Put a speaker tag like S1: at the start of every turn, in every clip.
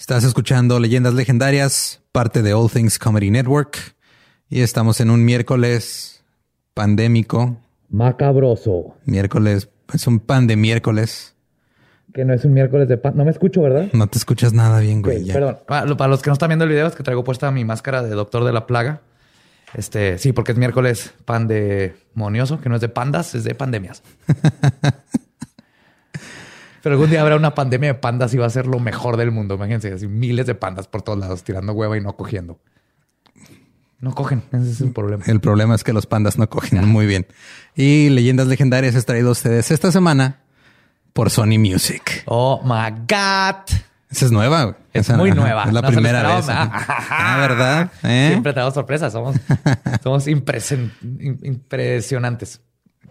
S1: Estás escuchando Leyendas Legendarias, parte de All Things Comedy Network. Y estamos en un miércoles pandémico.
S2: Macabroso.
S1: Miércoles, es un pan de miércoles.
S2: Que no es un miércoles de pan. No me escucho, ¿verdad?
S1: No te escuchas nada bien, güey.
S2: perdón. Para, para los que no están viendo el video, es que traigo puesta mi máscara de doctor de la plaga. Este, sí, porque es miércoles pan de monioso, que no es de pandas, es de pandemias. Pero algún día habrá una pandemia de pandas y va a ser lo mejor del mundo. Imagínense, así miles de pandas por todos lados tirando hueva y no cogiendo. No cogen, ese es el problema.
S1: El problema es que los pandas no cogen muy bien. Y leyendas legendarias es traído a ustedes esta semana por Sony Music.
S2: Oh my God.
S1: Esa es nueva.
S2: Es muy nueva.
S1: Es la primera vez. Ah, ¿verdad?
S2: ¿Eh? Siempre te damos sorpresas. Somos, somos impresionantes.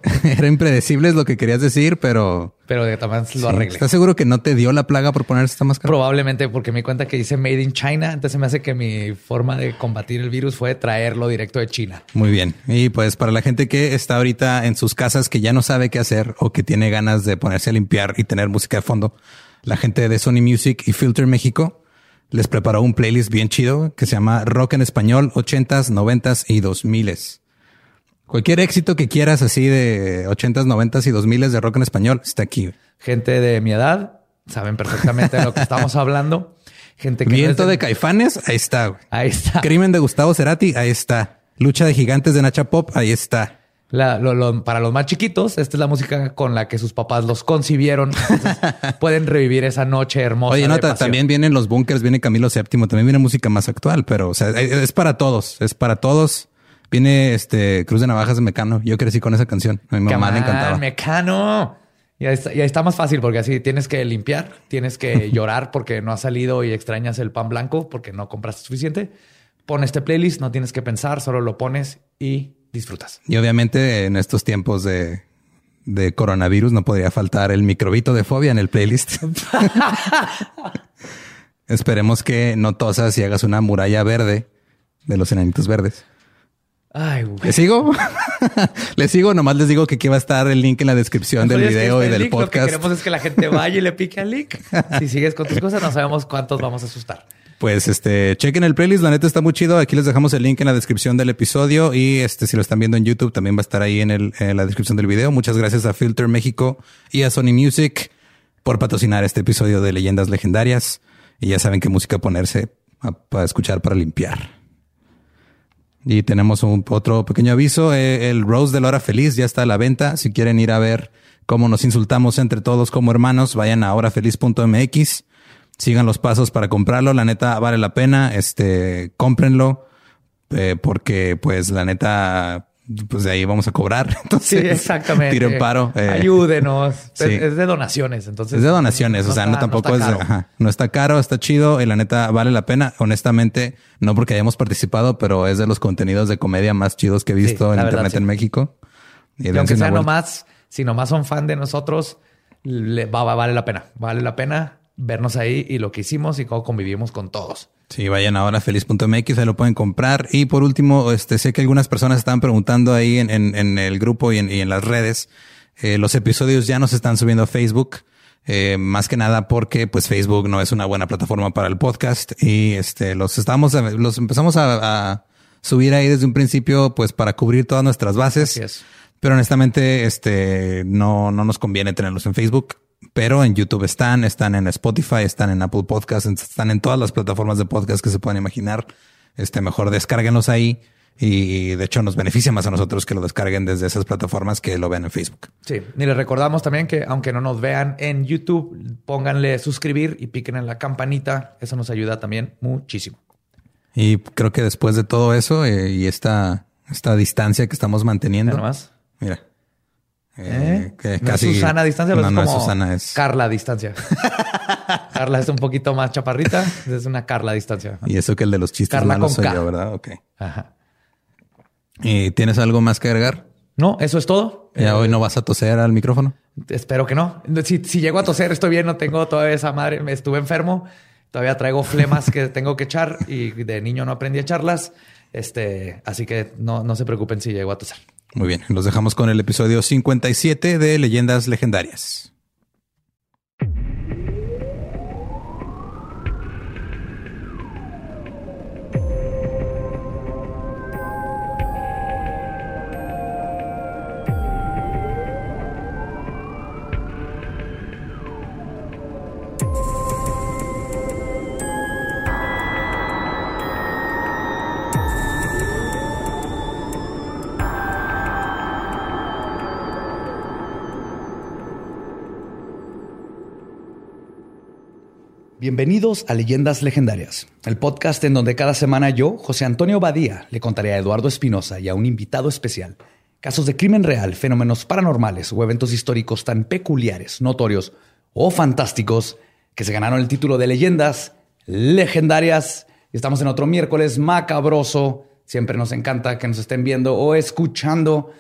S1: Era impredecible es lo que querías decir, pero...
S2: Pero de también lo arreglé.
S1: ¿Estás seguro que no te dio la plaga por ponerse esta máscara?
S2: Probablemente porque me di cuenta que dice Made in China. Entonces me hace que mi forma de combatir el virus fue traerlo directo de China.
S1: Muy bien. Y pues para la gente que está ahorita en sus casas que ya no sabe qué hacer o que tiene ganas de ponerse a limpiar y tener música de fondo, la gente de Sony Music y Filter México les preparó un playlist bien chido que se llama Rock en Español 80s, 90s y 2000s. Cualquier éxito que quieras así de 80s, 90s y 2000s de rock en español está aquí.
S2: Gente de mi edad saben perfectamente de lo que estamos hablando. Gente que
S1: Viento de... Caifanes, ahí está.
S2: Ahí está.
S1: Crimen de Gustavo Cerati, ahí está. Lucha de gigantes de Nacha Pop, ahí está.
S2: para los más chiquitos, esta es la música con la que sus papás los concibieron. pueden revivir esa noche hermosa.
S1: Oye, nota, también vienen los bunkers, viene Camilo VII, también viene música más actual, pero o sea, es para todos, es para todos. Viene este Cruz de Navajas de Mecano. Yo crecí con esa canción. A mi mamá le encantaba.
S2: Mecano. Y ahí, está, está, más fácil porque así tienes que limpiar, tienes que llorar porque no ha salido y extrañas el pan blanco porque no compraste suficiente. Pon este playlist, no tienes que pensar, solo lo pones y disfrutas.
S1: Y obviamente en estos tiempos de, de coronavirus no podría faltar el microbito de fobia en el playlist. Esperemos que no tosas y hagas una muralla verde de los enanitos verdes.
S2: Ay,
S1: ¿Le sigo? ¿Le sigo? Nomás les digo que aquí va a estar el link en la descripción del video y del podcast. Lo
S2: que queremos es que la gente vaya y le pique al link. Si sigues con tus cosas, no sabemos cuántos vamos a asustar.
S1: Pues este, chequen el playlist, la neta está muy chido. Aquí les dejamos el link en la descripción del episodio y este, si lo están viendo en YouTube, también va a estar ahí en, el, en la descripción del video. Muchas gracias a Filter México y a Sony Music por patrocinar este episodio de Leyendas Legendarias. Y ya saben qué música ponerse para escuchar para limpiar. Y tenemos un, otro pequeño aviso. Eh, el Rose de la Hora Feliz ya está a la venta. Si quieren ir a ver cómo nos insultamos entre todos como hermanos, vayan a horafeliz.mx. Sigan los pasos para comprarlo. La neta vale la pena. Este, cómprenlo. Eh, porque pues la neta pues de ahí vamos a cobrar. Entonces,
S2: sí, exactamente.
S1: Tiren paro.
S2: Eh. Ayúdenos. Es de donaciones. Entonces,
S1: es de donaciones. o sea, no tampoco es, no está caro, está chido y la neta vale la pena. Honestamente, no porque hayamos participado, pero es de los contenidos de comedia más chidos que he visto en internet en México.
S2: Y, aunque sea nomás, si nomás son fan de nosotros, le, vale la pena. Vale la pena vernos ahí y lo que hicimos y cómo convivimos con todos.
S1: Sí, vayan ahora a feliz.mx, ahí lo pueden comprar. Y por último, este, sé que algunas personas estaban preguntando ahí en, en, el grupo y en, y en las redes. Eh, los episodios ya no se están subiendo a Facebook. Eh, más que nada porque pues Facebook no es una buena plataforma para el podcast y este los estamos los empezamos a, a subir ahí desde un principio pues para cubrir todas nuestras bases. Pero honestamente este no no nos conviene tenerlos en Facebook pero en YouTube están, están en Spotify, están en Apple Podcasts, están en todas las plataformas de podcast que se puedan imaginar. Este, mejor descárguenlos ahí. Y de hecho nos beneficia más a nosotros que lo descarguen desde esas plataformas que lo vean en Facebook.
S2: Sí, y les recordamos también que aunque no nos vean en YouTube, pónganle suscribir y piquen en la campanita. Eso nos ayuda también muchísimo.
S1: Y creo que después de todo eso eh, y esta, esta distancia que estamos manteniendo.
S2: más.
S1: Mira.
S2: Eh, ¿Eh? casi, Susana a distancia, no, no es Susana, es Carla a distancia. Carla es un poquito más chaparrita, es una Carla a distancia.
S1: Y eso que el de los chistes Carla malos soy yo, ¿verdad? Ok. Ajá. ¿Y tienes algo más que agregar?
S2: No, eso es todo.
S1: ¿Ya hoy no vas a toser al micrófono?
S2: Espero que no. Si, si llego a toser, estoy bien, no tengo todavía esa madre. Me estuve enfermo. Todavía traigo flemas que tengo que echar y de niño no aprendí a echarlas. Este, así que no, no se preocupen si llego a toser.
S1: Muy bien, los dejamos con el episodio 57 de Leyendas Legendarias.
S2: Bienvenidos a Leyendas Legendarias, el podcast en donde cada semana yo, José Antonio Badía, le contaré a Eduardo Espinosa y a un invitado especial casos de crimen real, fenómenos paranormales o eventos históricos tan peculiares, notorios o fantásticos que se ganaron el título de Leyendas Legendarias. Estamos en otro miércoles macabroso. Siempre nos encanta que nos estén viendo o escuchando.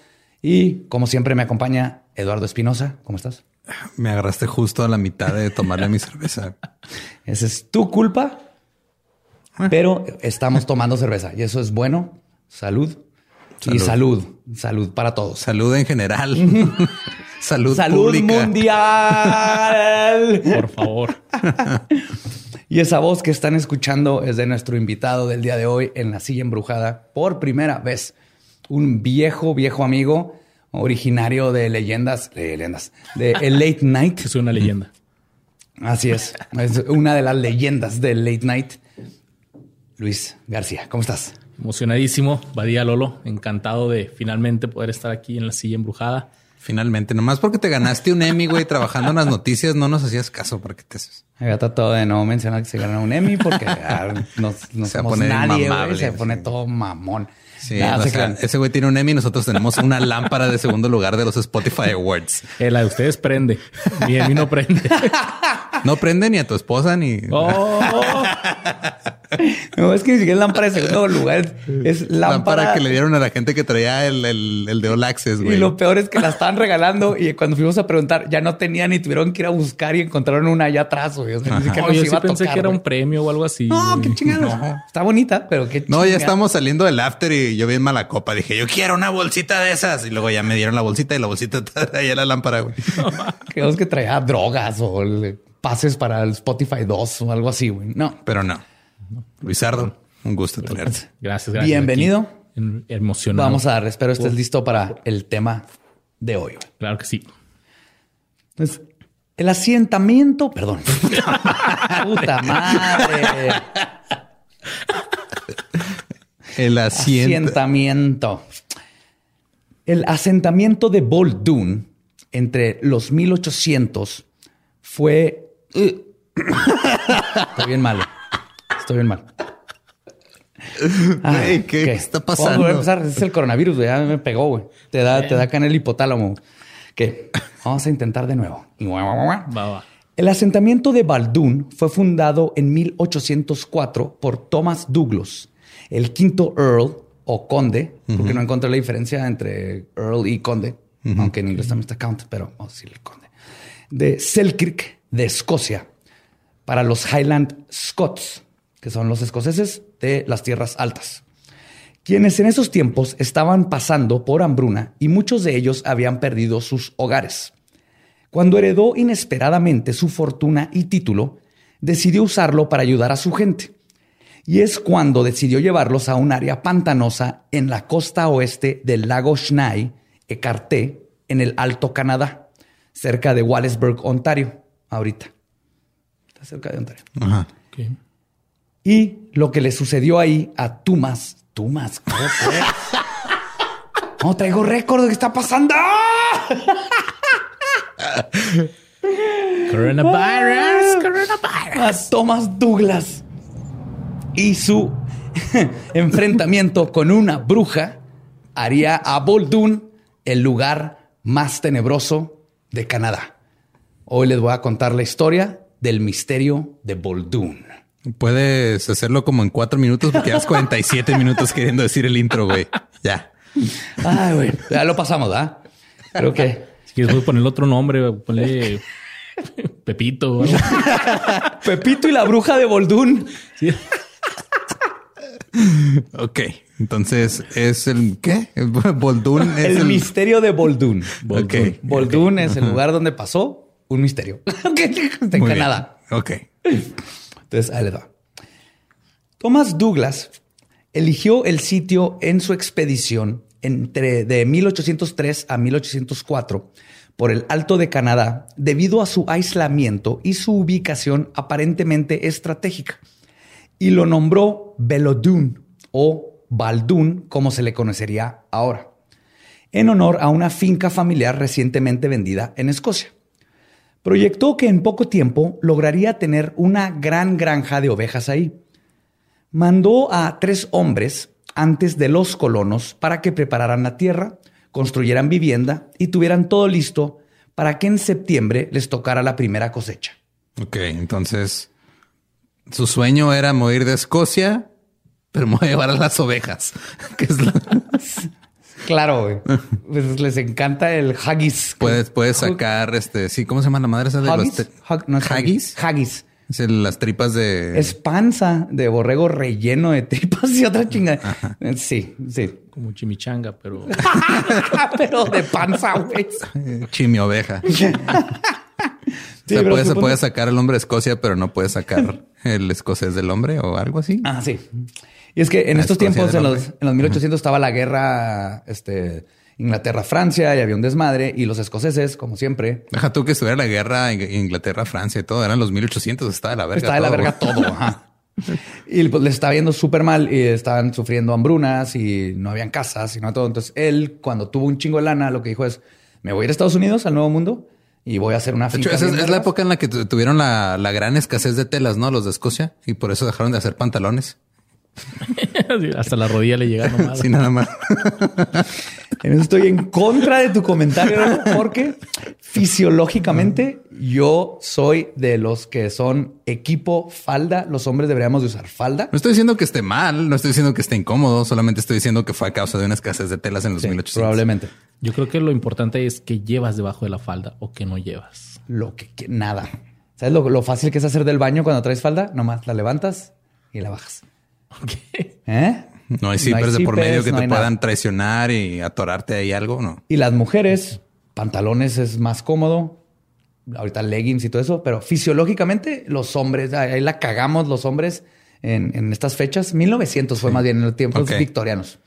S2: Y como siempre me acompaña Eduardo Espinosa. ¿Cómo estás?
S1: Me agarraste justo a la mitad de tomarle mi cerveza.
S2: Esa es tu culpa, pero estamos tomando cerveza y eso es bueno. Salud. Y salud. Salud para todos.
S1: Salud en general.
S2: salud, salud mundial.
S3: Por favor.
S2: y esa voz que están escuchando es de nuestro invitado del día de hoy en la silla embrujada por primera vez. Un viejo, viejo amigo originario de leyendas, de leyendas, de el Late Night.
S3: Es una leyenda.
S2: Así es. Es una de las leyendas del Late Night. Luis García, ¿cómo estás?
S3: Emocionadísimo, Badía Lolo, encantado de finalmente poder estar aquí en la silla embrujada.
S1: Finalmente, nomás porque te ganaste un Emmy, güey, trabajando en las noticias, no nos hacías caso para que te haces.
S2: Había tratado de no mencionar que se gana un Emmy porque ah, no, se somos nadie, se pone todo mamón.
S1: Sí, ese güey tiene un Emmy y nosotros tenemos una lámpara de segundo lugar de los Spotify Awards.
S3: Eh, la de ustedes prende. Mi Emmy no prende.
S1: No prende ni a tu esposa ni. Oh.
S2: No, es que ni siquiera es lámpara de segundo lugar. Es lámpara...
S1: que le dieron a la gente que traía el, el, de All Access, güey.
S2: Y lo peor es que la estaban regalando y cuando fuimos a preguntar ya no tenían y tuvieron que ir a buscar y encontraron una allá atrás, güey. O sea,
S3: ni siquiera yo sí pensé que era un premio o algo así.
S2: No, qué chingada. Está bonita, pero qué
S1: No, ya estamos saliendo del after y yo vi en mala copa. Dije, yo quiero una bolsita de esas. Y luego ya me dieron la bolsita y la bolsita traía la lámpara, güey.
S2: Creo que traía drogas o pases para el Spotify 2 o algo así, güey. No.
S1: Pero no. Luisardo, un gusto tenerte.
S3: Gracias, gracias.
S2: Bienvenido.
S3: Emocionado.
S2: Vamos a dar, espero estés listo para el tema de hoy.
S3: Claro que sí.
S2: Entonces, el asentamiento, perdón. Puta madre.
S1: El asentamiento.
S2: El asentamiento de Boldoon entre los 1800 fue... Estoy bien malo. Estoy bien mal.
S1: ¿qué, está pasando?
S2: Es el coronavirus, Ya me pegó, güey. Te da, te da acá en el hipotálamo. ¿Qué? Vamos a intentar de nuevo. El asentamiento de Baldoon fue fundado en 1804 por Thomas Douglas, el quinto Earl o conde, porque no encontré la diferencia entre Earl y conde, aunque en inglés también está count, pero vamos a decir el conde, de Selkirk, de Escocia, para los Highland Scots, que son los escoceses de las tierras altas, quienes en esos tiempos estaban pasando por hambruna y muchos de ellos habían perdido sus hogares. Cuando heredó inesperadamente su fortuna y título, decidió usarlo para ayudar a su gente. Y es cuando decidió llevarlos a un área pantanosa en la costa oeste del lago Schnai, Ecarté, en el Alto Canadá, cerca de Wallsburg, Ontario, ahorita. Está cerca de Ontario. Ajá. Y lo que le sucedió ahí a Tumas, Tumas, no traigo récord de qué está pasando.
S3: coronavirus, coronavirus.
S2: A Thomas Douglas y su enfrentamiento con una bruja haría a Boldoon el lugar más tenebroso de Canadá. Hoy les voy a contar la historia del misterio de Boldoon.
S1: Puedes hacerlo como en cuatro minutos porque llevas 47 minutos queriendo decir el intro, güey. Ya.
S2: Ay, güey. Ya lo pasamos, ¿ah? Creo que.
S3: Si quieres poner otro nombre, ponle Pepito.
S2: Pepito y la bruja de Boldún. Sí.
S1: ok. Entonces es el qué? Boldún
S2: es el, misterio de Boldún. Okay. Boldún es el lugar donde pasó un misterio. en Canadá.
S1: Ok.
S2: Entonces, ahí le va. Thomas Douglas eligió el sitio en su expedición entre de 1803 a 1804 por el Alto de Canadá debido a su aislamiento y su ubicación aparentemente estratégica y lo nombró Belodun o Baldun como se le conocería ahora, en honor a una finca familiar recientemente vendida en Escocia. Proyectó que en poco tiempo lograría tener una gran granja de ovejas ahí. Mandó a tres hombres antes de los colonos para que prepararan la tierra, construyeran vivienda y tuvieran todo listo para que en septiembre les tocara la primera cosecha.
S1: Ok, entonces su sueño era morir de Escocia, pero me voy a llevar a las ovejas. Que es la...
S2: Claro, güey. Pues les encanta el haggis.
S1: Puedes, puedes sacar este, sí, ¿cómo se llama la madre esa de
S2: ¿Haggis?
S1: los
S2: Hag- no es
S1: haggis?
S2: Haggis.
S1: Es el- las tripas de
S2: Es panza de borrego relleno de tripas y otra chingada. Sí, sí.
S3: Como chimichanga, pero
S2: Pero de panza, güey.
S1: chimi oveja.
S2: Sí,
S1: o sea,
S2: pero
S1: puedes,
S2: supongo-
S1: puedes sacar el hombre de Escocia, pero no puedes sacar el escocés del hombre o algo así.
S2: Ah, sí. Y es que en
S1: La
S2: estos
S1: Escocia
S2: tiempos, en los, en los 1800, estaba la guerra este, Inglaterra-Francia y había un desmadre. Y los escoceses, como siempre,
S1: Deja tú que estuviera la guerra en Inglaterra, Francia y todo. Eran los 1800, estaba de la verga.
S2: Está de la
S1: todo,
S2: verga todo. ajá. Y pues les estaba yendo súper mal y estaban sufriendo hambrunas y no habían casas y no todo. Entonces él, cuando tuvo un chingo de lana, lo que dijo es: Me voy a ir a Estados Unidos, al nuevo mundo, y voy a hacer una
S1: De hecho,
S2: finca.
S1: esa es, es la
S2: vergas".
S1: época en la que tu- tuvieron la, la gran escasez de telas, ¿no? Los de Escocia. Y por eso dejaron de hacer pantalones.
S3: hasta la rodilla le llega nomás.
S1: Sí, nada más.
S2: En eso estoy en contra de tu comentario, porque fisiológicamente yo soy de los que son equipo falda. Los hombres deberíamos de usar falda.
S1: No estoy diciendo que esté mal, no estoy diciendo que esté incómodo, solamente estoy diciendo que fue a causa de una escasez de telas en los
S2: Sí,
S1: 1800.
S2: probablemente.
S3: Yo creo que lo importante es que llevas debajo de la falda o que no llevas.
S2: Lo que, que- nada. ¿Sabes lo, lo fácil que es hacer del baño cuando traes falda? Nomás la levantas y la bajas. ¿Eh?
S1: No hay zippers de por medio que
S2: no
S1: te
S2: nada.
S1: puedan traicionar y atorarte ahí algo, ¿no?
S2: Y las mujeres, pantalones es más cómodo. Ahorita leggings y todo eso, pero fisiológicamente los hombres, ahí la cagamos los hombres en, en estas fechas. 1900 fue más bien en los tiempos victorianos.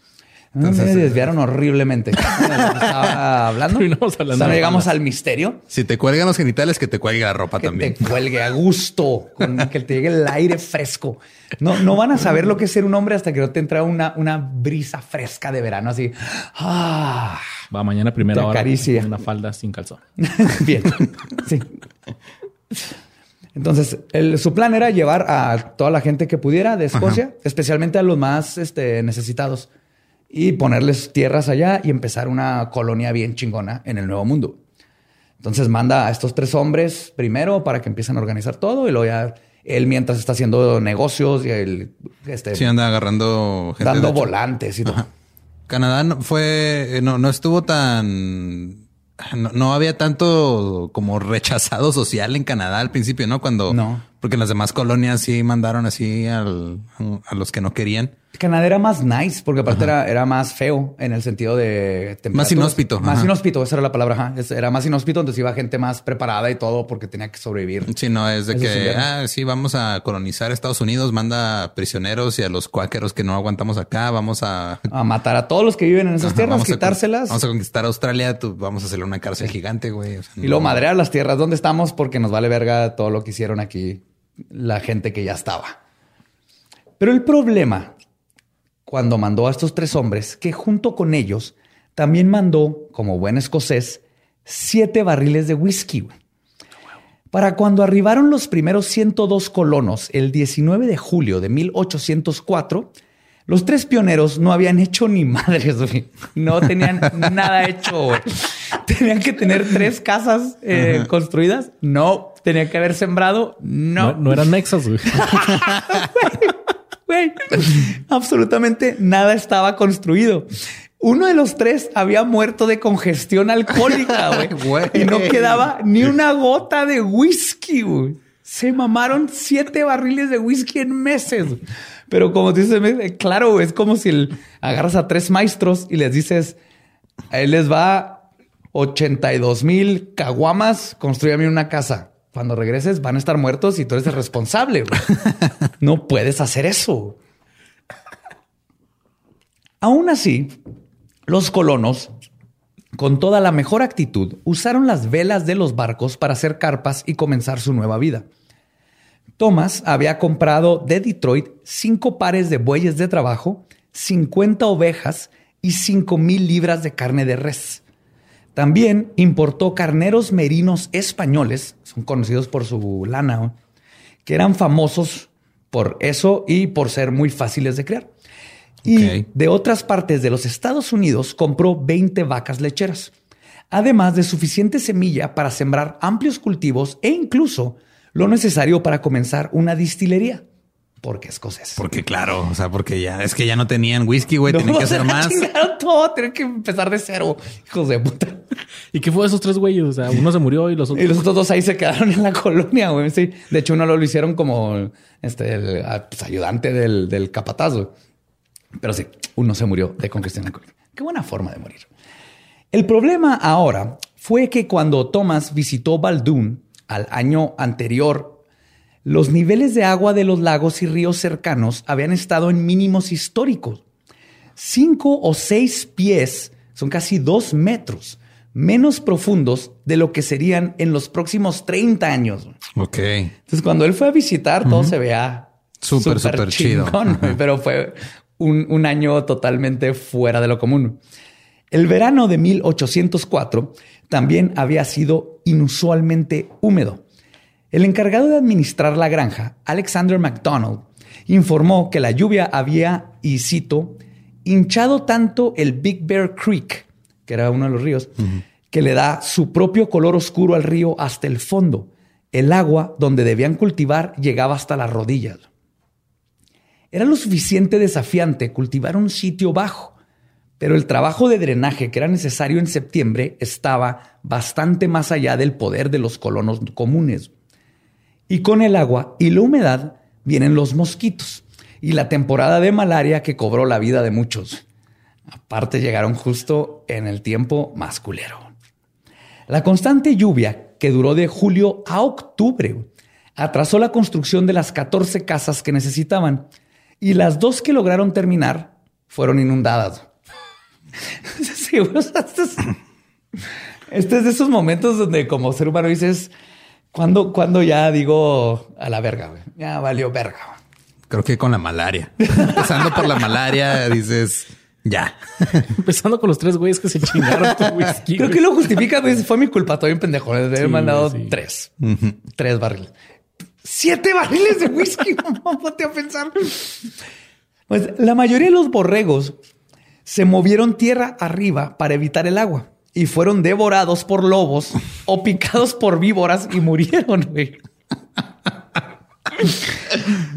S1: Entonces,
S2: me
S1: eh,
S2: desviaron horriblemente. Estaba hablando.
S3: Terminamos hablando
S2: O sea, no llegamos al misterio.
S1: Si te cuelgan los genitales, que te cuelgue la ropa
S2: Que
S1: también.
S2: te cuelgue a gusto, con que te llegue el aire fresco. No, no van a saber lo que es ser un hombre hasta que no te entra una, una brisa fresca de verano así. Ah,
S3: Va mañana primera hora.
S2: acaricia.
S3: Una falda sin calzón.
S2: Bien. Sí. Entonces, el- su plan era llevar a toda la gente que pudiera de Escocia, especialmente a los más este, necesitados, y ponerles tierras allá y empezar una colonia bien chingona en el Nuevo Mundo. Entonces manda a estos tres hombres primero para que empiecen a organizar todo y luego ya él mientras está haciendo negocios y él este,
S1: Sí, anda agarrando gente.
S2: dando volantes y todo.
S1: Canadá no fue, no, no estuvo tan, no, no había tanto como rechazado social en Canadá al principio, ¿no? Cuando,
S2: No.
S1: porque en las demás colonias sí mandaron así al- a los que no querían.
S2: Canadá era más nice, porque aparte era, era más feo en el sentido de temperaturas.
S1: inhóspito,
S2: Más
S1: ajá.
S2: inhóspito, esa era la palabra. ajá. Era más inhóspito, entonces iba gente más preparada y todo porque tenía que sobrevivir.
S1: Sí, no, es de
S2: Eso
S1: que, ah, sí, vamos a colonizar Estados Unidos, manda prisioneros y a los cuáqueros que no aguantamos acá, vamos a...
S2: A matar a todos los que viven en esas
S1: Ajá,
S2: tierras,
S1: vamos a con-
S2: quitárselas
S1: vamos a conquistar Australia, tú- vamos a hacerle una cárcel gigante, güey. O sea,
S2: y luego
S1: no-
S2: madrear las tierras donde estamos porque nos vale verga todo lo que hicieron aquí la gente que ya estaba. Pero el problema, cuando mandó a estos tres hombres, que junto con ellos también mandó, como buen escocés, siete barriles de whisky. Para cuando arribaron los primeros 102 colonos el 19 de julio de 1804, los tres pioneros no habían hecho ni madres, güey. No tenían nada hecho. Tenían que tener tres casas eh, construidas. No. Tenían que haber sembrado.
S3: No,
S2: No.
S3: no eran mexas, güey.
S2: Güey, absolutamente nada estaba construido. Uno de los tres había muerto de congestión alcohólica, güey. Y no quedaba ni una gota de whisky, güey. Se mamaron siete barriles de whisky en meses. Pero como dices, claro, es como si el- agarras a tres maestros y les dices, a él les va 82 mil caguamas, construyame una casa. Cuando regreses van a estar muertos y tú eres el responsable. No puedes hacer eso. Aún así, los colonos, con toda la mejor actitud, usaron las velas de los barcos para hacer carpas y comenzar su nueva vida. Thomas había comprado de Detroit cinco pares de bueyes de trabajo, 50 ovejas y 5 mil libras de carne de res. También importó carneros merinos españoles, son conocidos por su lana, que eran famosos por eso y por ser muy fáciles de criar. Y de otras partes de los Estados Unidos compró 20 vacas lecheras, además de suficiente semilla para sembrar amplios cultivos e incluso lo necesario para comenzar una destilería. Porque escocés.
S1: Porque claro, o sea, porque ya es que ya no tenían whisky, güey, tienen que hacer más.
S2: todo, tienen que empezar de cero, hijos de puta.
S3: ¿Y qué fue de esos tres güeyes? O sea, uno se murió y los otros.
S2: Y los otros dos ahí se quedaron en la colonia, güey. Sí. De hecho, uno lo, hicieron como este el pues, ayudante del, del capataz, Pero sí, uno se murió de congestión alcohólica. Qué buena forma de morir. El problema ahora fue que cuando Thomas visitó Baldoon al año anterior los niveles de agua de los lagos y ríos cercanos habían estado en mínimos históricos. Cinco o seis pies, son casi dos metros, menos profundos de lo que serían en los próximos 30 años.
S1: Ok.
S2: Entonces, cuando él fue a visitar, todo se veía
S1: súper, súper chido.
S2: Pero fue un, un año totalmente fuera de lo común. El verano de 1804 también había sido inusualmente húmedo. El encargado de administrar la granja, Alexander McDonald, informó que la lluvia había, y cito, hinchado tanto el Big Bear Creek, que era uno de los ríos, que le da su propio color oscuro al río hasta el fondo. El agua donde debían cultivar llegaba hasta las rodillas. Era lo suficiente desafiante cultivar un sitio bajo, pero el trabajo de drenaje que era necesario en septiembre estaba bastante más allá del poder de los colonos comunes. Y con el agua y la humedad vienen los mosquitos y la temporada de malaria que cobró la vida de muchos. Aparte llegaron justo en el tiempo más culero. La constante lluvia que duró de julio a octubre atrasó la construcción de las 14 casas que necesitaban y las dos que lograron terminar fueron inundadas. este es de esos momentos donde como ser humano dices, ¿Cuándo, cuando ya digo a la verga? Güey? Ya valió verga.
S1: Creo que con la malaria. Empezando por la malaria, dices ya.
S3: Empezando con los tres güeyes que se chingaron tu whisky.
S2: Creo que lo justifica. Fue mi culpa. Estoy un pendejo. Le he mandado tres. Tres barriles. Siete barriles de whisky. No te a pensar. Pues la mayoría de los borregos se movieron tierra arriba para evitar el agua y fueron devorados por lobos o picados por víboras y murieron, güey.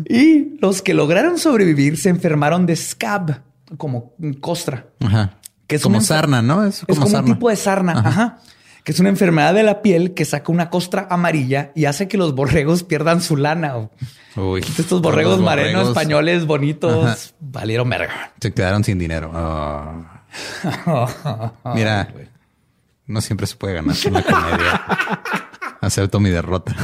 S2: y los que lograron sobrevivir se enfermaron de scab, como costra.
S1: Ajá. Que es como sarna, ¿no?
S2: Es como, un tipo de sarna. Ajá. Que es una enfermedad de la piel que saca una costra amarilla y hace que los borregos pierdan su lana. Uy, Estos borregos, marenos españoles bonitos valieron verga.
S1: Se quedaron sin dinero. Mira, no siempre se puede ganar una comedia. Acepto mi derrota.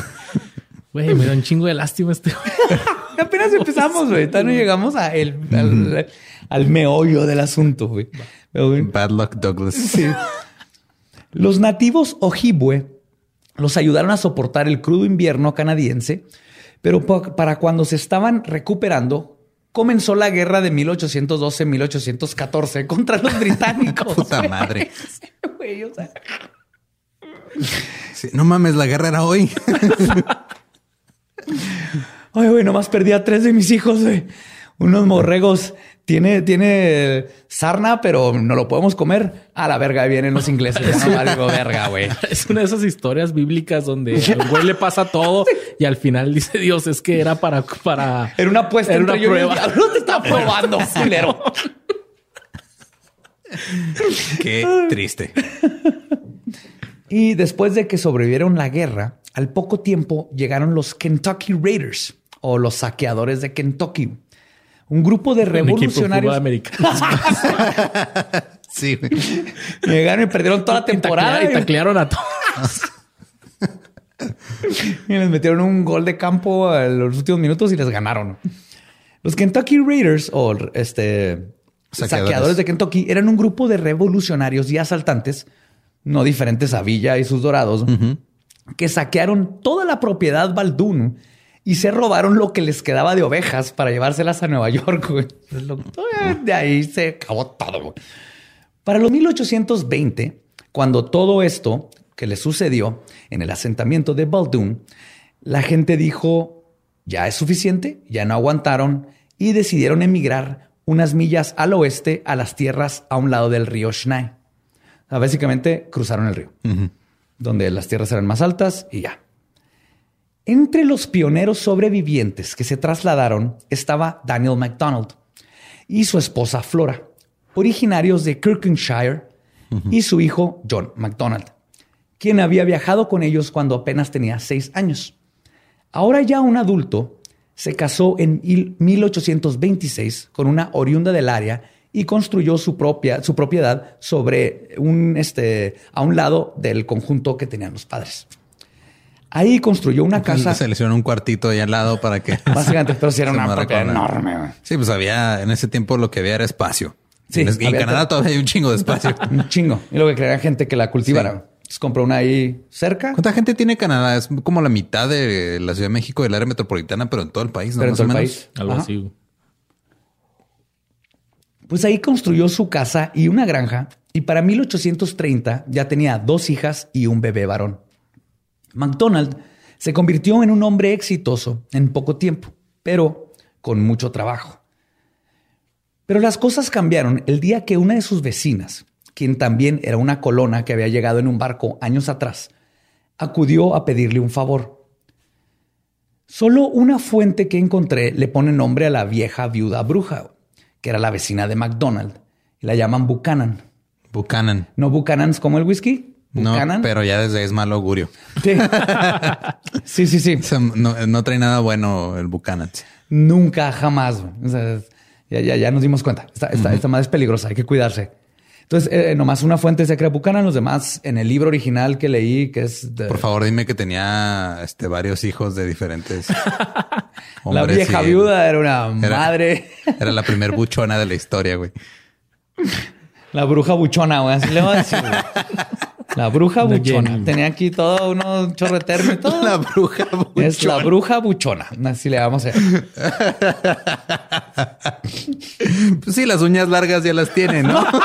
S3: Güey, me da un chingo de lástima este.
S2: Apenas empezamos, güey. no llegamos a el, al, meollo del asunto, güey.
S1: Bad luck, Douglas. Sí.
S2: Los nativos Ojibwe los ayudaron a soportar el crudo invierno canadiense, pero para cuando se estaban recuperando, comenzó la guerra de 1812-1814 contra los británicos.
S1: Puta madre. no mames, la guerra era hoy.
S2: Ay, güey, nomás perdí a tres de mis hijos, güey. Unos morregos. Tiene, tiene sarna, pero no lo podemos comer. A la verga vienen los ingleses. no algo verga, güey.
S3: Es una de esas historias bíblicas donde al güey le pasa todo y al final dice Dios, es que era para, para.
S2: Era una apuesta.
S3: Era una prueba.
S2: No te está probando, culero.
S1: Qué triste.
S2: Y después de que sobrevivieron la guerra, al poco tiempo llegaron los Kentucky Raiders o los saqueadores de Kentucky. Un grupo de revolucionarios
S3: americanos.
S2: sí. Llegaron y perdieron toda la temporada.
S3: Y taclearon a todos.
S2: y les metieron un gol de campo en los últimos minutos y les ganaron. Los Kentucky Raiders o este saqueadores. de Kentucky eran un grupo de revolucionarios y asaltantes no diferentes a Villa y sus dorados, que saquearon toda la propiedad Baldoon y se robaron lo que les quedaba de ovejas para llevárselas a Nueva York. De ahí se acabó todo. Para los 1820, Cuando todo esto que le sucedió en el asentamiento de Baldoon, la gente dijo, ya es suficiente, ya no aguantaron y decidieron emigrar unas millas al oeste a las tierras a un lado del río Schnee. básicamente cruzaron el río, donde las tierras eran más altas y ya. Entre los pioneros sobrevivientes que se trasladaron estaba Daniel MacDonald y su esposa Flora, originarios de Kirkenshire, y su hijo John MacDonald, quien había viajado con ellos cuando apenas tenía seis años. Ahora ya un adulto, se casó en 1826 con una oriunda del área y construyó su propia su propiedad sobre un este a un lado del conjunto que tenían los padres. Ahí construyó una casa.
S1: Se le hicieron un cuartito ahí al lado para que.
S2: Básicamente, pero si era una propiedad enorme.
S1: Sí, pues había en ese tiempo lo que había era espacio. Sí, en, en Canadá todavía hay un chingo de espacio.
S2: un chingo. Y lo que quería gente que la cultivara. compró una ahí cerca.
S1: ¿Cuánta gente tiene Canadá? Es como la mitad de la Ciudad de México, del área metropolitana, pero en todo el país, ¿no?
S2: Pero en todo el país. Algo así. Pues ahí construyó su casa y una granja. Y para 1830 ya tenía dos hijas y un bebé varón. McDonald se convirtió en un hombre exitoso en poco tiempo, pero con mucho trabajo. Pero las cosas cambiaron el día que una de sus vecinas, quien también era una colona que había llegado en un barco años atrás, acudió a pedirle un favor. Solo una fuente que encontré le pone nombre a la vieja viuda bruja, que era la vecina de McDonald, y la llaman Buchanan.
S1: Buchanan.
S2: ¿No Buchanan's como el whisky?
S1: No, pero ya desde es mal augurio.
S2: Sí, sí, sí.
S1: no, trae nada bueno el Buchanan.
S2: Nunca, jamás. ya, ya, ya nos dimos cuenta. Esta, esta, madre es peligrosa, hay que cuidarse. Entonces, eh, nomás una fuente se crea Buchanan, los demás en el libro original que leí, que es
S1: Por favor, dime que tenía este, varios hijos de diferentes
S2: La vieja viuda era una madre.
S1: Era la primer buchona de la historia, güey.
S2: La bruja buchona, güey. Así le voy a decir, la bruja buchona. Tenía aquí todo uno chorreterno y todo.
S1: La bruja buchona.
S2: Es la bruja buchona. Así le vamos a hacer.
S1: Pues sí, las uñas largas ya las tiene, ¿no?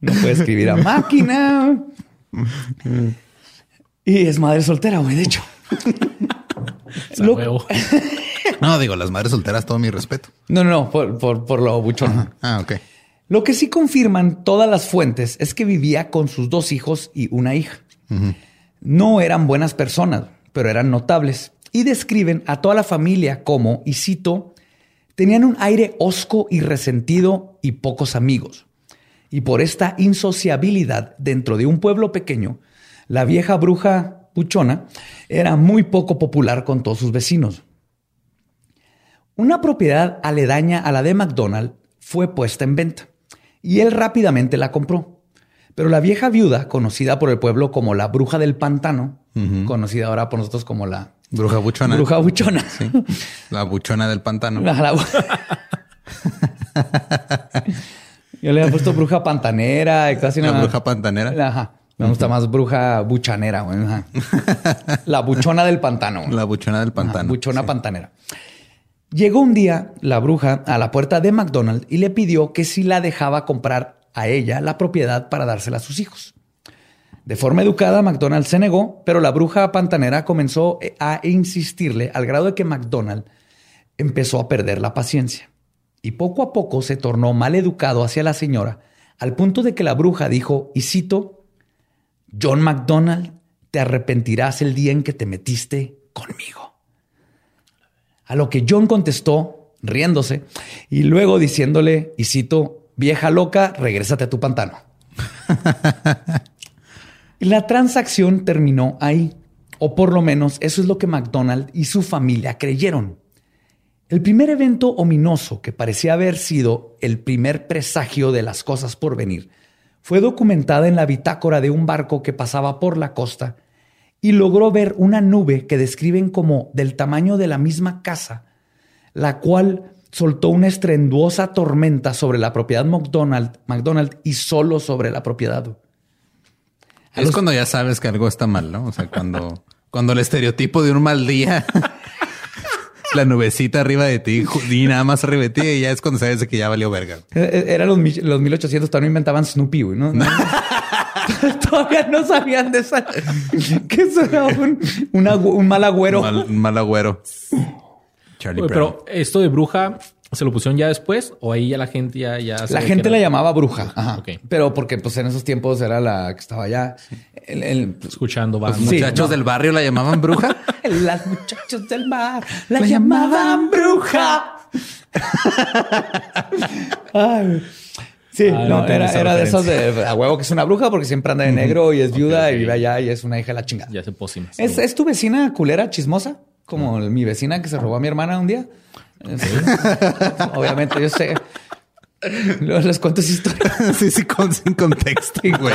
S2: No puede escribir a máquina. Y es madre soltera, güey, de hecho.
S1: no, digo, las madres solteras, todo mi respeto.
S2: No, no, no, por, por, lo buchona.
S1: Ah, ok.
S2: Lo que sí confirman todas las fuentes es que vivía con sus dos hijos y una hija. No eran buenas personas, pero eran notables y describen a toda la familia como, y cito, tenían un aire hosco y resentido y pocos amigos. Y por esta insociabilidad dentro de un pueblo pequeño, la vieja bruja puchona era muy poco popular con todos sus vecinos. Una propiedad aledaña a la de McDonald fue puesta en venta y él rápidamente la compró. Pero la vieja viuda, conocida por el pueblo como la bruja del pantano, conocida ahora por nosotros como la
S1: bruja buchona.
S2: Bruja buchona.
S1: La buchona del pantano.
S2: Yo le he puesto bruja pantanera y casi
S1: nada. La bruja pantanera.
S2: Ajá. Me gusta más bruja buchanera. La buchona del pantano.
S1: La buchona del pantano.
S2: buchona pantanera. Llegó un día la bruja a la puerta de McDonald y le pidió que si la dejaba comprar a ella la propiedad para dársela a sus hijos. De forma educada, McDonald se negó, pero la bruja pantanera comenzó a insistirle al grado de que McDonald empezó a perder la paciencia. Y poco a poco se tornó mal educado hacia la señora, al punto de que la bruja dijo, y cito, John McDonald, te arrepentirás el día en que te metiste conmigo. A lo que John contestó, riéndose, y luego diciéndole, y cito, vieja loca, regrésate a tu pantano. La transacción terminó ahí, o por lo menos eso es lo que McDonald y su familia creyeron. El primer evento ominoso que parecía haber sido el primer presagio de las cosas por venir fue documentada en la bitácora de un barco que pasaba por la costa y logró ver una nube que describen como del tamaño de la misma casa, la cual soltó una estrenduosa tormenta sobre la propiedad McDonald, McDonald y solo sobre la propiedad.
S1: Es cuando ya sabes que algo está mal, ¿no? O sea, cuando, cuando el estereotipo de un mal día la nubecita arriba de ti y nada más arriba de ti y ya es cuando sabes que ya valió verga.
S2: Eh, eh, Eran los, los 1800, todavía no inventaban Snoopy, ¿no? No. todavía no sabían de esa. que eso era un, un mal agüero.
S1: Mal, un mal agüero. Charlie
S3: Oye,
S1: Brown.
S3: pero esto de bruja, ¿se lo pusieron ya después? ¿O ahí ya la gente ya... ya
S2: La gente la llamaba bruja. Ajá. Pero porque pues en esos tiempos era la que estaba allá. El, el-
S3: Escuchando
S1: Los
S3: banda.
S2: Sí,
S1: muchachos
S2: no.
S1: del barrio la llamaban bruja.
S2: Las muchachos del mar la llamaban bruja. Ay, sí,
S3: Ay,
S2: no, era, de esos de a huevo que es una bruja porque siempre anda de negro y es viuda y vive allá y es una hija de la chingada.
S3: Ya se pócimas.
S2: ¿Es, es tu vecina culera chismosa? Como mi vecina que se robó a mi hermana un día. Obviamente, yo sé. Luego les cuento esa historia.
S1: sí, sí, con, sin contexto, güey.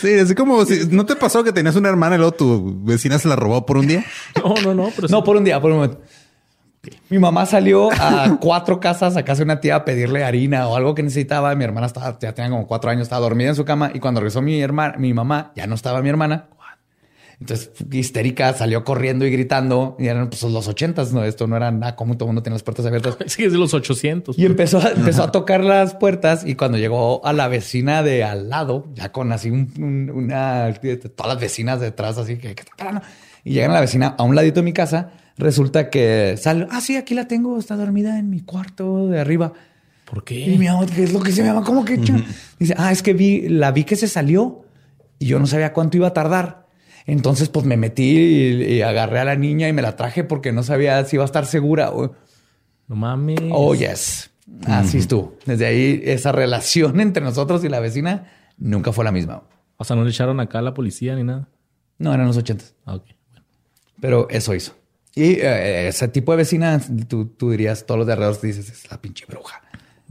S1: Sí, así como si no te pasó que tenías una hermana y luego tu vecina se la robó por un día.
S3: No, no, no. Pero
S2: No,
S3: sí.
S2: por un día, por un momento. Mi mamá salió a cuatro casas a casa de una tía a pedirle harina o algo que necesitaba. Mi hermana estaba, ya tenía como cuatro años, estaba dormida en su cama y cuando regresó mi hermana, mi mamá, ya no estaba mi hermana. Entonces, histérica, salió corriendo y gritando. Y eran pues, los ochentas, ¿no? Esto no era nada común, todo el mundo tenía las puertas abiertas.
S3: Sí, es de los 800.
S2: Y empezó a, empezó a tocar las puertas y cuando llegó a la vecina de al lado, ya con así un- un- una, todas las vecinas detrás, así que, que. Y llegan a la vecina a un ladito de mi casa, resulta que sale, ah, sí, aquí la tengo, está dormida en mi cuarto de arriba.
S3: ¿Por qué?
S2: Y mi mamá, ¿qué es lo que mi mamá? ¿Cómo que? cha-?" Dice, ah, es que vi, la vi que se salió y yo no sabía cuánto iba a tardar. Entonces, pues me metí y, y agarré a la niña y me la traje porque no sabía si iba a estar segura.
S3: No mames.
S2: Oh, yes. Así estuvo. Desde ahí, esa relación entre nosotros y la vecina nunca fue la misma.
S3: O sea, no le echaron acá a la policía ni nada.
S2: No, eran los ochentas.
S3: Ah, ok. Bueno.
S2: Pero eso hizo. Y eh, ese tipo de vecina, tú, tú dirías, todos los de alrededor dices, es la pinche bruja.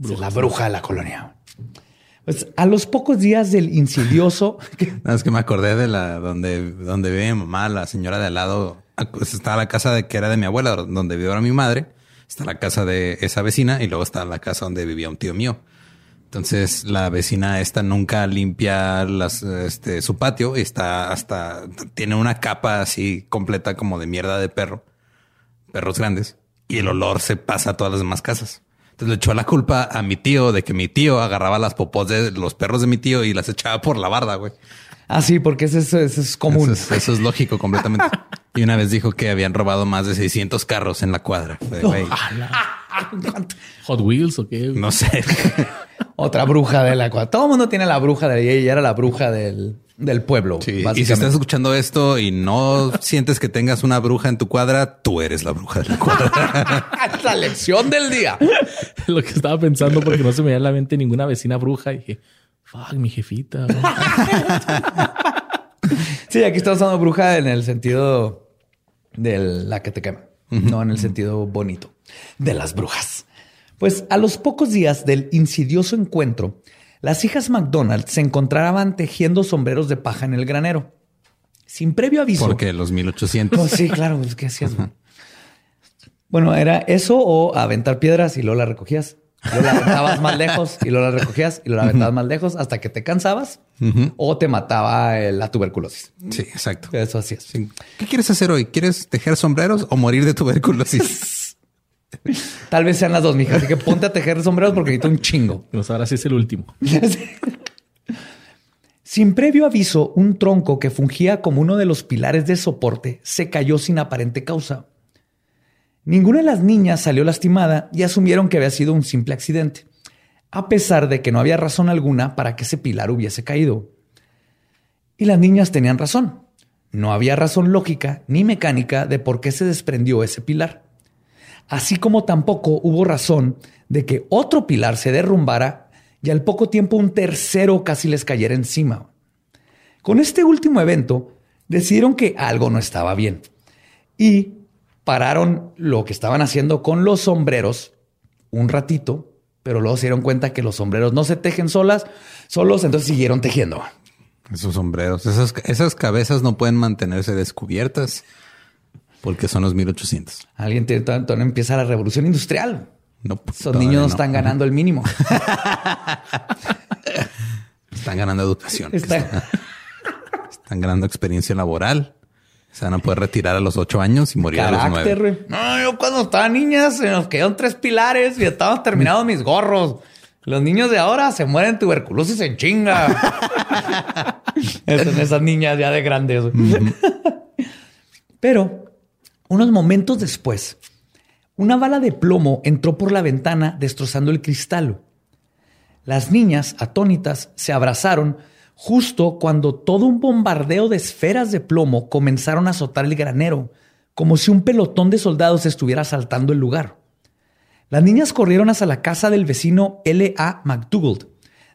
S2: es la bruja de la colonia. Pues a los pocos días del insidioso...
S1: No, es que me acordé de la donde, donde vive mi mamá, la señora de al lado. Pues está la casa de que era de mi abuela, donde vive ahora mi madre. Está la casa de esa vecina y luego está la casa donde vivía un tío mío. Entonces la vecina esta nunca limpia las, este, su patio y está hasta tiene una capa así completa como de mierda de perro, perros grandes y el olor se pasa a todas las demás casas. Entonces le echó la culpa a mi tío de que mi tío agarraba las popós de los perros de mi tío y las echaba por la barda, güey.
S2: Ah, sí, porque eso, es- eso es común.
S1: Eso es, eso es lógico completamente. Y una vez dijo que habían robado más de 600 carros en la cuadra. Fue, güey,
S3: Hot Wheels o qué.
S1: no sé.
S2: Otra bruja de la cuadra. Todo el mundo tiene la bruja de ella. Era la bruja del, del pueblo.
S1: Sí, Y si estás escuchando esto y no sientes que tengas una bruja en tu cuadra, tú eres la bruja de la cuadra.
S2: la lección del día.
S3: Lo que estaba pensando porque no se me da a la mente ninguna vecina bruja. Y dije, fuck, mi jefita. güey".
S2: Sí, aquí estamos hablando bruja en el sentido de la que te quema, no en el sentido bonito de las brujas. Pues a los pocos días del insidioso encuentro, las hijas McDonald se encontraban tejiendo sombreros de paja en el granero. Sin previo aviso.
S1: Porque los 1800.
S2: Oh, sí, claro, pues, ¿qué hacías? güey? Bueno, era eso o aventar piedras y luego las recogías. Luego la aventabas más lejos y luego la recogías y luego la aventabas más lejos hasta que te cansabas o te mataba la tuberculosis.
S1: Sí, exacto.
S2: Eso hacías.
S1: Sí. ¿Qué quieres hacer hoy? ¿Quieres tejer sombreros o morir de tuberculosis?
S2: Tal vez sean las dos, mija. Así que ponte a tejer sombreros porque necesito un chingo.
S3: Pues ahora sí es el último.
S2: Sin previo aviso, un tronco que fungía como uno de los pilares de soporte se cayó sin aparente causa. Ninguna de las niñas salió lastimada y asumieron que había sido un simple accidente, a pesar de que no había razón alguna para que ese pilar hubiese caído. Y las niñas tenían razón. No había razón lógica ni mecánica de por qué se desprendió ese pilar. Así como tampoco hubo razón de que otro pilar se derrumbara y al poco tiempo un tercero casi les cayera encima. Con este último evento decidieron que algo no estaba bien y pararon lo que estaban haciendo con los sombreros un ratito, pero luego se dieron cuenta que los sombreros no se tejen solas, solos, entonces siguieron tejiendo.
S1: Esos sombreros, esas, esas cabezas no pueden mantenerse descubiertas porque son los 1800.
S2: Alguien tiene, entonces empieza la revolución industrial.
S1: No,
S2: Esos
S1: todavía
S2: niños no están ganando el mínimo.
S1: Están ganando educación.
S2: Está-
S1: Están, están ganando experiencia laboral Se van a poder retirar a los ocho años y morir a los nueve.
S2: No, yo cuando estaba niña se nos quedaron tres pilares y estaban terminados mis gorros. Los niños de ahora se mueren tuberculosis en chinga. esas niñas ya de grandes. Pero unos momentos después, una bala de plomo entró por la ventana destrozando el cristal. Las niñas, atónitas, se abrazaron justo cuando todo un bombardeo de esferas de plomo comenzaron a azotar el granero, como si un pelotón de soldados estuviera asaltando el lugar. Las niñas corrieron hacia la casa del vecino L. A. McDougald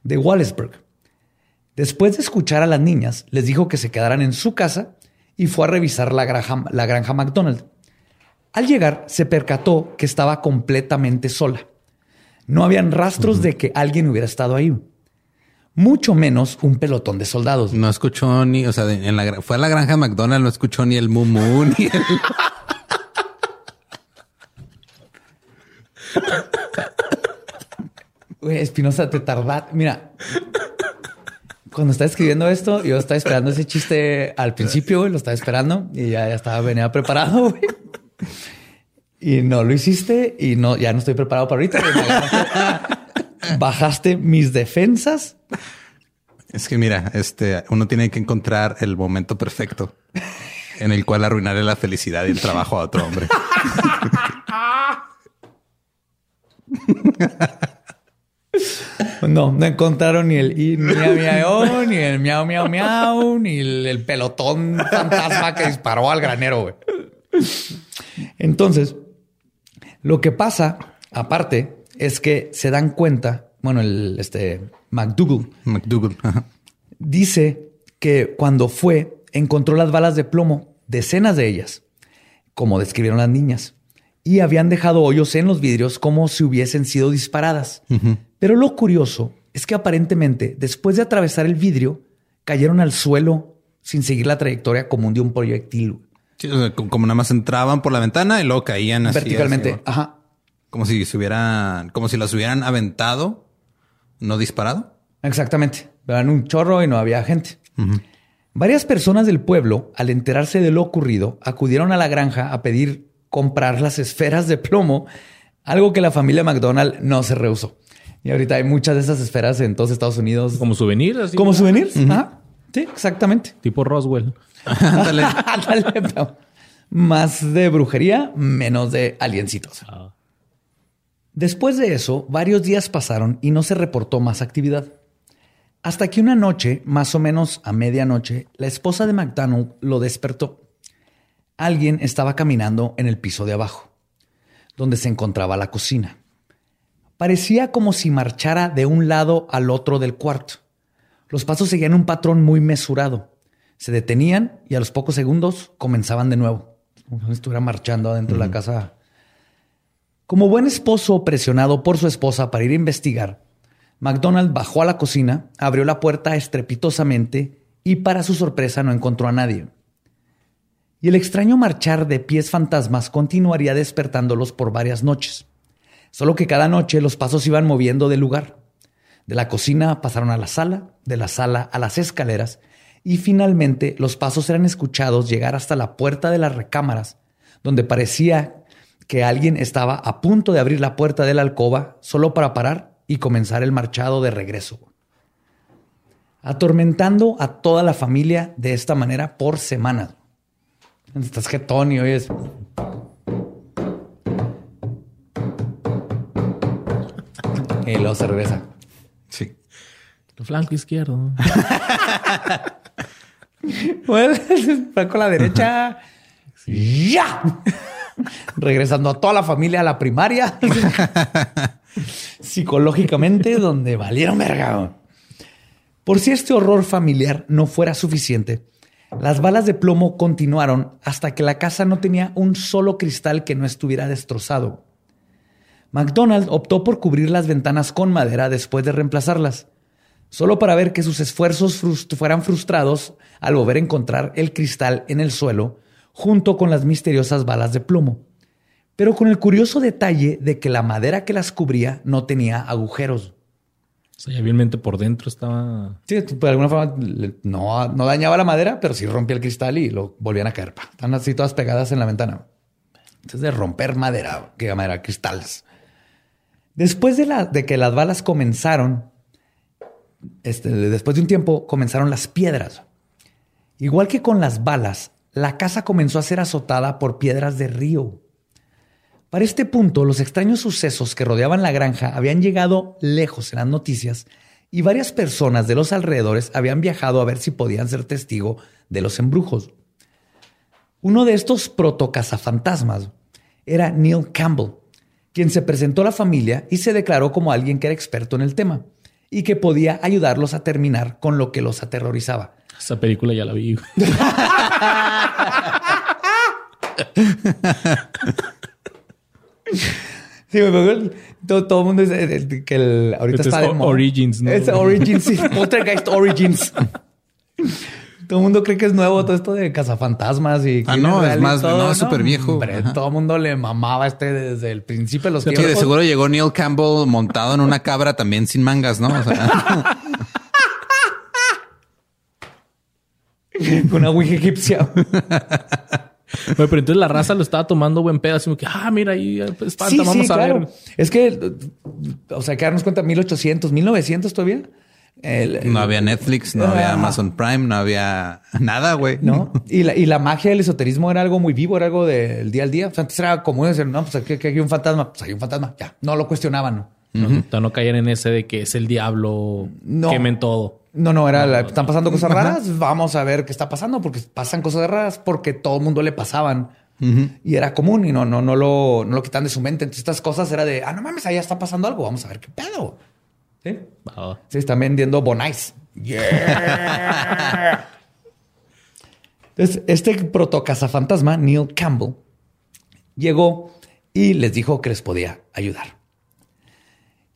S2: de Wallesburg. Después de escuchar a las niñas, les dijo que se quedaran en su casa y fue a revisar la granja, la granja McDonald. Al llegar, se percató que estaba completamente sola. No habían rastros de que alguien hubiera estado ahí. Mucho menos un pelotón de soldados.
S1: No escuchó ni, o sea, en la, fue a la granja McDonald, no escuchó ni el mumu ni el...
S2: Espinosa, te. Mira, cuando estaba escribiendo esto, yo estaba esperando ese chiste al principio, lo estaba esperando y ya, estaba venía preparado, Y no lo hiciste y no, ya no estoy preparado para ahorita. Bajaste mis defensas.
S1: Es que mira, este, uno tiene que encontrar el momento perfecto en el cual arruinarle la felicidad y el trabajo a otro hombre.
S2: No, no encontraron ni el miau miau, ni el miau miau miau, ni el, pelotón fantasma que disparó al granero. Entonces, lo que pasa, aparte, es que se dan cuenta, bueno, el este McDougall,
S1: McDougall
S2: dice que cuando fue, encontró las balas de plomo, decenas de ellas, como describieron las niñas y habían dejado hoyos en los vidrios como si hubiesen sido disparadas. Pero lo curioso es que aparentemente, después de atravesar el vidrio, cayeron al suelo sin seguir la trayectoria común de un proyectil.
S1: como nada más entraban por la ventana y luego caían
S2: así. Verticalmente. Ajá.
S1: Como si se hubieran, como si las hubieran aventado, no disparado.
S2: Exactamente. Eran un chorro y no había gente. Varias personas del pueblo, al enterarse de lo ocurrido, acudieron a la granja a pedir comprar las esferas de plomo, algo que la familia McDonald no se rehusó. Y ahorita hay muchas de esas esferas en todos Estados Unidos.
S3: Como souvenir, así.
S2: Como souvenirs. Sí, exactamente.
S3: Tipo Roswell.
S2: Más de brujería, menos de aliencitos. Ah. Después de eso, varios días pasaron y no se reportó más actividad. Hasta que una noche, más o menos a medianoche, la esposa de McDonald lo despertó. Alguien estaba caminando en el piso de abajo, donde se encontraba la cocina. Parecía como si marchara de un lado al otro del cuarto. Los pasos seguían un patrón muy mesurado. Se detenían y a los pocos segundos comenzaban de nuevo. Como si estuviera marchando adentro de la casa. Como buen esposo presionado por su esposa para ir a investigar, McDonald bajó a la cocina, abrió la puerta estrepitosamente y para su sorpresa no encontró a nadie y el extraño marchar de pies fantasmas continuaría despertándolos por varias noches. Solo que cada noche los pasos iban moviendo de lugar. De la cocina pasaron a la sala, de la sala a las escaleras, y finalmente los pasos eran escuchados llegar hasta la puerta de las recámaras, donde parecía que alguien estaba a punto de abrir la puerta de la alcoba solo para parar y comenzar el marchado de regreso. Atormentando a toda la familia de esta manera por semanas. Estás jetón y es Y luego se regresa.
S1: Sí.
S3: El flanco izquierdo.
S2: bueno, con la derecha. ¡Ya! Regresando a toda la familia a la primaria. Psicológicamente, donde valieron verga. Por si este horror familiar no fuera suficiente, las balas de plomo continuaron hasta que la casa no tenía un solo cristal que no estuviera destrozado. McDonald optó por cubrir las ventanas con madera después de reemplazarlas, solo para ver que sus esfuerzos fueran frustrados al volver a encontrar el cristal en el suelo junto con las misteriosas balas de plomo, pero con el curioso detalle de que la madera que las cubría no tenía agujeros.
S3: O sea, ya vilmente por dentro estaba.
S2: Sí, de alguna forma no dañaba la madera, pero sí rompía el cristal y lo volvían a caer. pa. Están así todas pegadas en la ventana. Entonces, de romper madera, que madera, cristales. Después de, que las balas comenzaron, este, después de un tiempo, comenzaron las piedras. Igual que con las balas, la casa comenzó a ser azotada por piedras de río. Para este punto, los extraños sucesos que rodeaban la granja habían llegado lejos en las noticias y varias personas de los alrededores habían viajado a ver si podían ser testigo de los embrujos. Uno de estos protocazafantasmas era Neil Campbell, quien se presentó a la familia y se declaró como alguien que era experto en el tema y que podía ayudarlos a terminar con lo que los aterrorizaba.
S3: Esa película ya la vi. güey.
S2: Sí, me acuerdo, todo, todo el mundo dice eh, que el, ahorita
S3: Este
S2: está
S3: es
S2: de moda.
S3: Origins, ¿no?
S2: Es Origins, sí. Poltergeist Origins. Todo el mundo cree que es nuevo todo esto de cazafantasmas y
S1: Ah, no, es más- no, es súper viejo.
S2: Hombre, todo el mundo le mamaba este desde el principio de los
S1: Sí,
S2: tiempos.
S1: de seguro llegó Neil Campbell montado en una cabra también sin mangas, ¿no? O sea,
S2: Con una ouija egipcia.
S3: Pero entonces la raza lo estaba tomando buen pedo, así como que, ah, mira, ahí eh, espanta,
S2: sí,
S3: vamos
S2: sí,
S3: a
S2: claro.
S3: ver.
S2: Es que, o sea, que darnos cuenta, 1800, 1900 todavía. El-
S1: no había Netflix, no había. Amazon Prime, no había nada, güey.
S2: ¿no? Y la, y la magia del esoterismo era algo muy vivo, era algo del día al día. O sea, antes era común decir, no, pues aquí, aquí hay un fantasma, pues hay un fantasma, ya. No lo cuestionaban, ¿no?
S3: No, no, no caían en ese de que es el diablo,
S2: No.
S3: quemen todo.
S2: No, no, era, la- están pasando cosas raras, vamos a ver qué está pasando, porque pasan cosas raras, porque todo el mundo le pasaban. Y era común y no, no, no lo, no lo quitan de su mente. Entonces estas cosas era de, ah, no mames, allá está pasando algo, vamos a ver qué pedo. ¿Sí?
S3: Va.
S2: Sí, están vendiendo Bonais. Yeah. Entonces, este protocazafantasma, Neil Campbell, llegó y les dijo que les podía ayudar.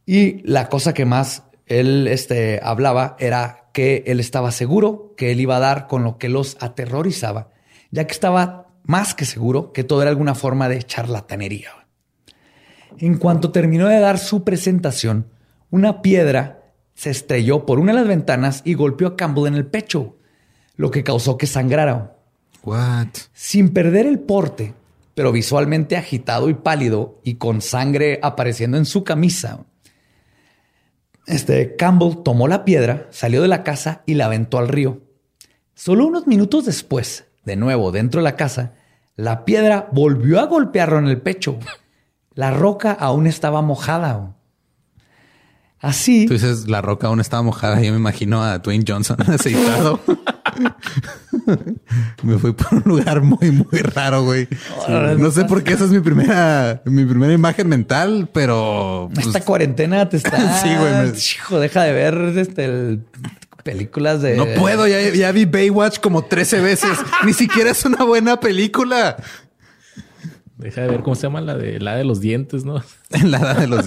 S2: Y la cosa que más él este, hablaba era que él estaba seguro que él iba a dar con lo que los aterrorizaba, ya que estaba más que seguro que todo era alguna forma de charlatanería. En cuanto terminó de dar su presentación, una piedra se estrelló por una de las ventanas y golpeó a Campbell en el pecho, lo que causó que sangrara.
S1: What?
S2: Sin perder el porte, pero visualmente agitado y pálido y con sangre apareciendo en su camisa. Este Campbell tomó la piedra, salió de la casa y la aventó al río. Solo unos minutos después, de nuevo dentro de la casa, la piedra volvió a golpearlo en el pecho. La roca aún estaba mojada. Así,
S1: Tú dices, la roca aún estaba mojada. Yo me imagino a Dwayne Johnson aceitado. me fui por un lugar muy, muy raro, güey. No sé por qué esa es mi primera, mi primera imagen mental, pero pues,
S2: esta cuarentena te está...
S1: Sí, güey, me-
S2: Hijo, deja de ver este, el- películas de...
S1: no puedo. Ya, ya vi Baywatch como 13 veces. Ni siquiera es una buena película.
S3: Deja de ver cómo se llama la de la de los dientes, ¿no?
S1: En la edad de los...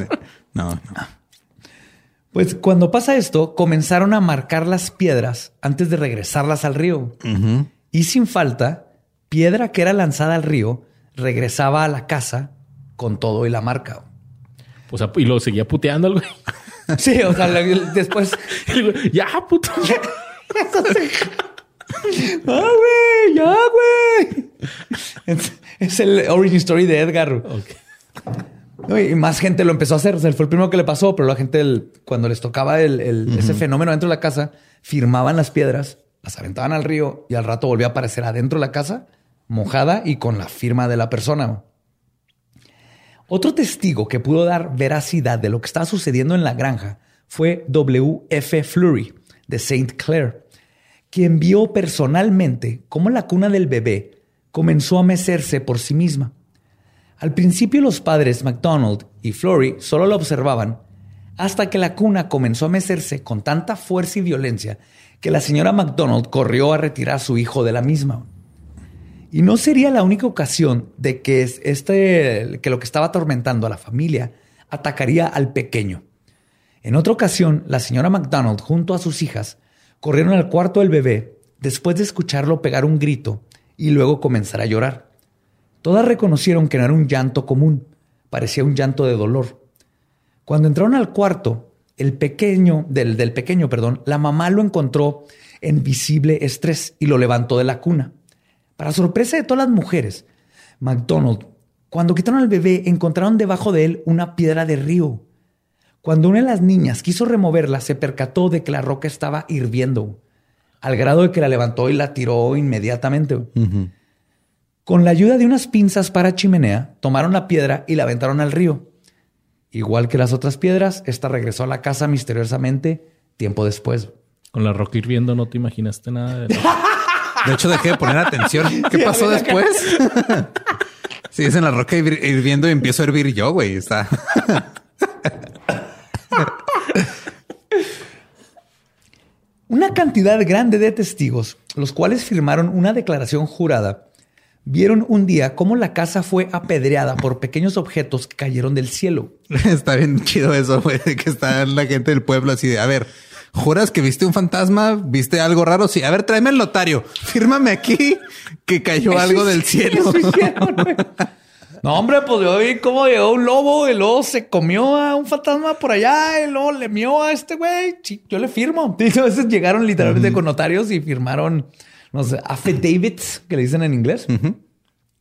S1: No, no.
S2: Pues cuando pasa esto, comenzaron a marcar las piedras antes de regresarlas al río. Y sin falta, piedra que era lanzada al río regresaba a la casa con todo y la marca.
S3: O sea, y lo seguía puteando al güey.
S2: Sí, o sea, la- después...
S3: Ya, puto.
S2: ¡Ah, güey! ¡Ya, güey! Es, es el origin story de Edgar.
S3: Ok.
S2: Y más gente lo empezó a hacer. O sea, fue el primero que le pasó, pero la gente, el- cuando les tocaba el- el- ese fenómeno dentro de la casa, firmaban las piedras, las aventaban al río y al rato volvía a aparecer adentro de la casa, mojada y con la firma de la persona. Otro testigo que pudo dar veracidad de lo que estaba sucediendo en la granja fue W.F. Fleury de St. Clair, quien vio personalmente cómo la cuna del bebé comenzó a mecerse por sí misma. Al principio los padres McDonald y Flory solo lo observaban hasta que la cuna comenzó a mecerse con tanta fuerza y violencia que la señora McDonald corrió a retirar a su hijo de la misma. Y no sería la única ocasión de que, es- este, que lo que estaba atormentando a la familia atacaría al pequeño. En otra ocasión, la señora McDonald junto a sus hijas corrieron al cuarto del bebé después de escucharlo pegar un grito y luego comenzar a llorar. Todas reconocieron que no era un llanto común, parecía un llanto de dolor. Cuando entraron al cuarto, el pequeño, del, del pequeño, perdón, la mamá lo encontró en visible estrés y lo levantó de la cuna. Para sorpresa de todas las mujeres, McDonald, cuando quitaron al bebé, encontraron debajo de él una piedra de río. Cuando una de las niñas quiso removerla, se percató de que la roca estaba hirviendo, al grado de que la levantó y la tiró inmediatamente. Con la ayuda de unas pinzas para chimenea, tomaron la piedra y la aventaron al río. Igual que las otras piedras, esta regresó a la casa misteriosamente tiempo después.
S3: Con la roca hirviendo no te imaginaste nada de
S1: De hecho, dejé de poner atención. ¿Qué pasó después? Si es en la roca hirviendo y empiezo a hervir yo, güey. Está.
S2: Una cantidad grande de testigos, los cuales firmaron una declaración jurada, vieron un día cómo la casa fue apedreada por pequeños objetos que cayeron del cielo.
S1: Está bien chido eso, güey, que está la gente del pueblo así de, a ver, ¿juras que viste un fantasma? ¿Viste algo raro? Sí, a ver, tráeme el notario, fírmame aquí que cayó algo del cielo.
S2: No, hombre, pues yo vi cómo llegó un lobo y luego se comió a un fantasma por allá y luego le mió a este güey. yo le firmo. Y a veces llegaron literalmente con notarios y firmaron, no sé, affidavits, que le dicen en inglés.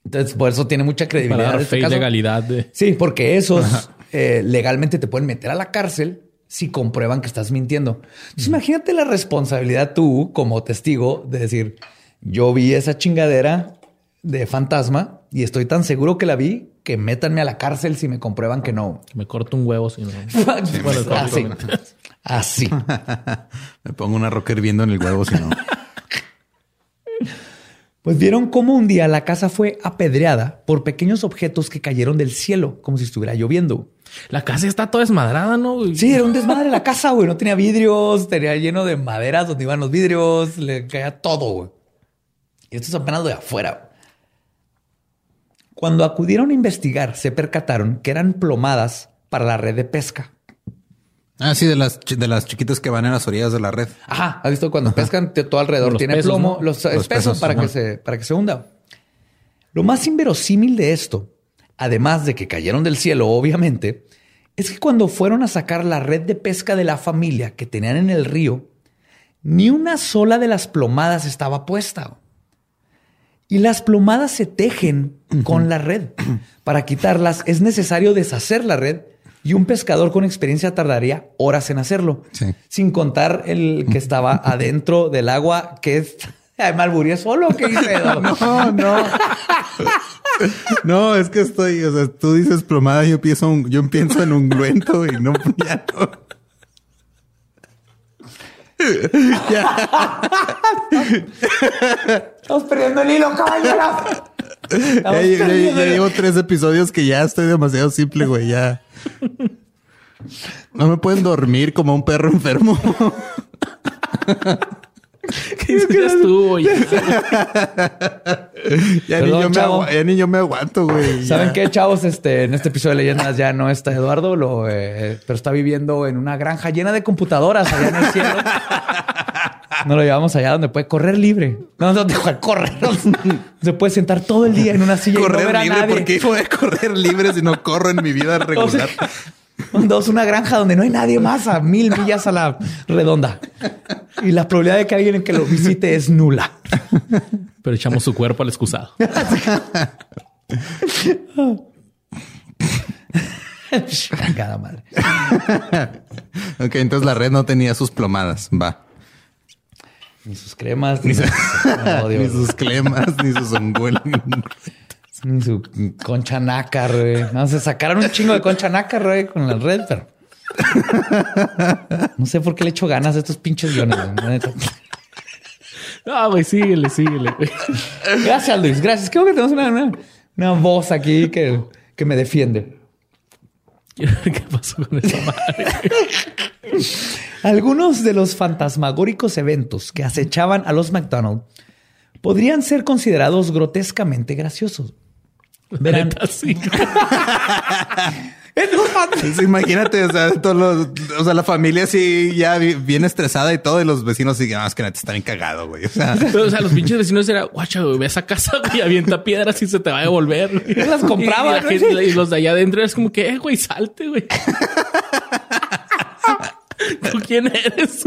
S2: Entonces, por eso tiene mucha credibilidad.
S3: Para este legalidad. De...
S2: Sí, porque esos eh, legalmente te pueden meter a la cárcel si comprueban que estás mintiendo. Entonces, imagínate la responsabilidad tú como testigo de decir, yo vi esa chingadera de fantasma y estoy tan seguro que la vi que métanme a la cárcel si me comprueban que no.
S3: Me corto un huevo si no.
S2: así. Así.
S1: me pongo una roca hirviendo en el huevo si no.
S2: Pues vieron cómo un día la casa fue apedreada por pequeños objetos que cayeron del cielo, como si estuviera lloviendo.
S3: La casa está toda desmadrada, ¿no?
S2: Sí, era un desmadre la casa, güey. No tenía vidrios, tenía lleno de maderas donde iban los vidrios, le caía todo, güey. Y esto es apenas de afuera. Cuando acudieron a investigar, se percataron que eran plomadas para la red de pesca.
S1: Ah, sí, de las, de las chiquitas que van en las orillas de la red.
S2: Ajá, ¿has visto cuando pescan todo alrededor tiene plomo? Los, pesos, para, que se, para que se hunda. Lo más inverosímil de esto, además de que cayeron del cielo, obviamente, es que cuando fueron a sacar la red de pesca de la familia que tenían en el río, ni una sola de las plomadas estaba puesta. Y las plomadas se tejen con la red. Para quitarlas es necesario deshacer la red y un pescador con experiencia tardaría horas en hacerlo. Sin contar el que estaba adentro del agua, que es... Malburía solo, ¿qué hice?
S1: no, no. No, es que estoy, o sea, tú dices plomada, yo pienso, yo pienso en ungüento y no, ya no.
S2: Estamos perdiendo el hilo, caballero.
S1: Ya, llevo tres episodios que ya estoy demasiado simple, güey. Ya. No me pueden dormir como un perro enfermo.
S3: ¿Qué ya estuvo? Ya,
S1: ni yo me aguanto, güey.
S2: ¿Saben qué, chavos? Este, en este episodio de Leyendas ya no está Eduardo, lo, eh, pero está viviendo en una granja llena de computadoras allá en el cielo. No lo llevamos allá donde puede correr libre. No, no, deja correr. Se puede sentar todo el día en una silla
S1: correr
S2: y no ver a
S1: libre.
S2: nadie.
S1: ¿Por qué voy a correr libre si no corro en mi vida regular?
S2: Dos, una granja donde no hay nadie más a mil millas a la redonda. Y la probabilidad de que alguien que lo visite es nula.
S3: Pero echamos su cuerpo al excusado.
S2: Cada madre.
S1: ok, entonces la red no tenía sus plomadas. Va.
S2: Ni sus cremas,
S1: ni, sus cremas, ni sus
S2: Ni su concha nácar, güey. No, se sacaron un chingo de concha nácar, güey, con la red, pero... No sé por qué le echo ganas a estos pinches guiones, güey.
S3: No, güey, síguele, síguele.
S2: Gracias, Luis. Gracias. Creo que tenemos una, una, voz aquí que, que me defiende.
S3: ¿Qué pasó con esa madre?
S2: Algunos de los fantasmagóricos eventos que acechaban a los McDonald podrían ser considerados grotescamente graciosos.
S3: Verán. Sí.
S1: imagínate, o sea, todos los, o sea, la familia así ya bien estresada y todo, y los vecinos siguen, ah, es que neta está bien cagado, güey. O sea,
S3: o sea, los pinches vecinos era, guacha, güey, ve a esa casa, y avienta piedras y se te va a devolver.
S2: Las compraban.
S3: Y, y, los de allá adentro es como que, eh, güey, salte, güey. ¿Tú quién eres?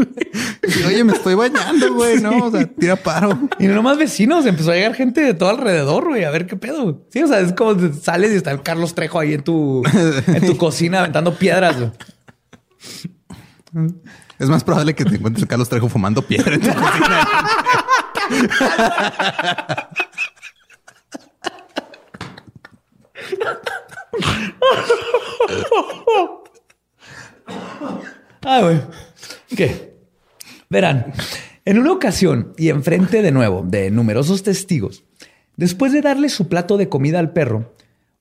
S1: Oye, me estoy bañando, güey. No, o sea, tira paro.
S2: Y no nomás vecinos, empezó a llegar gente de todo alrededor, güey, a ver qué pedo. Sí, o sea, es como sales y está el Carlos Trejo ahí en tu, en tu cocina aventando piedras. Güey.
S1: Es más probable que te encuentres a Carlos Trejo fumando piedra en tu cocina.
S2: Ah, güey. ¿Qué? Verán, en una ocasión y enfrente de nuevo de numerosos testigos, después de darle su plato de comida al perro,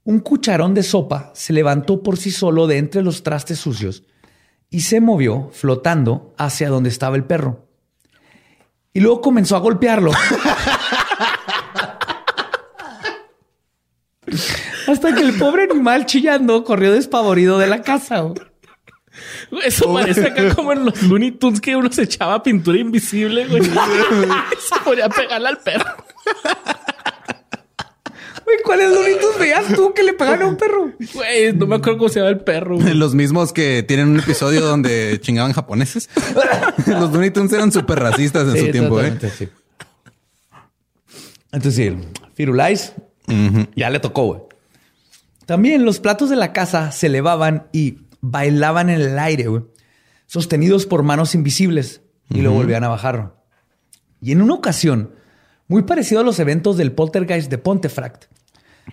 S2: un cucharón de sopa se levantó por sí solo de entre los trastes sucios y se movió flotando hacia donde estaba el perro. Y luego comenzó a golpearlo. Hasta que el pobre animal chillando corrió despavorido de la casa.
S3: Eso parece acá como en los Looney Tunes que uno se echaba pintura invisible, güey. Se podía pegarle al perro.
S2: Güey, ¿cuáles lunitos veías tú que le pegaron a un perro?
S3: Güey, no me acuerdo cómo se llama el perro. güey.
S1: Los mismos que tienen un episodio donde chingaban japoneses. Los Looney Tunes eran súper racistas en su tiempo, ¿eh?
S2: sí. Entonces, sí, Firulais ya le tocó, güey. También los platos de la casa se elevaban y bailaban en el aire, güey, sostenidos por manos invisibles y lo volvían a bajar. Y en una ocasión, muy parecido a los eventos del poltergeist de Pontefract,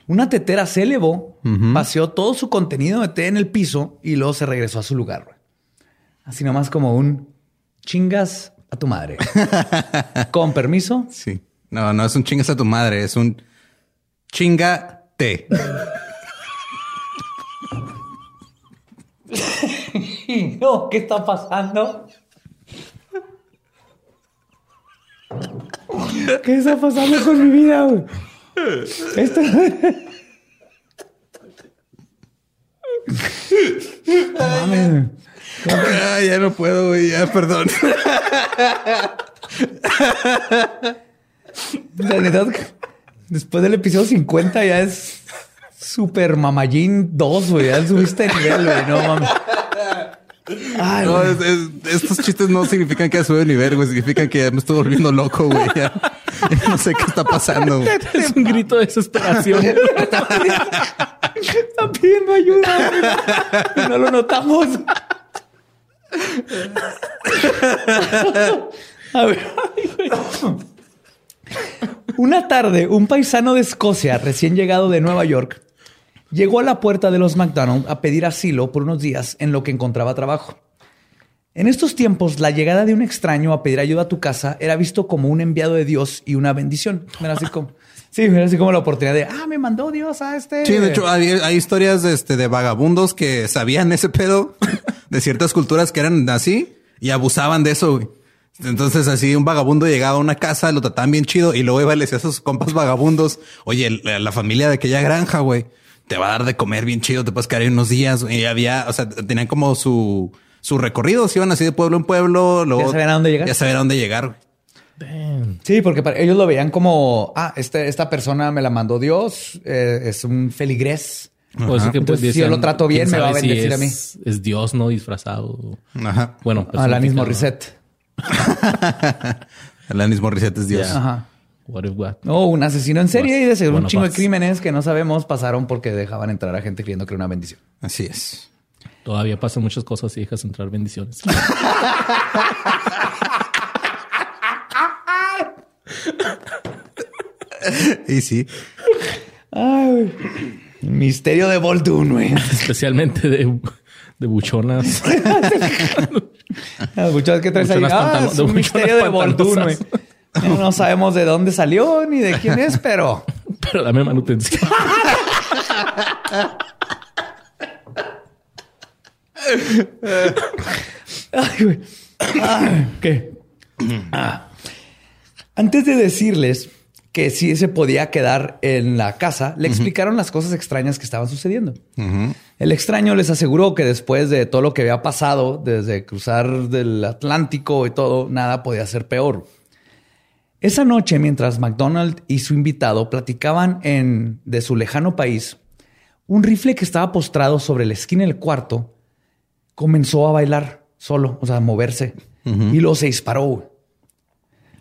S2: una tetera se elevó, vació todo su contenido de té en el piso y luego se regresó a su lugar. güey. Así nomás como un chingas a tu madre. Con permiso.
S1: Sí. No, no es un chingas a tu madre, es un chingate.
S2: No, ¿qué está pasando? ¿Qué está pasando con mi vida, güey? Esto... No mames.
S1: Ah, ya no puedo, güey, ya, perdón.
S2: La neta, después del episodio 50 ya es Super Mamallín 2, güey. Ya subiste de nivel, güey. No mames. Ay,
S1: No,
S2: güey.
S1: es- es- estos chistes no significan que ya sube de nivel, güey. Significan que ya me estoy volviendo loco, güey. Ya, ya no sé qué está pasando, güey.
S3: Es un grito de desesperación.
S2: Está pidiendo ayuda, güey. Y No lo notamos. A ver. Una tarde, un paisano de Escocia, recién llegado de Nueva York, llegó a la puerta de los McDonald's a pedir asilo por unos días en lo que encontraba trabajo. En estos tiempos, la llegada de un extraño a pedir ayuda a tu casa era visto como un enviado de Dios y una bendición. Era así como, sí, era así como la oportunidad de, ah, me mandó Dios a este.
S1: Sí, de hecho, hay, hay historias de, este, de vagabundos que sabían ese pedo de ciertas culturas que eran así y abusaban de eso. Entonces, así un vagabundo llegaba a una casa, lo trataban bien chido y luego iba y le decía a sus compas vagabundos, oye, la, la familia de aquella granja, güey, te va a dar de comer bien chido, te puedes quedar ahí unos días. Y había, o sea, tenían como su, su recorrido, se iban así de pueblo en pueblo. Luego,
S2: Ya sabían a dónde llegar.
S1: Ya sabían a dónde llegar.
S2: Sí, porque para- ellos lo veían como, ah, este, esta persona me la mandó Dios, eh, es un feligrés.
S3: Que, pues,
S2: Entonces, si yo lo trato bien, me va a
S3: sabe si
S2: bendecir a mí.
S3: es- Es Dios, no disfrazado.
S1: Ajá.
S3: Bueno,
S2: Alanis. Morissette.
S1: Alanis Morissette es Dios.
S2: Ajá.
S3: What if what?
S2: No, un asesino en serie y de seguro un chingo de crímenes que no sabemos pasaron porque dejaban entrar a gente creyendo que era una bendición.
S1: Así es.
S3: Todavía pasan muchas cosas y dejas entrar bendiciones.
S1: Y sí.
S2: Ay, misterio de Voldun, güey.
S3: Especialmente de, de buchonas.
S2: Las buchonas que traes ahí.
S3: Buchonas
S2: Ah,
S3: pantano-
S2: es
S3: de
S2: un
S3: buchonas
S2: misterio de Voldun, güey. No sabemos de dónde salió ni de quién es, pero
S3: Pero dame manutención.
S2: Ay, güey. ¿Qué? Ah. Antes de decirles que sí se podía quedar en la casa, le explicaron las cosas extrañas que estaban sucediendo. El extraño les aseguró que después de todo lo que había pasado, desde cruzar del Atlántico y todo, nada podía ser peor. Esa noche, mientras McDonald y su invitado platicaban en, de su lejano país, un rifle que estaba postrado sobre la esquina del cuarto comenzó a bailar solo, o sea, moverse. Y luego se disparó.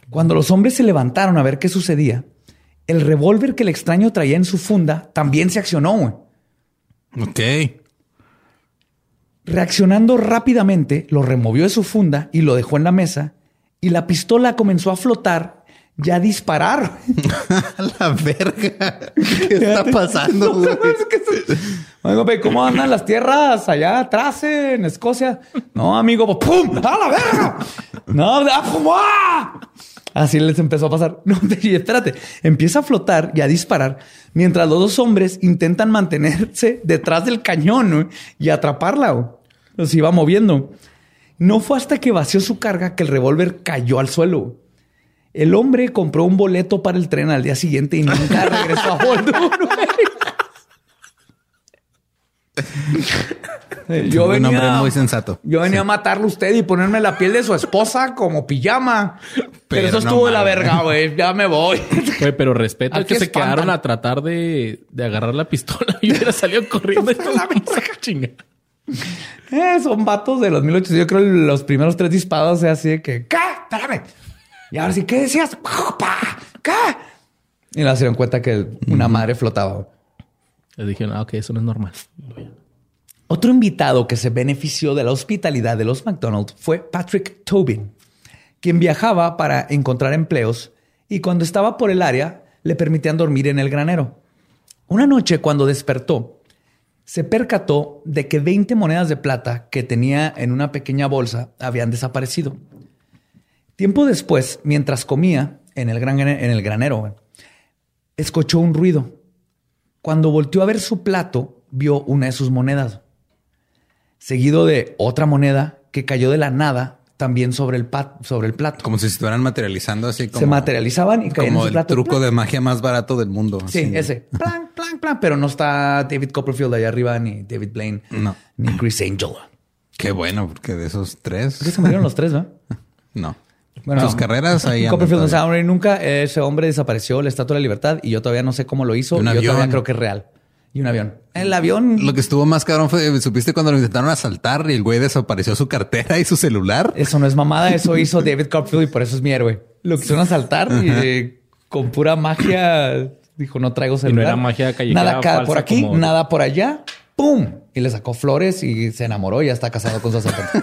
S2: Cuando los hombres se levantaron a ver qué sucedía, el revólver que el extraño traía en su funda también se accionó.
S1: Ok.
S2: Reaccionando rápidamente, lo removió de su funda y lo dejó en la mesa. Y la pistola comenzó a flotar y a disparar.
S1: A la verga. ¿Qué está pasando, güey?
S2: ¿cómo andan las tierras allá atrás en Escocia? No, amigo, ¡pum! ¡A la verga! No, ¡ah! ¡ah! Así les empezó a pasar. No, y espérate, empieza a flotar y a disparar mientras los dos hombres intentan mantenerse detrás del cañón y atraparla. güey. Los iba moviendo. No fue hasta que vació su carga que el revólver cayó al suelo. El hombre compró un boleto para el tren al día siguiente y nunca regresó a Boulder. güey. Yo
S1: un hombre
S2: venía,
S1: muy sensato.
S2: yo venía a matarlo a usted y ponerme la piel de su esposa como pijama. Pero,
S1: Pero
S2: eso
S1: no
S2: estuvo de la verga, güey. Ya me voy.
S3: Güey, pero respeto
S2: Aquí
S3: que se
S2: espantan.
S3: quedaron a tratar de, de agarrar la pistola y hubiera salido corriendo todo chinga.
S2: Eh, son vatos de los 1800. Yo creo que los primeros tres disparos es así de que, ¿qué? Espérame. Y ahora sí, ¿qué decías? Y se dieron cuenta que una madre flotaba.
S3: Les dijeron, ah, ok, eso no es normal.
S2: Otro invitado que se benefició de la hospitalidad de los McDonald's fue Patrick Tobin, quien viajaba para encontrar empleos y cuando estaba por el área le permitían dormir en el granero. Una noche cuando despertó, se percató de que 20 monedas de plata que tenía en una pequeña bolsa habían desaparecido. Tiempo después, mientras comía en el, gran, en el granero, escuchó un ruido. Cuando volteó a ver su plato, vio una de sus monedas, seguido de otra moneda que cayó de la nada también sobre el, pat- sobre el plato.
S1: Como si se estuvieran materializando así como...
S2: Se materializaban y caían
S1: Como el
S2: plato.
S1: truco de magia más barato del mundo.
S2: Sí,
S1: así.
S2: ese. Plan, plan, plan. Pero no está David Copperfield allá arriba, ni David Blaine,
S1: No.
S2: ni Chris Angel.
S1: Qué bueno, porque de esos tres...
S2: Creo que se murieron los tres, ¿no?
S1: No. Sus carreras ahí
S2: Copperfield no se
S1: todavía.
S2: va a morir nunca. Ese hombre desapareció la Estatua de la Libertad y yo todavía no sé cómo lo hizo.
S1: Y un
S2: y yo
S1: avión.
S2: todavía creo que es real. Y un avión. El avión.
S1: Lo que estuvo más cabrón fue, supiste cuando lo intentaron asaltar y el güey desapareció su cartera y su celular.
S2: Eso no es mamada. Eso hizo David Copperfield y por eso es mi héroe. Lo quisieron asaltar y eh, con pura magia dijo no traigo celular.
S3: era magia callejera
S2: Nada
S3: falsa
S2: por aquí,
S3: como-
S2: nada por allá. ¡Pum! Y le sacó flores y se enamoró y ya está casado con su asaltante.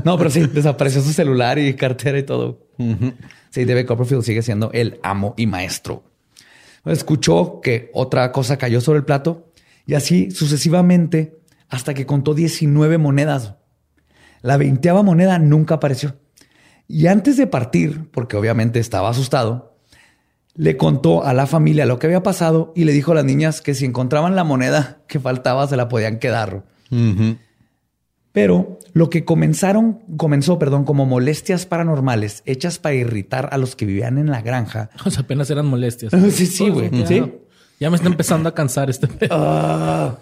S2: no, pero sí, desapareció su celular y cartera y todo. Sí, David Copperfield sigue siendo el amo y maestro. Escuchó que otra cosa cayó sobre el plato y así sucesivamente hasta que contó 19 monedas. La veinteava moneda nunca apareció. Y antes de partir, porque obviamente estaba asustado, le contó a la familia lo que había pasado y le dijo a las niñas que si encontraban la moneda que faltaba se la podían quedar. Pero lo que comenzaron, comenzó, perdón, como molestias paranormales hechas para irritar a los que vivían en la granja.
S3: O sea, apenas eran molestias.
S2: Sí, sí, güey.
S3: Ya,
S2: Sí.
S3: ya me está empezando a cansar este pedo.
S2: Ah,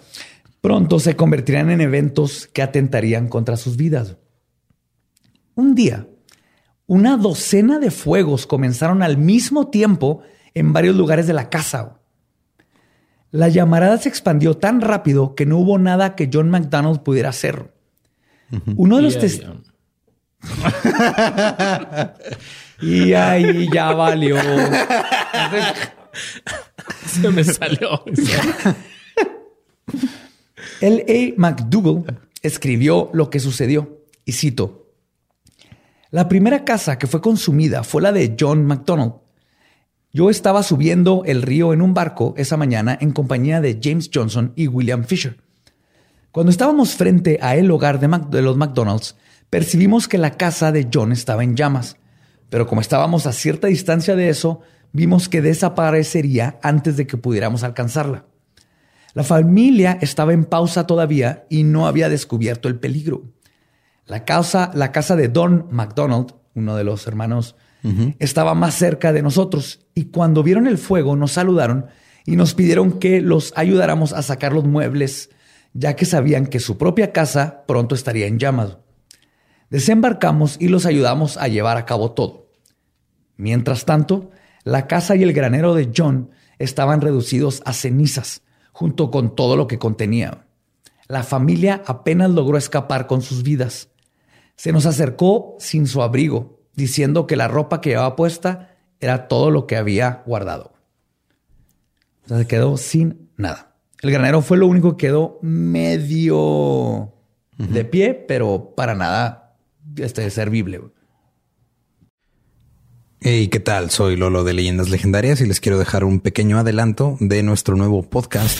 S2: pronto se convertirían en eventos que atentarían contra sus vidas. Un día, una docena de fuegos comenzaron al mismo tiempo en varios lugares de la casa. La llamarada se expandió tan rápido que no hubo nada que John McDonald pudiera hacer. Uno de los testigos... Y ahí ya valió.
S3: Se me salió.
S2: L. A. McDougall escribió lo que sucedió y cito: La primera casa que fue consumida fue la de John McDonald. Yo estaba subiendo el río en un barco esa mañana en compañía de James Johnson y William Fisher. Cuando estábamos frente a el hogar de, de los McDonald's, percibimos que la casa de John estaba en llamas. Pero como estábamos a cierta distancia de eso, vimos que desaparecería antes de que pudiéramos alcanzarla. La familia estaba en pausa todavía y no había descubierto el peligro. La casa, la casa de Don McDonald, uno de los hermanos, estaba más cerca de nosotros y cuando vieron el fuego nos saludaron y nos pidieron que los ayudáramos a sacar los muebles, ya que sabían que su propia casa pronto estaría en llamas. Desembarcamos y los ayudamos a llevar a cabo todo. Mientras tanto, la casa y el granero de John estaban reducidos a cenizas, junto con todo lo que contenía. La familia apenas logró escapar con sus vidas. Se nos acercó sin su abrigo, diciendo que la ropa que llevaba puesta era todo lo que había guardado. O sea, se quedó sin nada. El granero fue lo único que quedó medio de pie, pero para nada este, servible.
S1: Hey, ¿qué tal? Soy Lolo de Leyendas Legendarias y les quiero dejar un pequeño adelanto de nuestro nuevo podcast.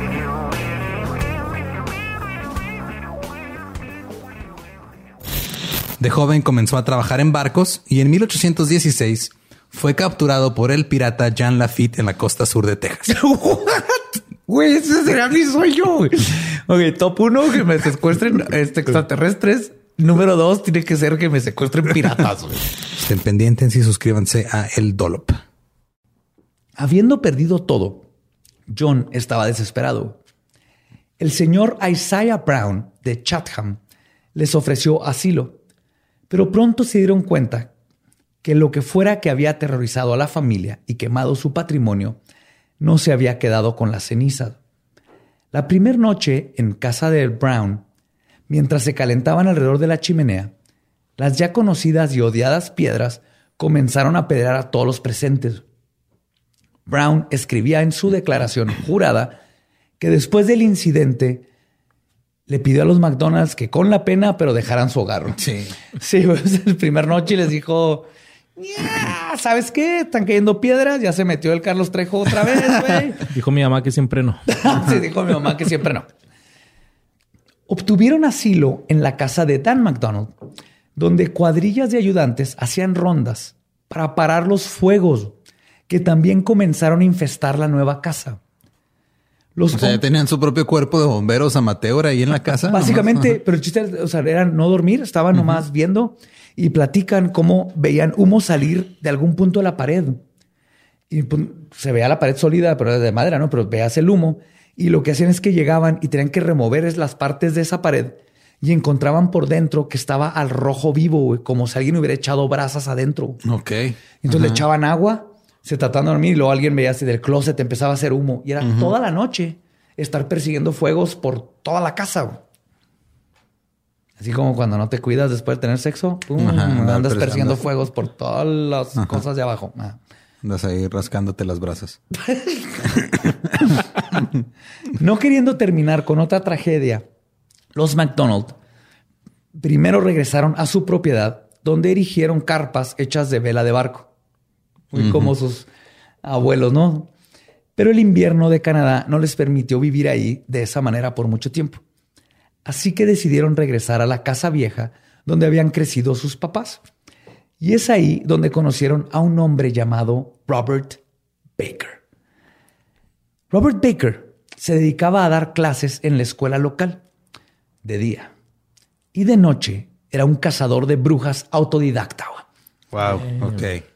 S1: De joven comenzó a trabajar en barcos y en 1816 fue capturado por el pirata Jean Lafitte en la costa sur de Texas.
S2: Güey, ese será mi sueño. Ok, top uno, que me secuestren este, extraterrestres. Número dos, tiene que ser que me secuestren piratas.
S1: Estén pendientes y suscríbanse a El Dolop.
S2: Habiendo perdido todo, John estaba desesperado. El señor Isaiah Brown de Chatham les ofreció asilo, pero pronto se dieron cuenta que lo que fuera que había aterrorizado a la familia y quemado su patrimonio no se había quedado con la ceniza. La primera noche en casa de Brown, mientras se calentaban alrededor de la chimenea, las ya conocidas y odiadas piedras comenzaron a pedrear a todos los presentes. Brown escribía en su declaración jurada que después del incidente le pidió a los McDonald's que con la pena, pero dejaran su hogar.
S1: Sí.
S2: Sí, pues, el primer noche les dijo, ¿sabes qué? Están cayendo piedras, ya se metió el Carlos Trejo otra vez, güey.
S3: dijo mi mamá que siempre no.
S2: sí, dijo mi mamá que siempre no. Obtuvieron asilo en la casa de Dan McDonald, donde cuadrillas de ayudantes hacían rondas para parar los fuegos que también comenzaron a infestar la nueva casa.
S1: Los o sea, tenían su propio cuerpo de bomberos amateur ahí en la casa.
S2: Básicamente, pero el chiste o sea, era no dormir, estaban nomás viendo y platican cómo veían humo salir de algún punto de la pared. Y pues, se veía la pared sólida, pero de madera, ¿no? Pero veas el humo. Y lo que hacían es que llegaban y tenían que remover las partes de esa pared y encontraban por dentro que estaba al rojo vivo, como si alguien hubiera echado brasas adentro.
S1: Ok.
S2: Entonces le echaban agua, se trataban de dormir y luego alguien veía así del closet, empezaba a hacer humo. Y era toda la noche estar persiguiendo fuegos por toda la casa. Así como cuando no te cuidas después de tener sexo, andas persiguiendo fuegos por todas las cosas de abajo. Ah.
S1: Andas ahí rascándote las brasas.
S2: no queriendo terminar con otra tragedia, los McDonald primero regresaron a su propiedad donde erigieron carpas hechas de vela de barco. Muy como sus abuelos, ¿no? Pero el invierno de Canadá no les permitió vivir ahí de esa manera por mucho tiempo. Así que decidieron regresar a la casa vieja donde habían crecido sus papás. Y es ahí donde conocieron a un hombre llamado Robert Baker. Robert Baker se dedicaba a dar clases en la escuela local de día y de noche era un cazador de brujas autodidacta.
S1: Wow, ok.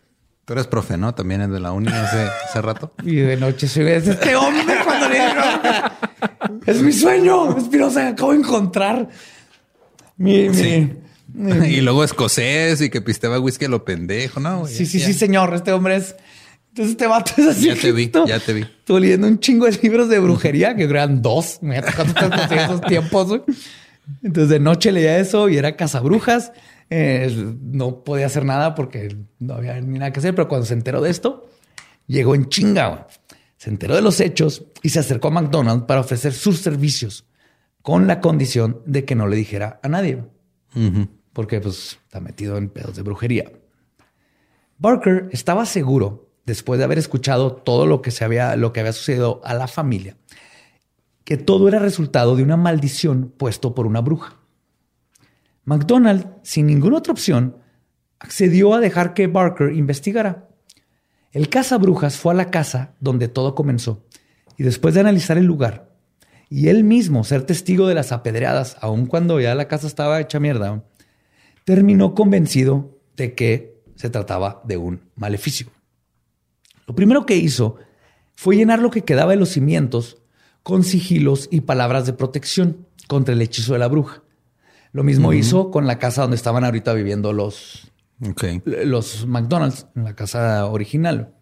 S1: Tú eres profe, ¿no? También es de la uni hace, hace rato.
S2: Y de noche se ve este hombre cuando le es mi sueño. Espinosa, acabo de encontrar mi,
S1: Y luego escocés y que pisteaba whisky a lo pendejo, ¿no?
S2: Sí, sí, sí, señor. Este hombre es. Entonces este vato es así.
S1: Ya te vi, ya te vi.
S2: Estuve leyendo un chingo de libros de brujería que eran dos. Me ha tocado esos tiempos. Entonces de noche leía eso y era cazabrujas. Eh, no podía hacer nada porque no había ni nada que hacer. Pero cuando se enteró de esto, llegó en chinga. Se enteró de los hechos y se acercó a McDonald's para ofrecer sus servicios con la condición de que no le dijera a nadie. Porque pues está metido en pedos de brujería. Barker estaba seguro, después de haber escuchado todo lo que, se había, lo que había sucedido a la familia, que todo era resultado de una maldición puesto por una bruja. McDonald, sin ninguna otra opción, accedió a dejar que Barker investigara. El brujas fue a la casa donde todo comenzó y después de analizar el lugar y él mismo ser testigo de las apedreadas, aun cuando ya la casa estaba hecha mierda, terminó convencido de que se trataba de un maleficio. Lo primero que hizo fue llenar lo que quedaba de los cimientos con sigilos y palabras de protección contra el hechizo de la bruja. Lo mismo hizo con la casa donde estaban ahorita viviendo los, los McDonald's, en la casa original.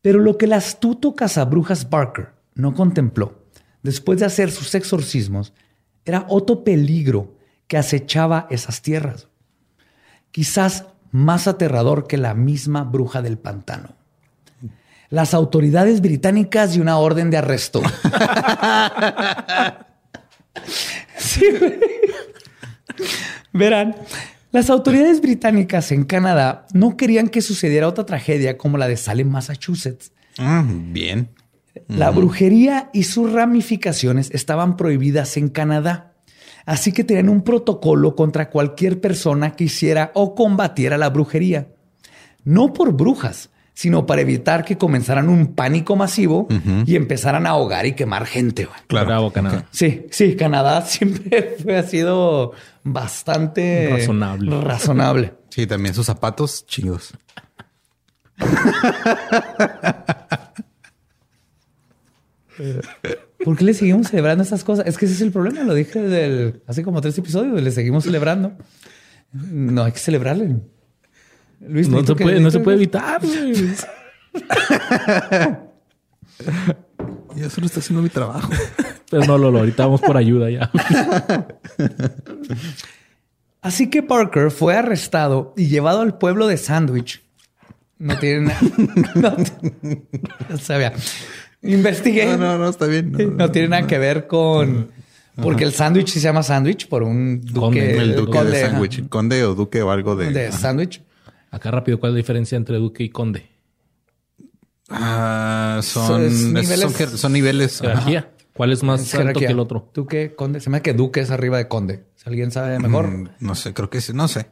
S2: Pero lo que el astuto cazabrujas Barker no contempló después de hacer sus exorcismos era otro peligro que acechaba esas tierras. Quizás más aterrador que la misma bruja del pantano. Las autoridades británicas y una orden de arresto. Verán, las autoridades británicas en Canadá no querían que sucediera otra tragedia como la de Salem, Massachusetts.
S1: Ah, bien.
S2: La brujería y sus ramificaciones estaban prohibidas en Canadá. Así que tenían un protocolo contra cualquier persona que hiciera o combatiera la brujería. No por brujas, sino para evitar que comenzaran un pánico masivo y empezaran a ahogar y quemar gente.
S3: Claro, Bravo, Canadá.
S2: Sí, sí, Canadá siempre fue, ha sido bastante
S3: razonable.
S2: razonable.
S1: Sí, también sus zapatos chingos.
S2: ¿Por qué le seguimos celebrando estas cosas? Es que ese es el problema. Lo dije del, hace como tres episodios. Le seguimos celebrando. No hay que celebrarle.
S3: Luis, no, se puede, no se puede evitar.
S1: Yo solo estoy haciendo mi trabajo.
S3: Pero no, Lolo, ahorita vamos por ayuda ya.
S2: Así que Parker fue arrestado y llevado al pueblo de Sandwich. No tiene nada. No, sabía. Investigué.
S1: No, no, no, está bien.
S2: No, tiene nada que ver con. Porque el sándwich se llama sándwich por un duque.
S3: Conde,
S1: El duque de sándwich. Conde o duque o algo de.
S2: De sándwich.
S3: Acá rápido, ¿cuál es la diferencia entre duque y conde?
S1: Ah, son,
S2: Es
S1: es-
S2: niveles-
S1: son, jer- son niveles.
S3: Jerarquía. ¿Cuál es más
S2: Es
S3: alto que el otro?
S2: Duque, conde. Se me hace que duque es arriba de conde. Si alguien sabe mejor.
S1: Mm, No sé, creo que sí, no sé.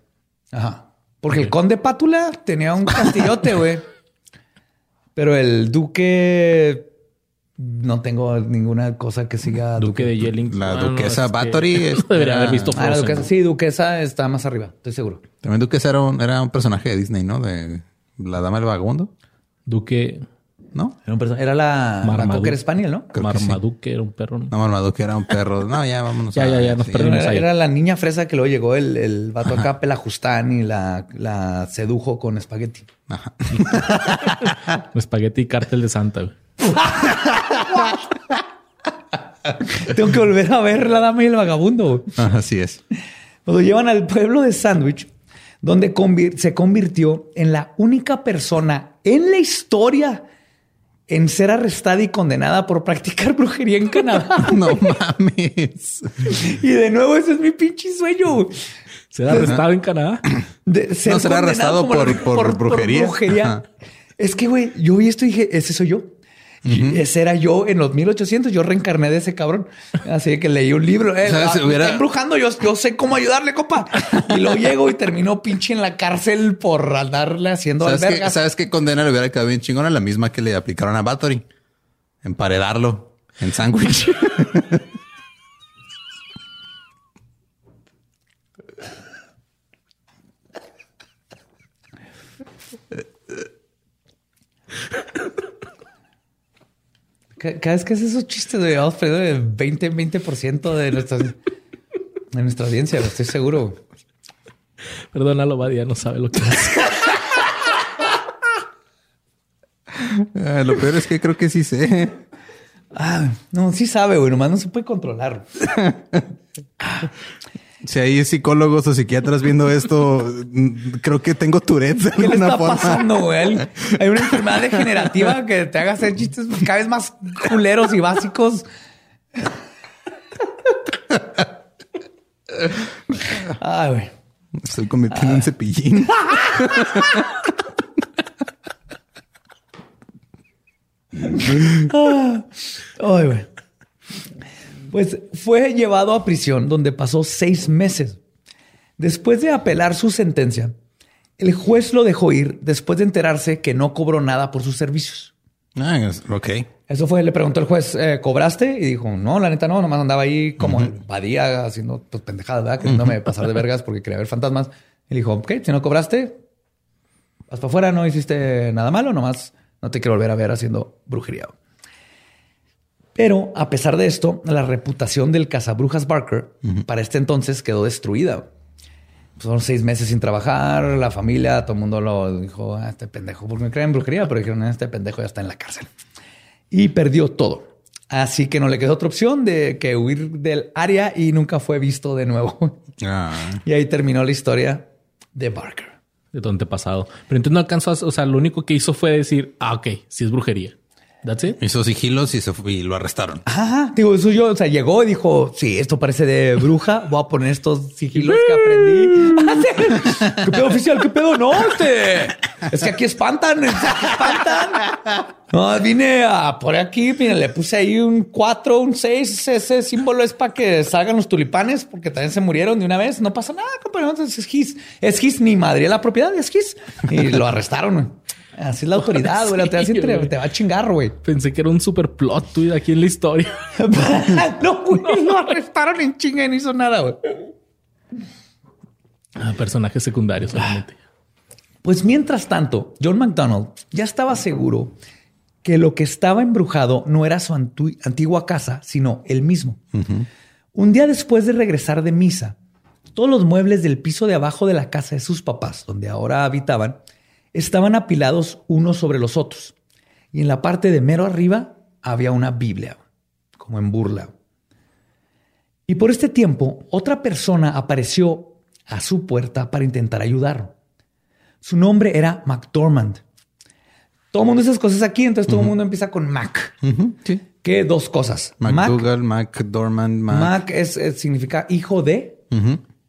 S2: Ajá. Porque el conde Pátula tenía un castillote, güey. Pero el duque no tengo ninguna cosa que siga.
S3: Duque de Yelling.
S1: La
S3: Ah, no,
S1: duquesa
S3: que-
S1: es-
S3: Debería haber visto
S2: Ah, la. Sí, duquesa está más arriba, estoy seguro.
S1: También Duquesa era un, era un personaje de Disney, ¿no? De La Dama del Vagabundo,
S3: Duque
S1: ¿no?
S2: Era, un perso- era la, la
S3: Marmaduke.
S2: Cocker Spaniel, ¿no?
S1: Creo que sí.
S3: Marmaduke era un perro. ¿no?
S1: No, Marmaduke era un perro. No, ya vámonos.
S3: Ya,
S1: a-
S3: ya, ya, nos
S1: sí.
S3: perdimos.
S2: Era,
S3: ahí.
S2: era la niña fresa que luego llegó el, el vato acá, Pelajustán, y la, la sedujo con espagueti.
S1: Ajá.
S3: Espagueti y cártel de Santa. güey.
S2: Tengo que volver a ver la dama y el vagabundo.
S1: Ajá, Así es.
S2: Lo llevan al pueblo de Sandwich, donde convir- se convirtió en la única persona en la historia en ser arrestada y condenada por practicar brujería en Canadá.
S1: No mames.
S2: y de nuevo, ese es mi pinche sueño.
S3: ¿Será arrestado en Canadá?
S2: De ser
S1: No, será
S2: condenado
S1: arrestado por- por brujería.
S2: Es que, güey, yo vi esto y dije, ese soy yo. Ese era yo en los 1800. Yo reencarné de ese cabrón. Así que leí un libro. Eh,
S1: ¿Sabes?
S2: ah,
S1: Hubiera-
S2: está embrujando. Yo, yo sé cómo ayudarle, compa. Y luego llego y terminó pinche en la cárcel por andarle haciendo
S1: ¿Sabes
S2: albergas.
S1: ¿Sabes qué condena le hubiera quedado bien chingona? La misma que le aplicaron a Bathory. Emparedarlo en sándwich.
S2: Cada vez que haces esos chistes de Alfredo de 20, 20% de nuestra, de nuestra audiencia, estoy seguro.
S3: Perdónalo, Badia, no sabe lo que hace.
S1: Ah, lo peor es que creo que sí sé.
S2: Ah, no, sí sabe, güey. Nomás no se puede controlar.
S1: Si hay psicólogos o psiquiatras viendo esto, mm, creo que tengo Tourette de
S2: ¿Qué le está
S1: forma.
S2: pasando, güey? Hay una enfermedad degenerativa que te haga hacer chistes cada vez más culeros y básicos. Ay, güey.
S1: Estoy convirtiendo en cepillín.
S2: Ay, güey. Pues fue llevado a prisión donde pasó seis meses. Después de apelar su sentencia, el juez lo dejó ir después de enterarse que no cobró nada por sus servicios.
S1: Ah, ok.
S2: Eso fue, le preguntó el juez, eh, ¿cobraste? Y dijo, no, la neta no, nomás andaba ahí como el Badía haciendo pues, pendejadas, ¿verdad? Queriéndome pasar de vergas porque quería ver fantasmas. Y le dijo, ok, si no cobraste, vas para afuera, no hiciste nada malo, nomás no te quiero volver a ver haciendo brujería. Pero a pesar de esto, la reputación del cazabrujas Barker para este entonces quedó destruida. Son seis meses sin trabajar, la familia, todo el mundo lo dijo, ah, este pendejo, porque me creen en brujería, pero dijeron, este pendejo ya está en la cárcel. Y perdió todo. Así que no le quedó otra opción de que huir del área y nunca fue visto de nuevo. Ah. Y ahí terminó la historia de Barker.
S3: De tu antepasado. Pero entonces no alcanzó, a, o sea, lo único que hizo fue decir, ah, ok, sí es brujería. That's it.
S1: Hizo sigilos y, se y lo arrestaron.
S2: Ajá. Digo, eso yo, o sea, llegó y dijo, sí, esto parece de bruja. Voy a poner estos sigilos que aprendí. ¿Qué pedo oficial? ¿Qué pedo? No, este. Es que aquí espantan. espantan. No, vine a por aquí. Mira, le puse ahí un 4, un 6. Ese símbolo es para que salgan los tulipanes porque también se murieron de una vez. No pasa nada, compañero. Es his. Es his. Ni madre la propiedad. Es his. Y lo arrestaron. Así es la autoridad, güey. te, va a chingar, güey.
S3: Pensé que era un super plot tuyo aquí en la historia.
S2: no, güey. Lo arrestaron en chinga y no hizo nada, güey.
S3: Ah, personajes secundarios solamente.
S2: Pues mientras tanto, John McDonald ya estaba seguro que lo que estaba embrujado no era su antigua casa, sino él mismo. Un día después de regresar de misa, todos los muebles del piso de abajo de la casa de sus papás, donde ahora habitaban, estaban apilados unos sobre los otros. Y en la parte de mero arriba había una Biblia, como en burla. Y por este tiempo, otra persona apareció a su puerta para intentar ayudar. Su nombre era McDormand. Todo el mundo esas cosas aquí, entonces todo el mundo empieza con Mac. Que dos cosas.
S1: McDougall, McDormand,
S2: Mac. Mac es, significa hijo de.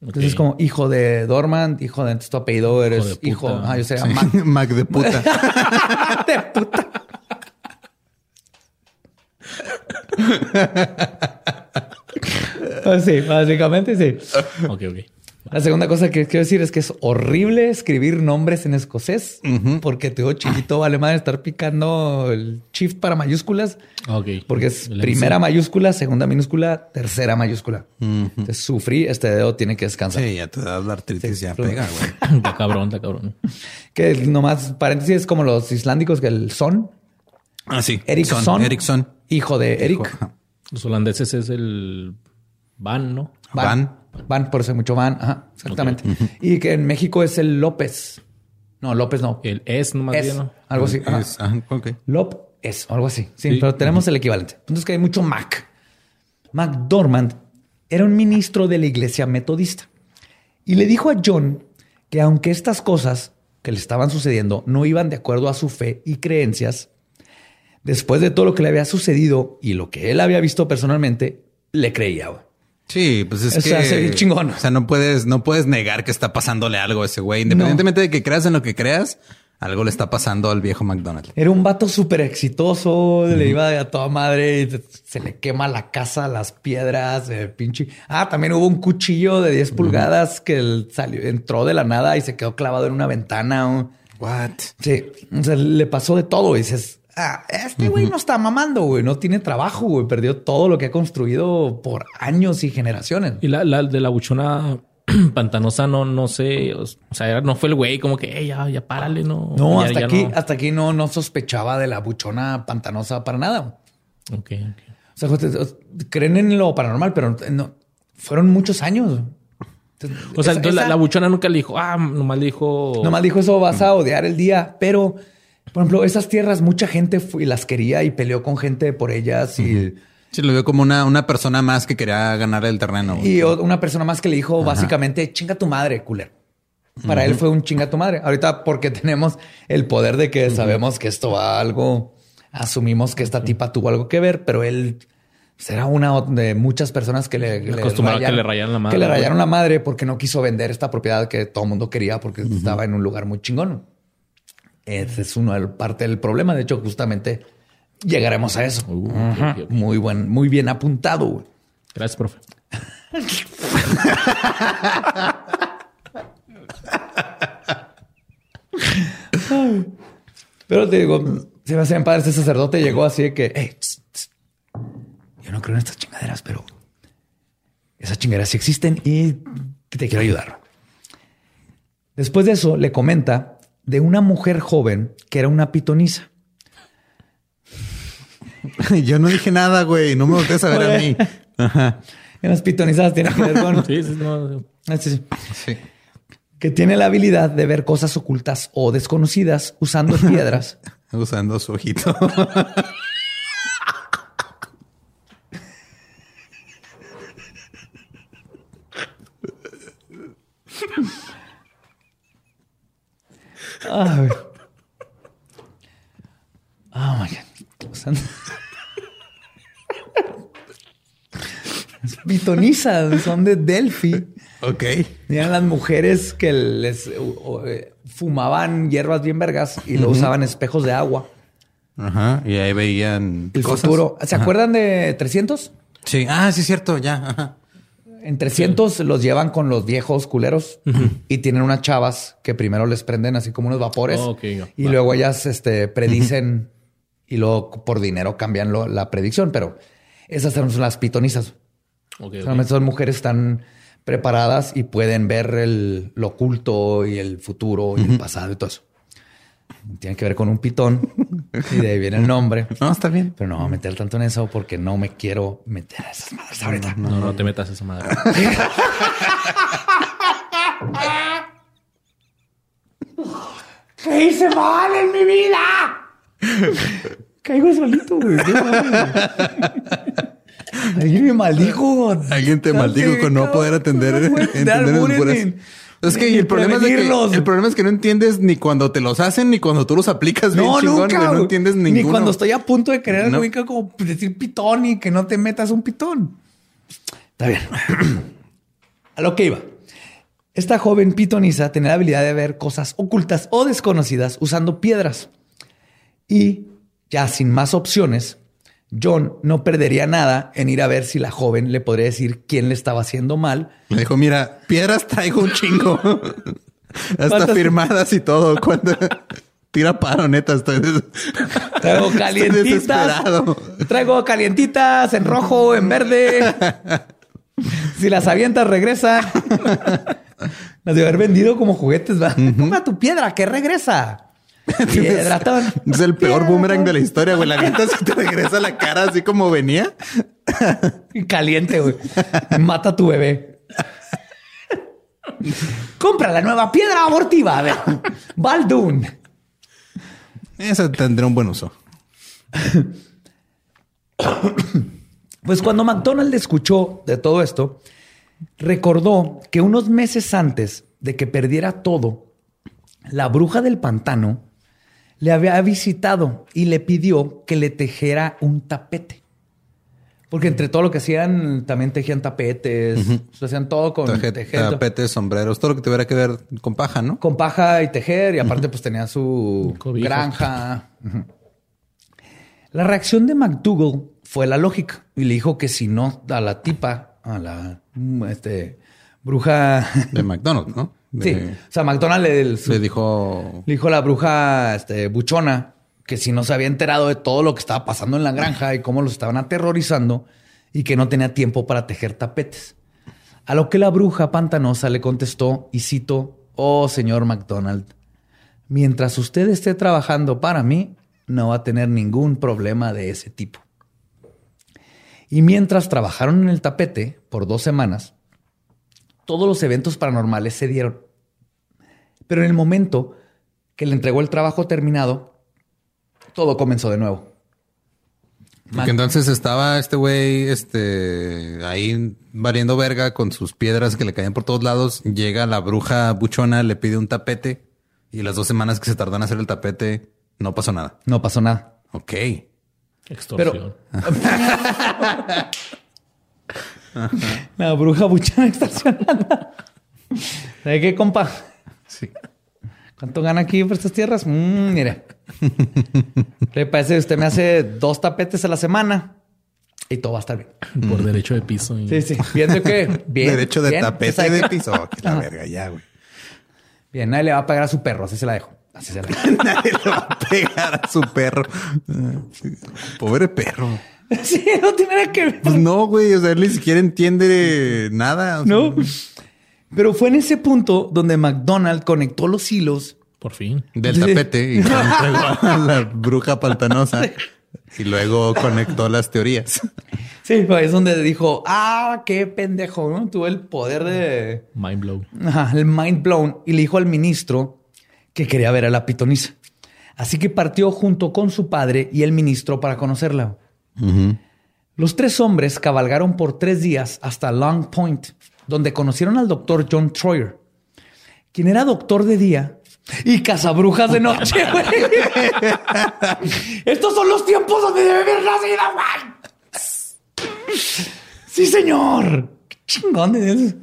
S2: Entonces es como hijo de Dormand, hijo de entonces tu apellido eres hijo. Ah, yo sé,
S1: Mac. Mac de puta. de puta.
S2: sí, básicamente sí. Ok, ok. La segunda cosa que quiero decir es que es horrible escribir nombres en escocés porque te digo chiquito vale más estar picando el shift para mayúsculas. Ok. Porque es primera mayúscula, segunda minúscula, tercera mayúscula. Entonces sufrí, este dedo tiene que descansar.
S1: Sí, ya te da la artritis, ya pega, güey.
S3: Está cabrón, está cabrón.
S2: Que nomás, paréntesis, es como los islándicos que el son.
S1: Ah, sí.
S2: Ericsson. Ericsson. Hijo de Eric.
S3: Los holandeses es el Van, ¿no?
S1: Van.
S2: Van, por eso mucho van. Ajá, exactamente. Y que en México es el López. No, López no.
S3: El es, no más bien, ¿no?
S2: Algo así.
S1: Es,
S2: Lop es, algo así. Sí, pero tenemos el equivalente. Entonces que hay mucho Mac. McDormand era un ministro de la iglesia metodista y le dijo a John que aunque estas cosas que le estaban sucediendo no iban de acuerdo a su fe y creencias, después de todo lo que le había sucedido y lo que él había visto personalmente, le creía.
S1: Sí, pues es que chingón. O sea, no puedes, no puedes negar que está pasándole algo a ese güey, independientemente de que creas en lo que creas. Algo le está pasando al viejo McDonald.
S2: Era un vato súper exitoso, le iba a toda madre, y se le quema la casa, las piedras, el pinche. Ah, también hubo un cuchillo de 10 pulgadas que salió, entró de la nada y se quedó clavado en una ventana.
S1: What?
S2: Sí, o sea, le pasó de todo. Y dices, Ah, este güey no está mamando, güey. No tiene trabajo, güey. Perdió todo lo que ha construido por años y generaciones.
S3: Y la, de la buchona pantanosa no, no sé. O sea, no fue el güey como que ya, ya párale, no.
S2: No, hasta aquí, hasta aquí no, no sospechaba de la buchona pantanosa para nada.
S3: Ok,
S2: O sea, creen en lo paranormal, pero no, fueron muchos años.
S3: o sea, entonces la, la, buchona nunca le dijo, ah, nomás le dijo.
S2: Nomás dijo eso, vas a odiar el día, pero por ejemplo, esas tierras, mucha gente fue, las quería y peleó con gente por ellas y...
S1: Sí, lo vio como una, una persona más que quería ganar el terreno.
S2: Y una persona más que le dijo básicamente, chinga tu madre, culero. Para él fue un chinga tu madre. Ahorita porque tenemos el poder de que sabemos que esto va a algo, asumimos que esta tipa tuvo algo que ver, pero él será una de muchas personas que le,
S3: le, que le rayaron la madre.
S2: Que le rayaron la madre porque no quiso vender esta propiedad que todo el mundo quería porque estaba en un lugar muy chingón. Ese es una parte del problema. De hecho, justamente llegaremos a eso. Uh, muy buen, muy bien apuntado.
S3: Gracias, profe.
S2: Pero te digo, se me hacen padre, ese sacerdote llegó así de que, yo no creo en estas chingaderas, pero esas chingaderas sí existen y te quiero ayudar. Después de eso, le comenta de una mujer joven que era una pitonisa.
S1: Yo no dije nada, güey. No me voltees a ver a mí. Ajá.
S2: En las pitonizadas tienen que ver con...
S3: Sí, sí, no.
S2: Ah, sí, sí.
S1: Sí.
S2: Que tiene la habilidad de ver cosas ocultas o desconocidas usando piedras.
S1: Usando su ojito.
S2: Ay. Oh my God. Pitonizas son de Delphi.
S1: ok.
S2: Eran las mujeres que les eh, fumaban hierbas bien vergas y lo usaban espejos de agua.
S1: Ajá. Y ahí veían
S2: El
S1: cosas.
S2: futuro. ¿Se acuerdan de 300?
S1: Sí. Ah, sí, es cierto. Ya. Ajá.
S2: En 300 los llevan con los viejos culeros y tienen unas chavas que primero les prenden así como unos vapores
S3: Oh, no.
S2: y luego ellas este, predicen y luego por dinero cambian lo- la predicción, pero esas son las pitonizas.
S3: Ok, ok.
S2: Solamente son mujeres que están preparadas y pueden ver el, lo oculto y el futuro y el pasado y todo eso. Tiene que ver con un pitón y de ahí viene el nombre.
S1: No, está bien.
S2: Pero no voy a meter tanto en eso porque no me quiero meter a esas madres ahorita.
S3: No, no te metas esa madre.
S2: ¿Qué hice mal en mi vida? Caigo solito, güey. Alguien me maldijo.
S1: Alguien te maldijo con no poder atender,
S2: No
S1: entender
S2: dar ni-
S1: Es que
S2: ni
S1: el problema es, de que,
S2: prevenirlos.
S1: el problema es que no entiendes ni cuando te los hacen ni cuando tú los aplicas bien
S2: No,
S1: chingón,
S2: nunca.
S1: No entiendes
S2: Ni
S1: ninguno.
S2: cuando estoy a punto de querer
S1: No.
S2: como decir pitón y que no te metas un pitón. Está bien. a lo que iba. Esta joven pitoniza tenía la habilidad de ver cosas ocultas o desconocidas usando piedras. Y ya sin más opciones, John no perdería nada en ir a ver si la joven le podría decir quién le estaba haciendo mal
S1: Le dijo, mira, piedras traigo un chingo. Hasta
S2: ¿Cuántas-
S1: firmadas y todo. Cuando tira paro, neta, estoy, des-
S2: Traigo
S1: estoy
S2: calientitas.
S1: desesperado.
S2: Traigo calientitas en rojo, en verde. Si las avientas, regresa. Las de haber vendido como juguetes. ¿va? Compra tu piedra que regresa. Piedratón.
S1: Es el peor
S2: Piedratón.
S1: boomerang de la historia, güey. La avientas y te regresa la cara así como venía.
S2: Caliente, güey. Mata a tu bebé. Compra la nueva piedra abortiva. A ver. Baldun.
S1: Eso tendrá un buen uso.
S2: Pues cuando McDonald escuchó de todo esto, recordó que unos meses antes de que perdiera todo, la bruja del pantano le había visitado y le pidió que le tejera un tapete. Porque entre todo lo que hacían, también tejían tapetes, lo hacían todo con,
S1: Taje-
S2: tejer-
S1: Tapetes, sombreros, todo lo que tuviera que ver con paja, ¿no?
S2: con paja y tejer, y aparte pues tenía su granja. La reacción de McDougall fue la lógica y le dijo que si no a la tipa, a la este, bruja...
S1: De McDonald's, ¿no? De-
S2: sí, o sea, McDonald le, le
S1: Le dijo...
S2: dijo a la bruja este, buchona que si no se había enterado de todo lo que estaba pasando en la granja y cómo los estaban aterrorizando y que no tenía tiempo para tejer tapetes. A lo que la bruja pantanosa le contestó y cito, oh señor McDonald, mientras usted esté trabajando para mí, no va a tener ningún problema de ese tipo. Y mientras trabajaron en el tapete por dos semanas, todos los eventos paranormales se dieron. Pero en el momento que le entregó el trabajo terminado, todo comenzó de nuevo.
S1: Porque entonces estaba este güey, este, ahí valiendo verga con sus piedras que le caían por todos lados. Llega la bruja buchona, le pide un tapete y las dos semanas que se tardan en hacer el tapete, no pasó nada.
S2: No pasó nada.
S1: Ok.
S3: Extorsión.
S2: La bruja buchona extorsionada. ¿Sabe qué, compa?
S1: Sí.
S2: ¿Cuánto gana aquí por estas tierras? Mm, mire. Le parece que usted me hace dos tapetes a la semana y todo va a estar bien.
S3: Por derecho de piso. y-
S2: Sí, sí. Viendo que bien.
S1: Derecho de
S2: bien,
S1: tapete
S2: ¿sabe
S1: de piso. Que la verga, ya, güey.
S2: Bien, nadie le va a pagar a su perro. Así se la dejo. Así se la dejo.
S1: Nadie le va a pegar a su perro. Pobre perro.
S2: sí, no tiene nada que ver.
S1: Pues no, güey. O sea, él ni siquiera entiende nada. o sea,
S2: No. Pero fue en ese punto donde McDonald conectó los hilos
S3: Por fin.
S1: del tapete y se entregó a la bruja pantanosa y luego conectó las teorías.
S2: Sí, pues es donde dijo, ah, qué pendejo, ¿no? Tuvo el poder de...
S3: Mind blow.
S2: Ajá, el mind blown. Y le dijo al ministro que quería ver a la pitonisa. Así que partió junto con su padre y el ministro para conocerla. Los tres hombres cabalgaron por tres días hasta Long Point, donde conocieron al doctor John Troyer, quien era doctor de día y cazabrujas de noche, güey. Estos son los tiempos donde debe haber nacido, güey. Sí, señor. Qué chingón es.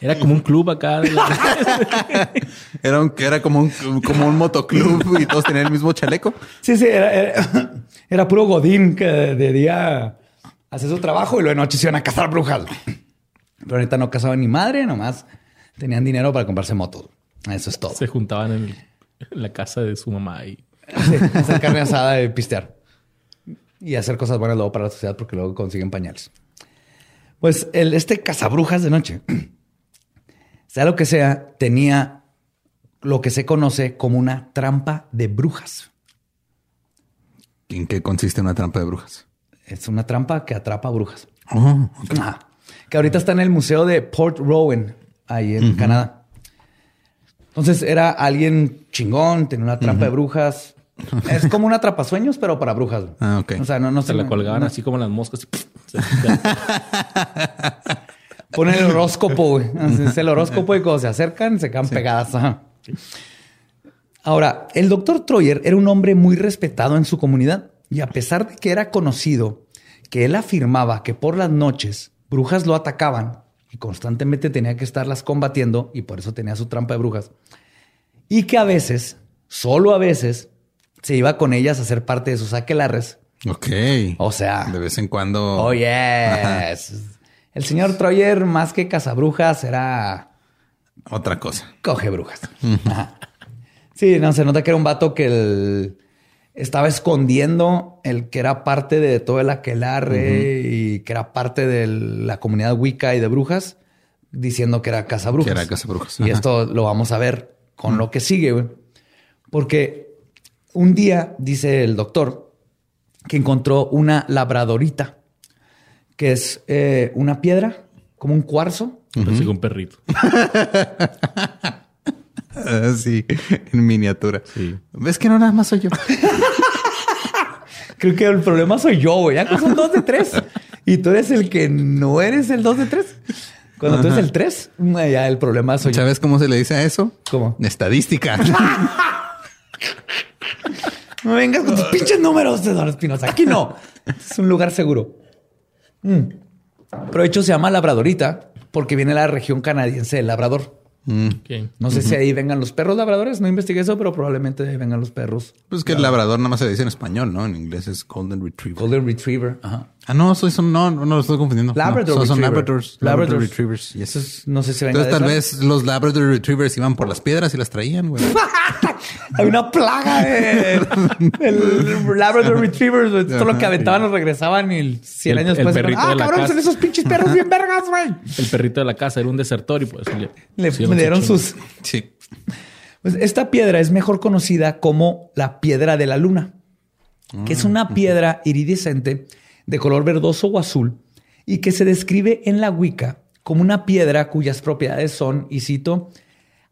S3: Era como un club acá. la-
S1: Era, un, era como, un, como un motoclub y todos tenían el mismo chaleco.
S2: Sí, sí, era, era- era puro Godín que de día hace su trabajo y luego de noche se iban a cazar brujas. Pero ahorita no cazaban ni madre, nomás tenían dinero para comprarse motos. Eso es todo.
S3: Se juntaban en la casa de su mamá y
S2: Sí, hacer carne asada y pistear. Y hacer cosas buenas luego para la sociedad porque luego consiguen pañales. Pues el, este cazabrujas de noche, sea lo que sea, tenía lo que se conoce como una trampa de brujas.
S1: ¿En qué consiste una trampa de brujas?
S2: Es una trampa que atrapa brujas.
S1: Oh.
S2: Que ahorita está en el museo de Port Rowan, ahí en Canadá. Entonces era alguien chingón, tenía una trampa de brujas. Es como una atrapasueños, pero para brujas.
S1: Ah, ok.
S2: O sea, no, no
S3: se la colgaban
S2: no-
S3: así como las moscas. y se-
S2: Pone el horóscopo, güey. Es el horóscopo y cuando se acercan se quedan pegadas. Ahora, el doctor Troyer era un hombre muy respetado en su comunidad y a pesar de que era conocido que él afirmaba que por las noches brujas lo atacaban y constantemente tenía que estarlas combatiendo y por eso tenía su trampa de brujas y que a veces, solo a veces, se iba con ellas a ser parte de sus aquelarres.
S1: ok.
S2: O sea,
S1: De vez en cuando.
S2: Oh, yes. El señor Troyer, más que cazabrujas, era
S1: Otra cosa.
S2: coge brujas. Sí, no, se nota que era un vato que el- estaba escondiendo el que era parte de todo el aquelarre y que era parte de la comunidad Wicca y de brujas, diciendo que era cazabrujas.
S1: Que era cazabrujas,
S2: Y
S1: ajá.
S2: esto lo vamos a ver con lo que sigue, güey. Porque un día, dice el doctor, que encontró una labradorita, que es eh, una piedra, como un cuarzo,
S3: Pensé que un perrito.
S1: Ah, sí, en miniatura.
S3: Sí.
S1: ¿Ves que no nada más soy yo?
S2: Creo que el problema soy yo, güey. Ya son dos de tres. Y tú eres el que no eres el dos de tres. Cuando tú eres el tres, ya el problema soy yo.
S1: ¿Sabes cómo se le dice a eso?
S2: ¿Cómo?
S1: Estadística.
S2: No vengas con tus pinches números, Eduardo Espinosa. Aquí no. Es un lugar seguro. Mm. Pero de hecho se llama Labradorita porque viene de la región canadiense del Labrador.
S3: Ok.
S2: No sé si ahí vengan los perros labradores. No investigué eso, pero probablemente ahí vengan los perros.
S1: Pues que el labrador nada más se dice en español, ¿no? En inglés es Golden Retriever.
S2: Golden Retriever. Ajá.
S1: Ah, no, soy, son, no, no, no lo estoy confundiendo.
S2: Labrador
S1: No, son. Labradors. Labrador. Retrievers. yes.
S2: Entonces, no sé si venga
S1: Entonces
S2: de
S1: tal vez los Labrador Retrievers iban por las piedras y las traían, güey.
S2: Hay una plaga de el Labrador Retrievers. güey. Todo lo que aventaban los regresaban y 100
S3: El-
S2: años
S3: el
S2: después.
S3: perrito
S2: ah,
S3: de la
S2: cabrón,
S3: casa.
S2: son esos pinches perros bien vergas, güey.
S3: El perrito de la casa era un desertor y pues le,
S2: Le, dieron
S3: su
S2: sus.
S1: Sí.
S2: Pues esta piedra es mejor conocida como la piedra de la luna, que es una piedra iridiscente de color verdoso o azul y que se describe en la Wicca como una piedra cuyas propiedades son, y cito,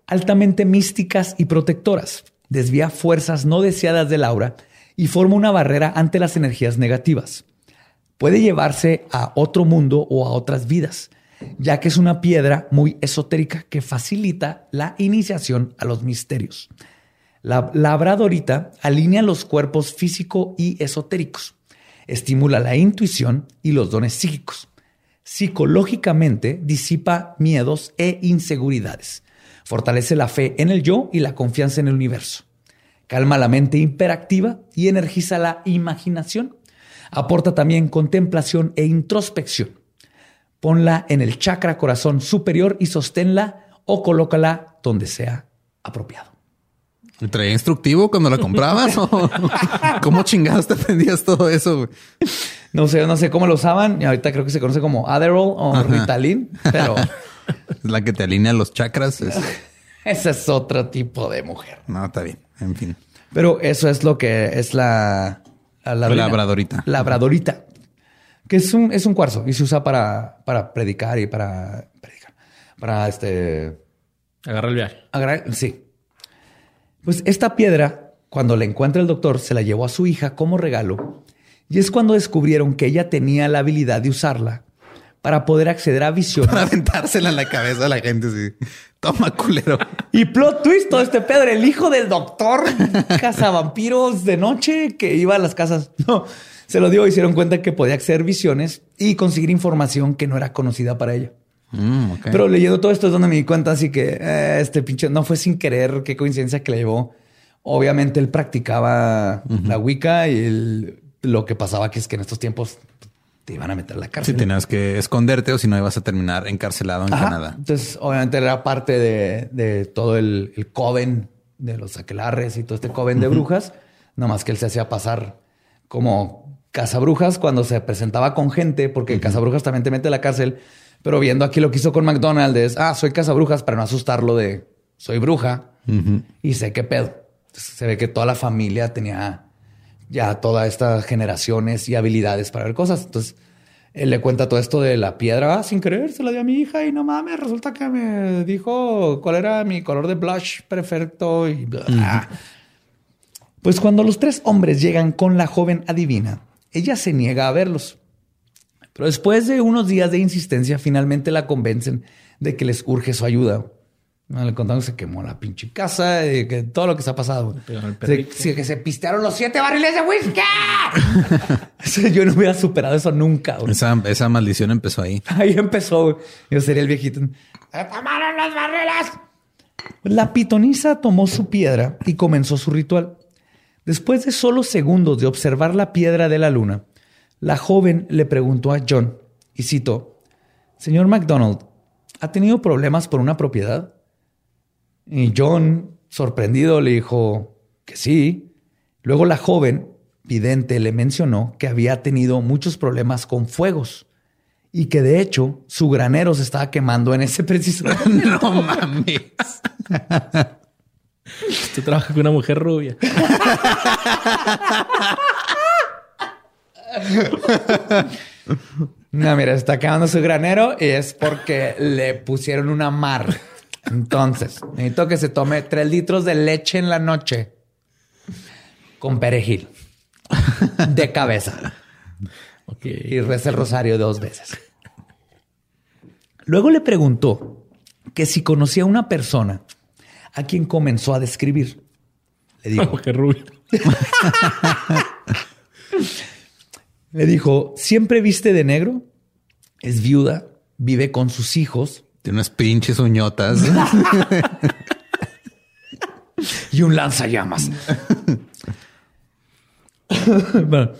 S2: altamente místicas y protectoras. Desvía fuerzas no deseadas del aura y forma una barrera ante las energías negativas. Puede llevarse a otro mundo o a otras vidas, ya que es una piedra muy esotérica que facilita la iniciación a los misterios. La labradorita alinea los cuerpos físico y esotéricos, estimula la intuición y los dones psíquicos. Psicológicamente disipa miedos e inseguridades, fortalece la fe en el yo y la confianza en el universo, calma la mente hiperactiva y energiza la imaginación, aporta también contemplación e introspección. Ponla en el chakra corazón superior y sosténla o colócala donde sea apropiado.
S1: ¿Y ¿Traía instructivo cuando la comprabas? ¿O ¿Cómo chingados te aprendías todo eso? güey?
S2: No sé, no sé cómo lo usaban y ahorita creo que se conoce como Adderall o
S1: Ajá.
S2: Ritalin, pero
S1: Es la que te alinea los chakras. es-
S2: Ese es otro tipo de mujer.
S1: No, está bien. En fin.
S2: Pero eso es lo que es la... La ladrina.
S1: Labradorita.
S2: Labradorita. Que es un, es un cuarzo y se usa para, para predicar y para... Predicar. Para este...
S3: Agarra el viaje.
S2: Sí. Pues esta piedra, cuando la encuentra el doctor, se la llevó a su hija como regalo. Y es cuando descubrieron que ella tenía la habilidad de usarla para poder acceder a visiones.
S1: Para aventársela en la cabeza a la gente. Sí. Toma, culero.
S2: Y plot twist, todo este Pedro, el hijo del doctor cazavampiros de noche que iba a las casas. No, se lo dio dieron cuenta que podía acceder visiones y conseguir información que no era conocida para ella.
S1: Mm.
S2: Pero leyendo todo esto es donde me di cuenta, así que eh, este pinche no fue sin querer, qué coincidencia que le llevó. Obviamente él practicaba la Wicca y el- lo que pasaba que es que en estos tiempos te iban a meter a la
S1: Si
S2: cárcel.
S1: tenías que esconderte o si no ibas a terminar encarcelado en
S2: Ajá.
S1: Canadá.
S2: Entonces, obviamente era parte de, de todo el, el coven de los aquelarres y todo este coven de brujas. Nomás que él se hacía pasar como cazabrujas cuando se presentaba con gente, porque el cazabrujas también te mete a la cárcel. Pero viendo aquí lo que hizo con McDonald's es, ah, soy cazabrujas para no asustarlo de soy bruja y sé qué pedo. Entonces, se ve que toda la familia tenía ya todas estas generaciones y habilidades para ver cosas. Entonces, él le cuenta todo esto de la piedra. Ah, sin querer, se la dio a mi hija y no mames, resulta que me dijo cuál era mi color de blush perfecto y bla. Pues cuando los tres hombres llegan con la joven adivina, ella se niega a verlos. Pero después de unos días de insistencia, finalmente la convencen de que les urge su ayuda. No, Le contaron que se quemó la pinche casa, y que todo lo que se ha pasado. Se- que se pistearon los siete barriles de whisky. Yo no hubiera superado eso nunca.
S1: Esa, esa maldición empezó ahí.
S2: Ahí empezó. güey. Yo sería el viejito. ¡Se tomaron los barriles! La pitonisa tomó su piedra y comenzó su ritual. Después de solo segundos de observar la piedra de la luna, la joven le preguntó a John, y citó, Señor MacDonald, ¿ha tenido problemas por una propiedad? Y John, sorprendido, le dijo que sí. Luego la joven, vidente, le mencionó que había tenido muchos problemas con fuegos y que de hecho su granero se estaba quemando en ese preciso
S1: no mames.
S3: Usted trabaja con una mujer rubia.
S2: No, mira, está quemando su granero y es porque le pusieron una mar. Entonces, necesito que se tome tres litros de leche en la noche con perejil de cabeza y reza el rosario dos veces. Luego le preguntó que si conocía a una persona a quien comenzó a describir. Le
S3: Una
S2: dijo,
S3: mujer rubia.
S2: Le dijo, siempre viste de negro, es viuda, vive con sus hijos
S1: Tiene unas pinches uñotas.
S2: y un lanzallamas. bueno,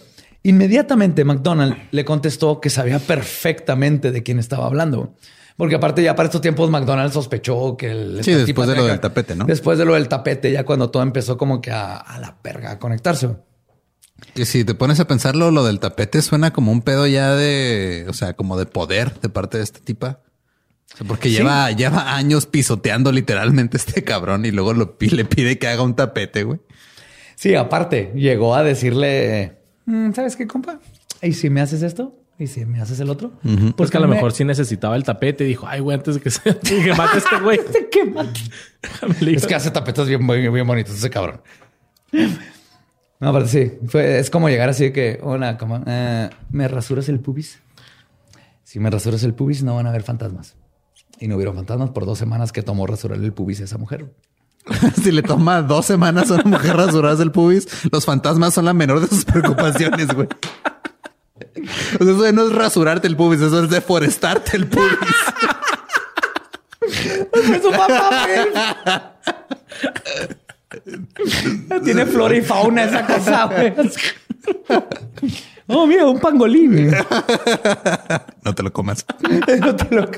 S2: inmediatamente McDonald le contestó que sabía perfectamente de quién estaba hablando. Porque aparte ya para estos tiempos McDonald sospechó que el
S1: Sí, después de lo del tapete, ¿no?
S2: Después de lo del tapete, ya cuando todo empezó como que a, a la perga a conectarse.
S1: Que si te pones a pensarlo, lo del tapete suena como un pedo ya de, o sea, como de poder de parte de esta tipa. O sea, porque lleva, lleva años pisoteando literalmente este cabrón y luego lo, le pide que haga un tapete, güey.
S2: Sí, aparte, llegó a decirle, "Mm, ¿sabes qué, compa? ¿Y si me haces esto? ¿Y si me haces el otro?
S3: Pues que a lo
S2: me-
S3: mejor sí necesitaba el tapete. Dijo, ay, güey, antes de que se que mate a este güey.
S2: Es que hace tapetes bien, bien, bien bonitos ese cabrón. No, aparte sí. Fue, es como llegar así de que, hola, como, eh, ¿me rasuras el pubis? Si me rasuras el pubis, no van a haber fantasmas. Y no hubieron fantasmas por dos semanas que tomó rasurar el pubis a esa mujer.
S1: si le toma dos semanas a una mujer rasurarse el pubis, los fantasmas son la menor de sus preocupaciones, güey. O sea, eso no es rasurarte el pubis, eso es deforestarte el pubis.
S2: Tiene flora y fauna esa cosa, güey. Oh, mira, un pangolín.
S1: No te lo comas.
S2: No te lo-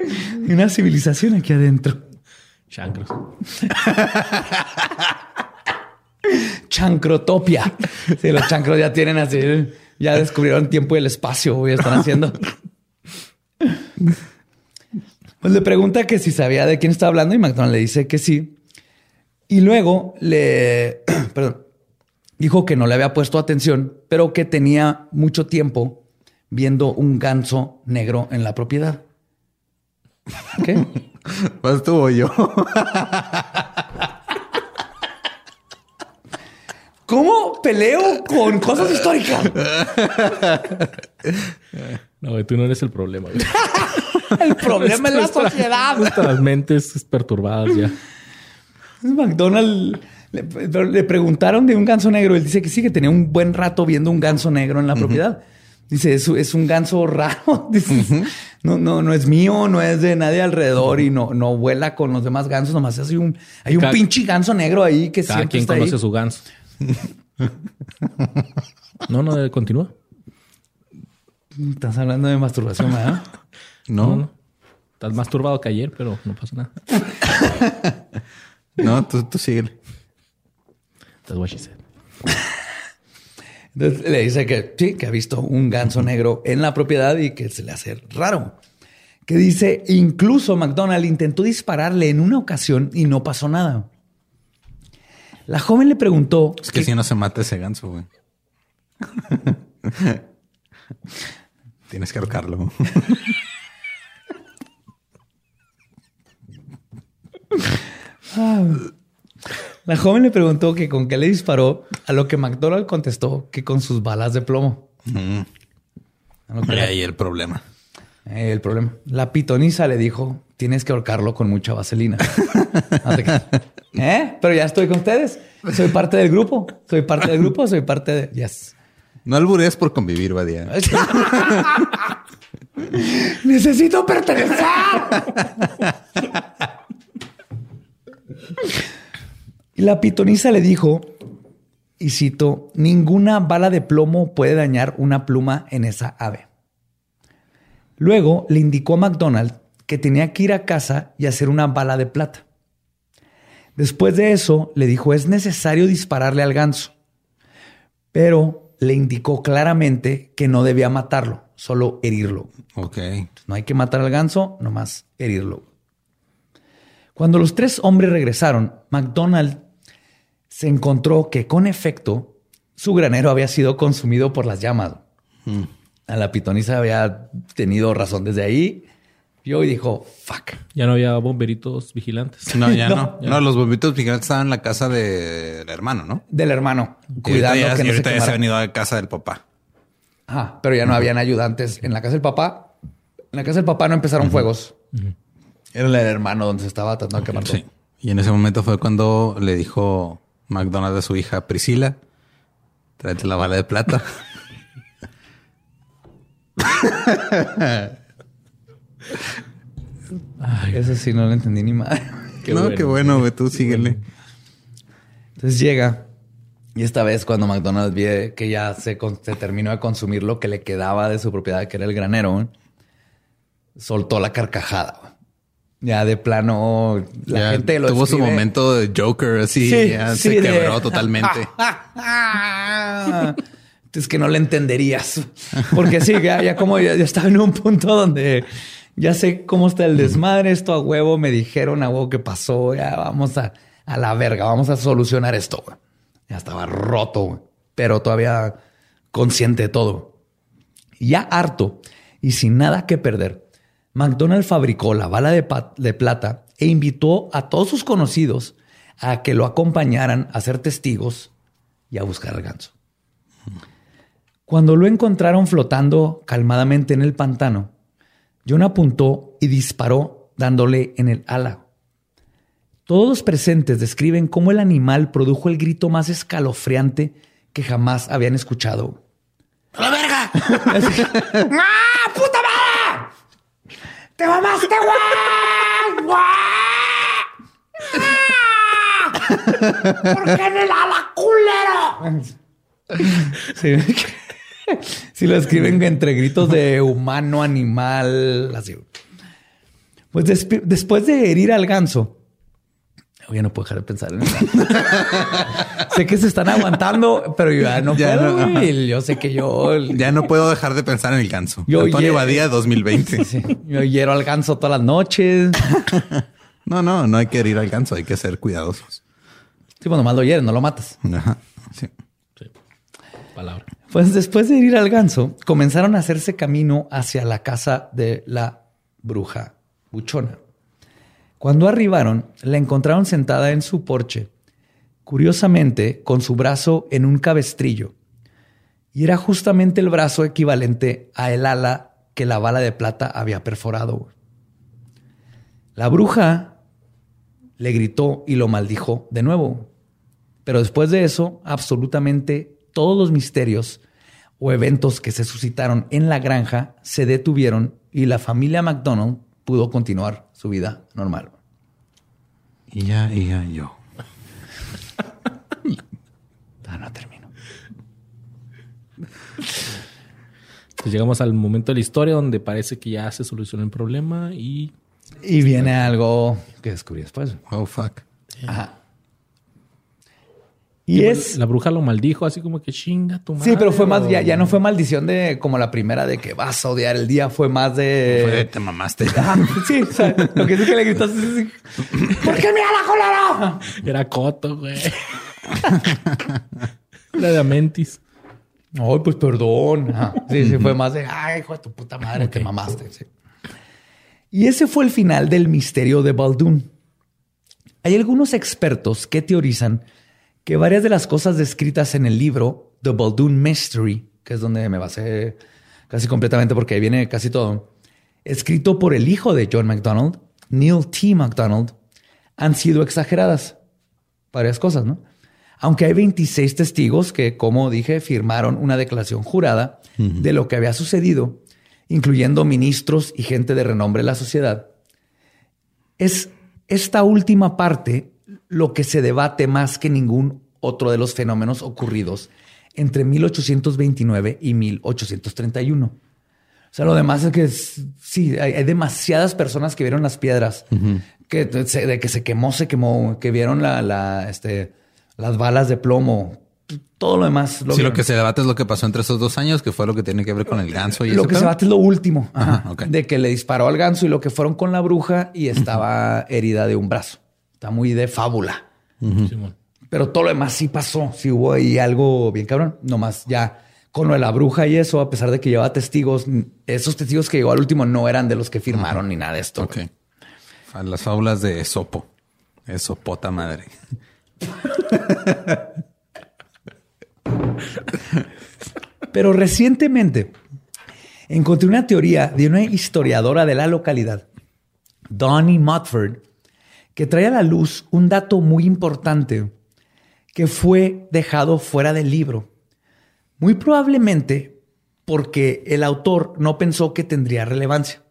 S2: Hay una civilización aquí adentro.
S3: Chancros.
S2: Chancrotopia. Sí, los chancros ya tienen así, ya descubrieron tiempo y el espacio, güey, están haciendo. Pues le pregunta que si sabía de quién estaba hablando y McDonald le dice que sí. Y luego le, perdón, dijo que no le había puesto atención, pero que tenía mucho tiempo viendo un ganso negro en la propiedad. ¿Qué?
S1: Pues estuvo yo.
S2: ¿Cómo peleo con cosas históricas?
S3: No, tú no eres el problema.
S2: El problema es la sociedad.
S3: Nuestras mentes perturbadas ya.
S2: McDonald le, le preguntaron de un ganso negro. Él dice que sí, que tenía un buen rato viendo un ganso negro en la propiedad. Dice, es, es un ganso raro. Dice, no, no, no es mío, no es de nadie alrededor y no, no vuela con los demás gansos. Nomás hay un, hay un
S3: Cada-
S2: pinche ganso negro ahí que
S3: Cada
S2: siempre
S3: quien
S2: está
S3: conoce
S2: ahí.
S3: su ganso. No, no, continúa.
S2: Estás hablando de masturbación, ¿verdad?
S3: No,
S1: No,
S3: no. Estás más turbado que ayer, pero no pasa nada.
S1: No, tú, tú síguele.
S3: That's what she said.
S2: Entonces le dice que sí, que ha visto un ganso negro en la propiedad y que se le hace raro. Que dice, incluso McDonald intentó dispararle en una ocasión y no pasó nada. La joven le preguntó
S1: Es que si no se mata ese ganso, güey. Tienes que ahorcarlo.
S2: La joven le preguntó que con qué le disparó, a lo que McDonald contestó que con sus balas de plomo. La-
S1: ahí el problema.
S2: Eh, el problema. La pitonisa le dijo, tienes que ahorcarlo con mucha vaselina. ¿Eh? Pero ya estoy con ustedes. Soy parte del grupo. Soy parte del grupo. Soy parte de... Yes.
S1: No alburees por convivir, Badía.
S2: Necesito pertenecer. y la pitonisa le dijo, y cito, ninguna bala de plomo puede dañar una pluma en esa ave. Luego le indicó a McDonald que tenía que ir a casa y hacer una bala de plata. Después de eso, le dijo, es necesario dispararle al ganso. Pero le indicó claramente que no debía matarlo, solo herirlo.
S1: Ok.
S2: No hay que matar al ganso, nomás herirlo. Cuando los tres hombres regresaron, McDonald se encontró que con efecto su granero había sido consumido por las llamas. A la pitonisa había tenido razón desde ahí. Vio y dijo, fuck.
S3: Ya no había bomberitos vigilantes.
S1: No, ya
S2: No,
S1: no.
S3: ya
S1: No, los bombitos gigantes estaban en la casa del hermano, ¿no?
S2: Del hermano,
S1: ya,
S2: que
S1: y
S2: no se
S1: ahorita ya se ha venido a casa del papá.
S2: Ajá, pero ya no habían ayudantes. En la casa del papá, en la casa del papá no empezaron fuegos. Era el hermano donde se estaba tratando de quemar.
S1: Sí. Y en ese momento fue cuando le dijo McDonald a su hija Priscila, tráete la bala de plata.
S2: Eso sí, no lo entendí ni madre.
S3: Qué
S1: no,
S3: bueno.
S1: qué bueno, güey, tú síguele.
S2: Entonces llega y esta vez cuando McDonald's ve que ya se, terminó de consumir lo que le quedaba de su propiedad, que era el granero, soltó la carcajada. Ya de plano, la
S1: Ya
S2: gente lo
S1: tuvo su momento de Joker, así,
S2: Sí,
S1: ya
S2: sí,
S1: se
S2: de-
S1: quebró totalmente.
S2: es que no le entenderías. Porque sí, ya, ya como ya, ya estaba en un punto donde ya sé cómo está el desmadre, esto a huevo, me dijeron a huevo que pasó, ya vamos a, a la verga, vamos a solucionar esto. güey. Ya estaba roto, güey, pero todavía consciente de todo. Ya harto y sin nada que perder, McDonald fabricó la bala de, plata e invitó a todos sus conocidos a que lo acompañaran a ser testigos y a buscar al ganso. Cuando lo encontraron flotando calmadamente en el pantano, John apuntó y disparó dándole en el ala. Todos los presentes describen cómo el animal produjo el grito más escalofriante que jamás habían escuchado. ¡A la verga! ¡Ah, puta! ¡Te mamaste, güey! ¡Güey! ¿Por qué en el ala, culero? Si lo escriben entre gritos de humano, animal, así. Pues después de herir al ganso, Oye, no puedo dejar de pensar en eso. sé que se están aguantando, pero yo ya no
S1: Ya
S2: puedo.
S1: no.
S2: Yo sé que yo.
S1: Ya no puedo dejar de pensar en el ganso.
S2: Yo
S1: Antonio Badía 2020.
S2: Sí, yo hiero al ganso todas las noches.
S1: No, no, no hay que ir al ganso, hay que ser cuidadosos.
S2: Sí, cuando más lo hieres, no lo matas.
S1: Ajá. Sí.
S3: Sí. Palabra.
S2: Pues después de ir al ganso, comenzaron a hacerse camino hacia la casa de la bruja buchona. Cuando arribaron, la encontraron sentada en su porche, curiosamente con su brazo en un cabestrillo. Y era justamente el brazo equivalente a el ala que la bala de plata había perforado. La bruja le gritó y lo maldijo de nuevo. Pero después de eso, absolutamente todos los misterios o eventos que se suscitaron en la granja se detuvieron y la familia McDonald pudo continuar su vida normal.
S1: Y ya, y ya, yo.
S2: Ah, no termino.
S3: Pues llegamos al momento de la historia donde parece que ya se solucionó el problema y
S2: Y viene algo que descubrí después.
S1: Oh, fuck.
S2: Ajá. Y es...
S3: la bruja lo maldijo así como que chinga tu madre.
S2: Sí, pero fue más, ya, ya no fue maldición de como la primera de que vas a odiar el día, fue más de...
S1: Fue, te mamaste.
S2: Ajá, sí, o sea, lo que es que le gritaste así, ¿Por qué mira la colera?
S3: Era Coto, güey. la de Amentis.
S2: Ay, pues perdón. Ajá. Sí, sí, fue más de, ay, hijo de tu puta madre, te mamaste. sí. Y ese fue el final del misterio de Baldoon. Hay algunos expertos que teorizan que varias de las cosas descritas en el libro The Baldoon Mystery, que es donde me basé casi completamente porque ahí viene casi todo, escrito por el hijo de John MacDonald, Neil T. MacDonald, han sido exageradas. Varias cosas, ¿no? Aunque hay 26 testigos que, como dije, firmaron una declaración jurada de lo que había sucedido, incluyendo ministros y gente de renombre de la sociedad, es esta última parte lo que se debate más que ningún otro de los fenómenos ocurridos entre 1829 y 1831. O sea, lo demás es que es- sí, hay, hay demasiadas personas que vieron las piedras, que se- de que se quemó, se quemó, que vieron la, la, este, las balas de plomo, todo lo demás.
S1: Sí, lo que se debate es lo que pasó entre esos dos años, que fue lo que tiene que ver con el ganso y
S2: Lo
S1: ese
S2: que se
S1: pedo.
S2: bate es lo último.
S1: Ajá,
S2: Ajá,
S1: ok.
S2: De que le disparó al ganso y lo que fueron con la bruja y estaba herida de un brazo. Está muy de fábula. Pero todo lo demás sí pasó. Sí hubo ahí algo bien cabrón. Nomás ya con lo de la bruja y eso, a pesar de que llevaba testigos, esos testigos que llegó al último no eran de los que firmaron ni nada de esto.
S1: Ok. A Las fábulas de Esopo. Esopota madre.
S2: Pero recientemente encontré una teoría de una historiadora de la localidad, Donnie Motford, que trae a la luz un dato muy importante que fue dejado fuera del libro. Muy probablemente porque el autor no pensó que tendría relevancia.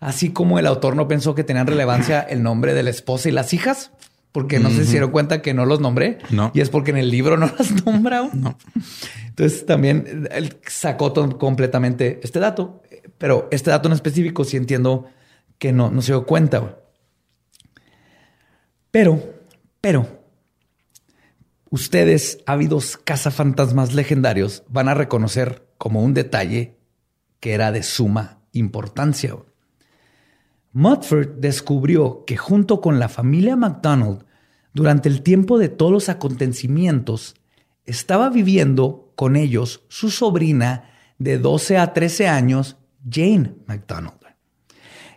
S2: Así como el autor no pensó que tenían relevancia el nombre de la esposa y las hijas, porque no se dieron cuenta que no los nombré.
S1: No.
S2: Y es porque en el libro no las nombra. No. Entonces también él sacó completamente este dato, pero este dato en específico sí entiendo que no, no se dio cuenta. Pero, pero, ustedes, ávidos cazafantasmas legendarios, van a reconocer como un detalle que era de suma importancia. Mudford descubrió que junto con la familia McDonald, durante el tiempo de todos los acontecimientos, estaba viviendo con ellos su sobrina de 12 a 13 años, Jane McDonald,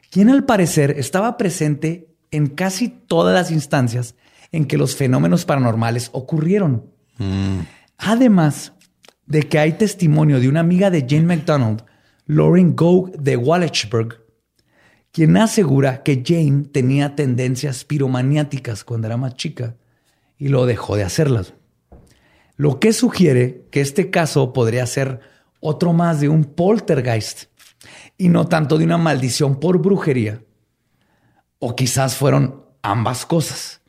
S2: quien al parecer estaba presente en casi todas las instancias en que los fenómenos paranormales ocurrieron. Además de que hay testimonio de una amiga de Jane McDonald, Lauren Gough de Wallachburg, quien asegura que Jane tenía tendencias piromaniáticas cuando era más chica y lo dejó de hacerlas. Lo que sugiere que este caso podría ser otro más de un poltergeist y no tanto de una maldición por brujería. O quizás fueron ambas cosas,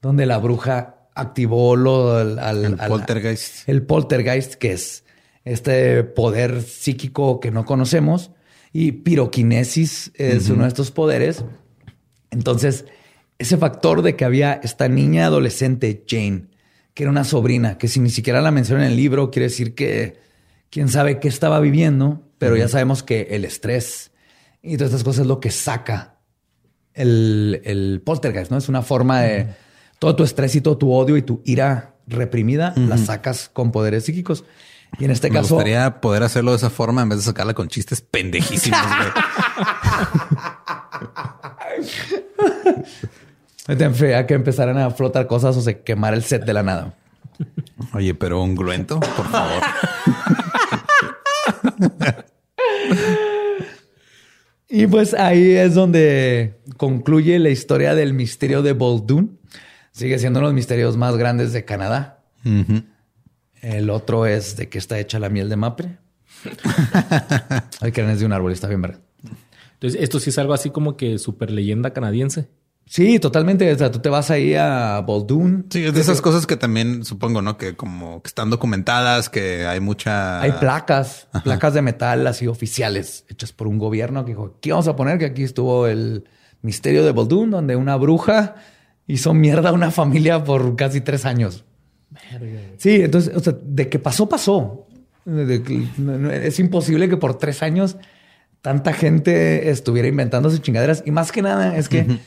S2: donde la bruja activó lo, al, al-
S1: El
S2: al-
S1: poltergeist.
S2: el poltergeist, que es este poder psíquico que no conocemos, y piroquinesis es uno de estos poderes. Entonces, ese factor de que había esta niña adolescente, Jane, que era una sobrina, que si ni siquiera la menciona en el libro, quiere decir que quién sabe qué estaba viviendo, pero ya sabemos que el estrés y todas estas cosas es lo que saca el, el poltergeist, ¿no? Es una forma de todo tu estrés y todo tu odio y tu ira reprimida, la sacas con poderes psíquicos. Y en este
S1: Me
S2: caso.
S1: gustaría poder hacerlo de esa forma en vez de sacarla con chistes pendejísimos.
S2: Te enfría que empezaran a flotar cosas o se quemar el set de la nada.
S1: Oye, pero ungüento, por favor.
S2: Y pues ahí es donde concluye la historia del misterio de Boldoon. Sigue siendo uno de los misterios más grandes de Canadá. El otro es de qué está hecha la miel de mapre. Hay que es de un árbol, está bien verdad.
S3: Entonces, esto sí es algo así como que super leyenda canadiense.
S2: Sí, totalmente. O sea, tú te vas ahí a Boldoon.
S1: Sí, es de esas cosas que también supongo, ¿no? Que como que están documentadas, que hay mucha...
S2: Hay placas, placas de metal así oficiales, hechas por un gobierno que dijo, aquí vamos a poner que aquí estuvo el misterio de Boldoon, donde una bruja hizo mierda a una familia por casi tres años. Sí, entonces, o sea, de que pasó, pasó. De que- no- no- es imposible que por tres años tanta gente estuviera inventándose chingaderas. Y más que nada es que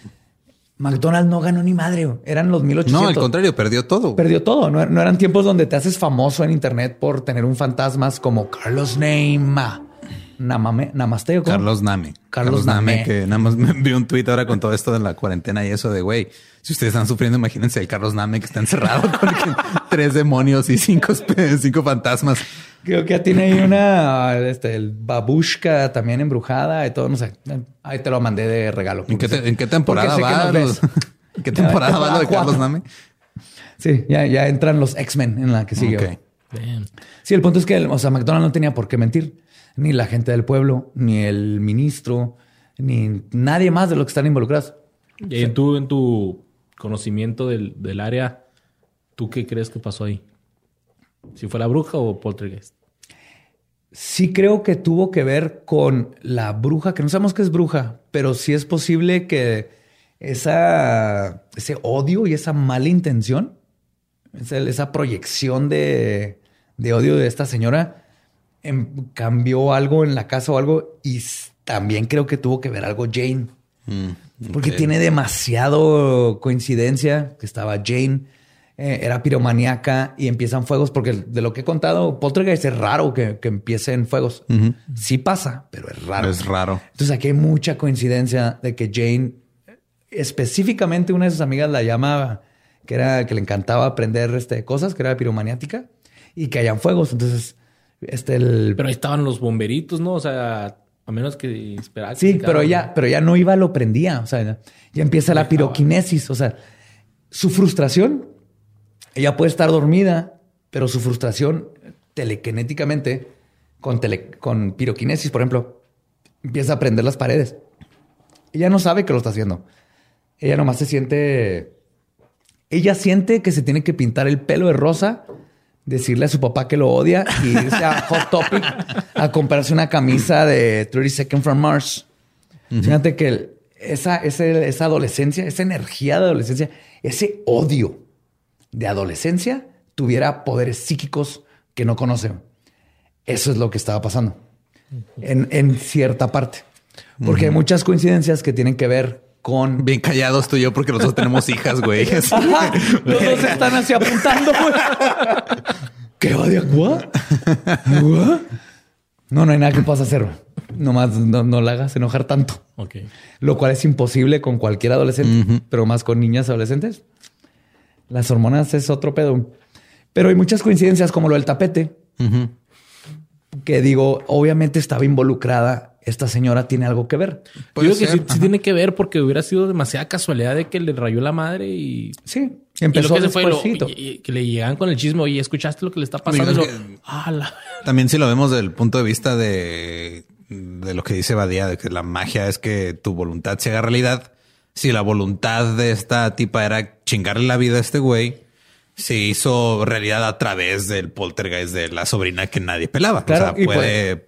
S2: McDonald's no ganó ni madre. Eran los 1800.
S1: No, al contrario, perdió todo.
S2: Perdió todo. No, no eran tiempos donde te haces famoso en internet por tener un fantasmas como Carlos Neymar. Namame, namaste. ¿o cómo?
S1: Carlos Name.
S2: Carlos Name.
S1: que nada más me envió un tweet ahora con todo esto de la cuarentena y eso de, güey, si ustedes están sufriendo, imagínense el Carlos Name que está encerrado con tres demonios y cinco, cinco fantasmas.
S2: Creo que ya tiene ahí una, este, el babushka también embrujada y todo, no sé. Ahí te lo mandé de regalo.
S1: ¿En qué, te- en qué temporada va? ¿En qué temporada va lo de Carlos
S2: cuatro.
S1: Name?
S2: Sí, ya, ya entran los X-Men en la que sigue. Sí, el punto es que, o sea, McDonald's no tenía por qué mentir. Ni la gente del pueblo, ni el ministro, ni nadie más de los que están involucrados.
S3: Y en tú, en tu conocimiento del, del área, ¿tú qué crees que pasó ahí? ¿Si fue la bruja o poltergeist?
S2: Sí creo que tuvo que ver con la bruja, que no sabemos qué es bruja, pero sí es posible que esa, ese odio y esa mala intención, esa, esa proyección de, de odio de esta señora, em- cambió algo en la casa o algo y también creo que tuvo que ver algo Jane.
S1: Mm,
S2: Porque tiene demasiado coincidencia que estaba Jane, eh, era piromaníaca y empiezan fuegos, porque de lo que he contado, Poltergeist es raro que, que empiecen fuegos. Sí pasa, pero es raro.
S1: Es raro.
S2: Entonces aquí hay mucha coincidencia de que Jane, específicamente una de sus amigas la llamaba, que era que le encantaba aprender este, cosas, que era piromaniática, y que hayan fuegos. Entonces, este el...
S3: Pero ahí estaban los bomberitos, ¿no? O sea, a menos que esperar.
S2: Sí, pero ya, pero ya no iba, lo prendía. O sea, ya, ya empieza la piroquinesis. O sea, su frustración, ella puede estar dormida, pero su frustración telequinéticamente, con, tele- con piroquinesis, por ejemplo, empieza a prender las paredes. Ella no sabe que lo está haciendo. Ella nomás se siente. Ella siente que se tiene que pintar el pelo de rosa, decirle a su papá que lo odia y irse a Hot Topic a comprarse una camisa de 30 Seconds from Mars. Fíjate que el- esa, ese- esa adolescencia, esa energía de adolescencia, ese odio de adolescencia tuviera poderes psíquicos que no conocen. Eso es lo que estaba pasando en, en cierta parte. Porque hay muchas coincidencias que tienen que ver con...
S1: Bien callados tú y yo porque nosotros tenemos hijas, güey.
S2: Ajá, los dos están así apuntando. güey. ¿Qué odio? ¿What? ¿What? No, no hay nada que puedas hacer. Nomás no, no la hagas enojar tanto.
S3: Ok.
S2: Lo cual es imposible con cualquier adolescente, pero más con niñas adolescentes. Las hormonas es otro pedo. Pero hay muchas coincidencias como lo del tapete, que digo, obviamente estaba involucrada. Esta señora tiene algo que ver.
S1: Puede
S3: Yo creo que sí, tiene que ver porque hubiera sido demasiada casualidad de que le rayó la madre y.
S2: Sí,
S3: y
S2: empezó
S3: lo que se fue, lo- y- y que le llegan con el chisme, oye, ¿escuchaste lo que le está pasando? Y lo- Ah, la-
S1: También si lo vemos desde el punto de vista de, de lo que dice Badía, de que la magia es que tu voluntad se haga realidad. Si la voluntad de esta tipa era chingarle la vida a este güey, se hizo realidad a través del poltergeist de la sobrina que nadie pelaba.
S2: Claro,
S1: o sea,
S2: y
S1: puede...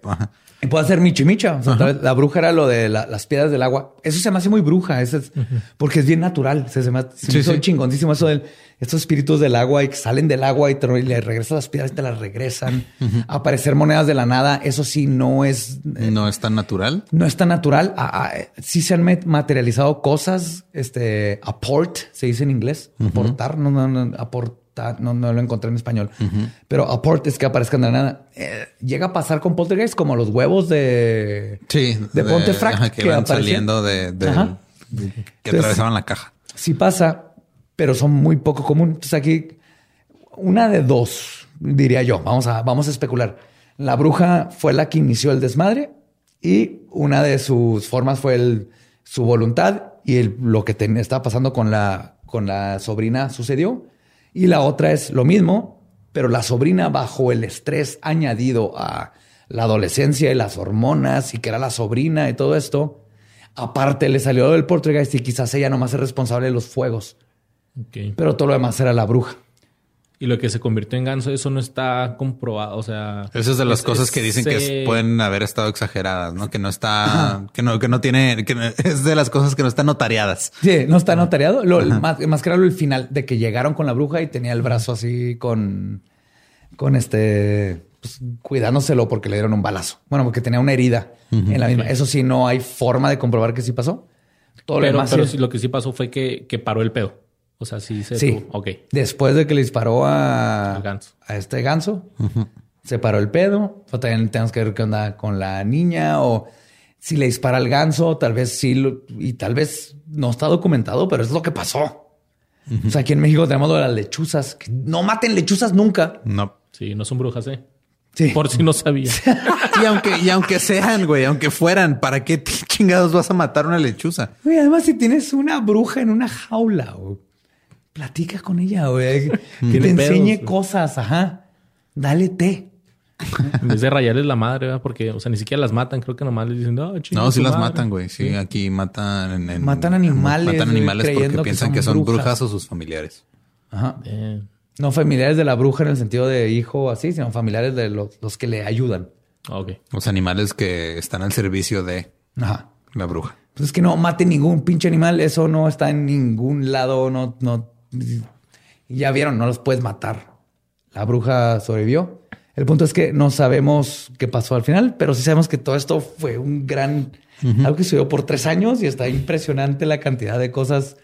S2: Y puede ser Michi Micha. O sea, tal vez la bruja era lo de la- las piedras del agua. Eso se me hace muy bruja. Eso es, Porque es bien natural. Se, se me, se
S1: Sí,
S2: hizo
S1: sí.
S2: chingoncísimo eso de estos espíritus del agua y que salen del agua y, te, y le regresan las piedras y te las regresan. Aparecer monedas de la nada. Eso sí no es... eh,
S1: No es tan natural.
S2: no es tan natural. Ah, ah, eh, sí se han materializado cosas, este, apport, se dice en inglés, aportar, no, no, no, no, no lo encontré en español, pero apport es que aparezcan de nada. Eh, llega a pasar con poltergeist como los huevos de,
S1: Sí.
S2: de Pontefract
S1: ajá, que,
S2: que
S1: van saliendo de, de-
S2: Ajá.
S1: que
S2: Entonces-
S1: atravesaban la caja.
S2: Sí pasa, pero son muy poco común. Entonces aquí una de dos, diría yo. Vamos a, vamos a especular. La bruja fue la que inició el desmadre y una de sus formas fue el, su voluntad y el- lo que estaba pasando con la, con la sobrina sucedió. Y la otra es lo mismo, pero la sobrina bajo el estrés añadido a la adolescencia y las hormonas y que era la sobrina y todo esto, aparte le salió del poltergeist y quizás ella nomás es responsable de los fuegos, pero todo lo demás era la bruja.
S3: Y lo que se convirtió en ganso, eso no está comprobado. O sea,
S1: Esa es de las
S3: es-
S1: cosas que dicen que
S3: se-
S1: pueden haber estado exageradas, ¿no? Que no está, que no, que no tiene, que no- es de las cosas que no están notariadas.
S2: Sí, no está notariado. Lo, más, más que era el final de que llegaron con la bruja y tenía el brazo así con, con este, pues, cuidándoselo porque le dieron un balazo. Bueno, porque tenía una herida en la misma. Eso sí, no hay forma de comprobar que sí pasó. Todo lo
S3: Pero,
S2: demás
S3: pero
S2: sí,
S3: lo que sí pasó fue que, que paró el pedo. O sea, sí se
S2: Sí.
S3: Ok.
S2: Después de que le disparó a,
S3: ganso.
S2: a este ganso, se paró el pedo. O también tenemos que ver qué onda con la niña o si le dispara al ganso, tal vez sí, lo- y tal vez no está documentado, pero es lo que pasó. O sea, aquí en México tenemos lo de las lechuzas. que no maten lechuzas nunca.
S1: No.
S3: Sí, no son brujas, ¿eh?
S2: Sí.
S3: Por si no sabía.
S1: Y aunque, y aunque sean, güey, aunque fueran, ¿para qué chingados vas a matar una lechuza?
S2: Güey, además, si tienes una bruja en una jaula, güey, platica con ella, güey. Que te enseñe
S3: pedos,
S2: cosas, ajá. Dale té.
S3: En vez de rayarles la madre, ¿verdad? Porque, o sea, ni siquiera las matan. Creo que nomás les dicen, no,
S1: No, sí las
S3: madre".
S1: matan, güey. Sí, aquí matan en- en-
S2: Matan animales,
S1: Matan animales porque
S2: que
S1: piensan
S2: son
S1: que son
S2: brujas.
S1: brujas o sus familiares.
S2: Ajá.
S3: Eh,
S2: No familiares de la bruja en el sentido de hijo o así, sino familiares de los, los que le ayudan.
S3: ok.
S1: Los animales que están al servicio de
S2: Ajá.
S1: la bruja.
S2: Pues es que no mate ningún pinche animal, eso no está en ningún lado, no, no. Ya vieron, no los puedes matar. La bruja sobrevivió. El punto es que no sabemos qué pasó al final, pero sí sabemos que todo esto fue un gran, algo que sucedió por tres años y está impresionante la cantidad de cosas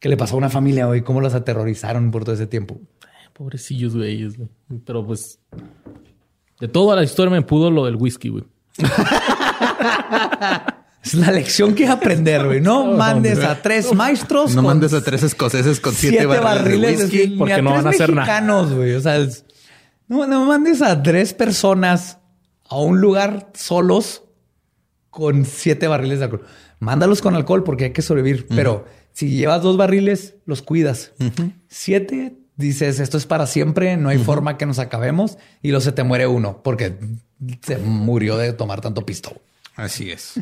S2: que le pasó a una familia hoy, cómo los aterrorizaron por todo ese tiempo.
S3: Pobrecillos, güey. Pero pues, de toda la historia me pudo lo del whisky, güey.
S2: Es la lección que aprender, güey. No mandes a tres maestros.
S1: No
S2: con
S1: mandes a tres escoceses con siete,
S2: siete,
S1: barriles,
S2: barriles
S1: de whisky.
S3: porque
S2: a
S3: no van a hacer nada.
S2: mexicanos, güey. O sea, es- no, no mandes a tres personas a un lugar solos con siete barriles de alcohol. Mándalos con alcohol porque hay que sobrevivir. Pero si llevas dos barriles, los cuidas. Siete, dices, esto es para siempre, no hay forma que nos acabemos. Y luego se te muere uno porque se murió de tomar tanto pisto.
S1: Así es.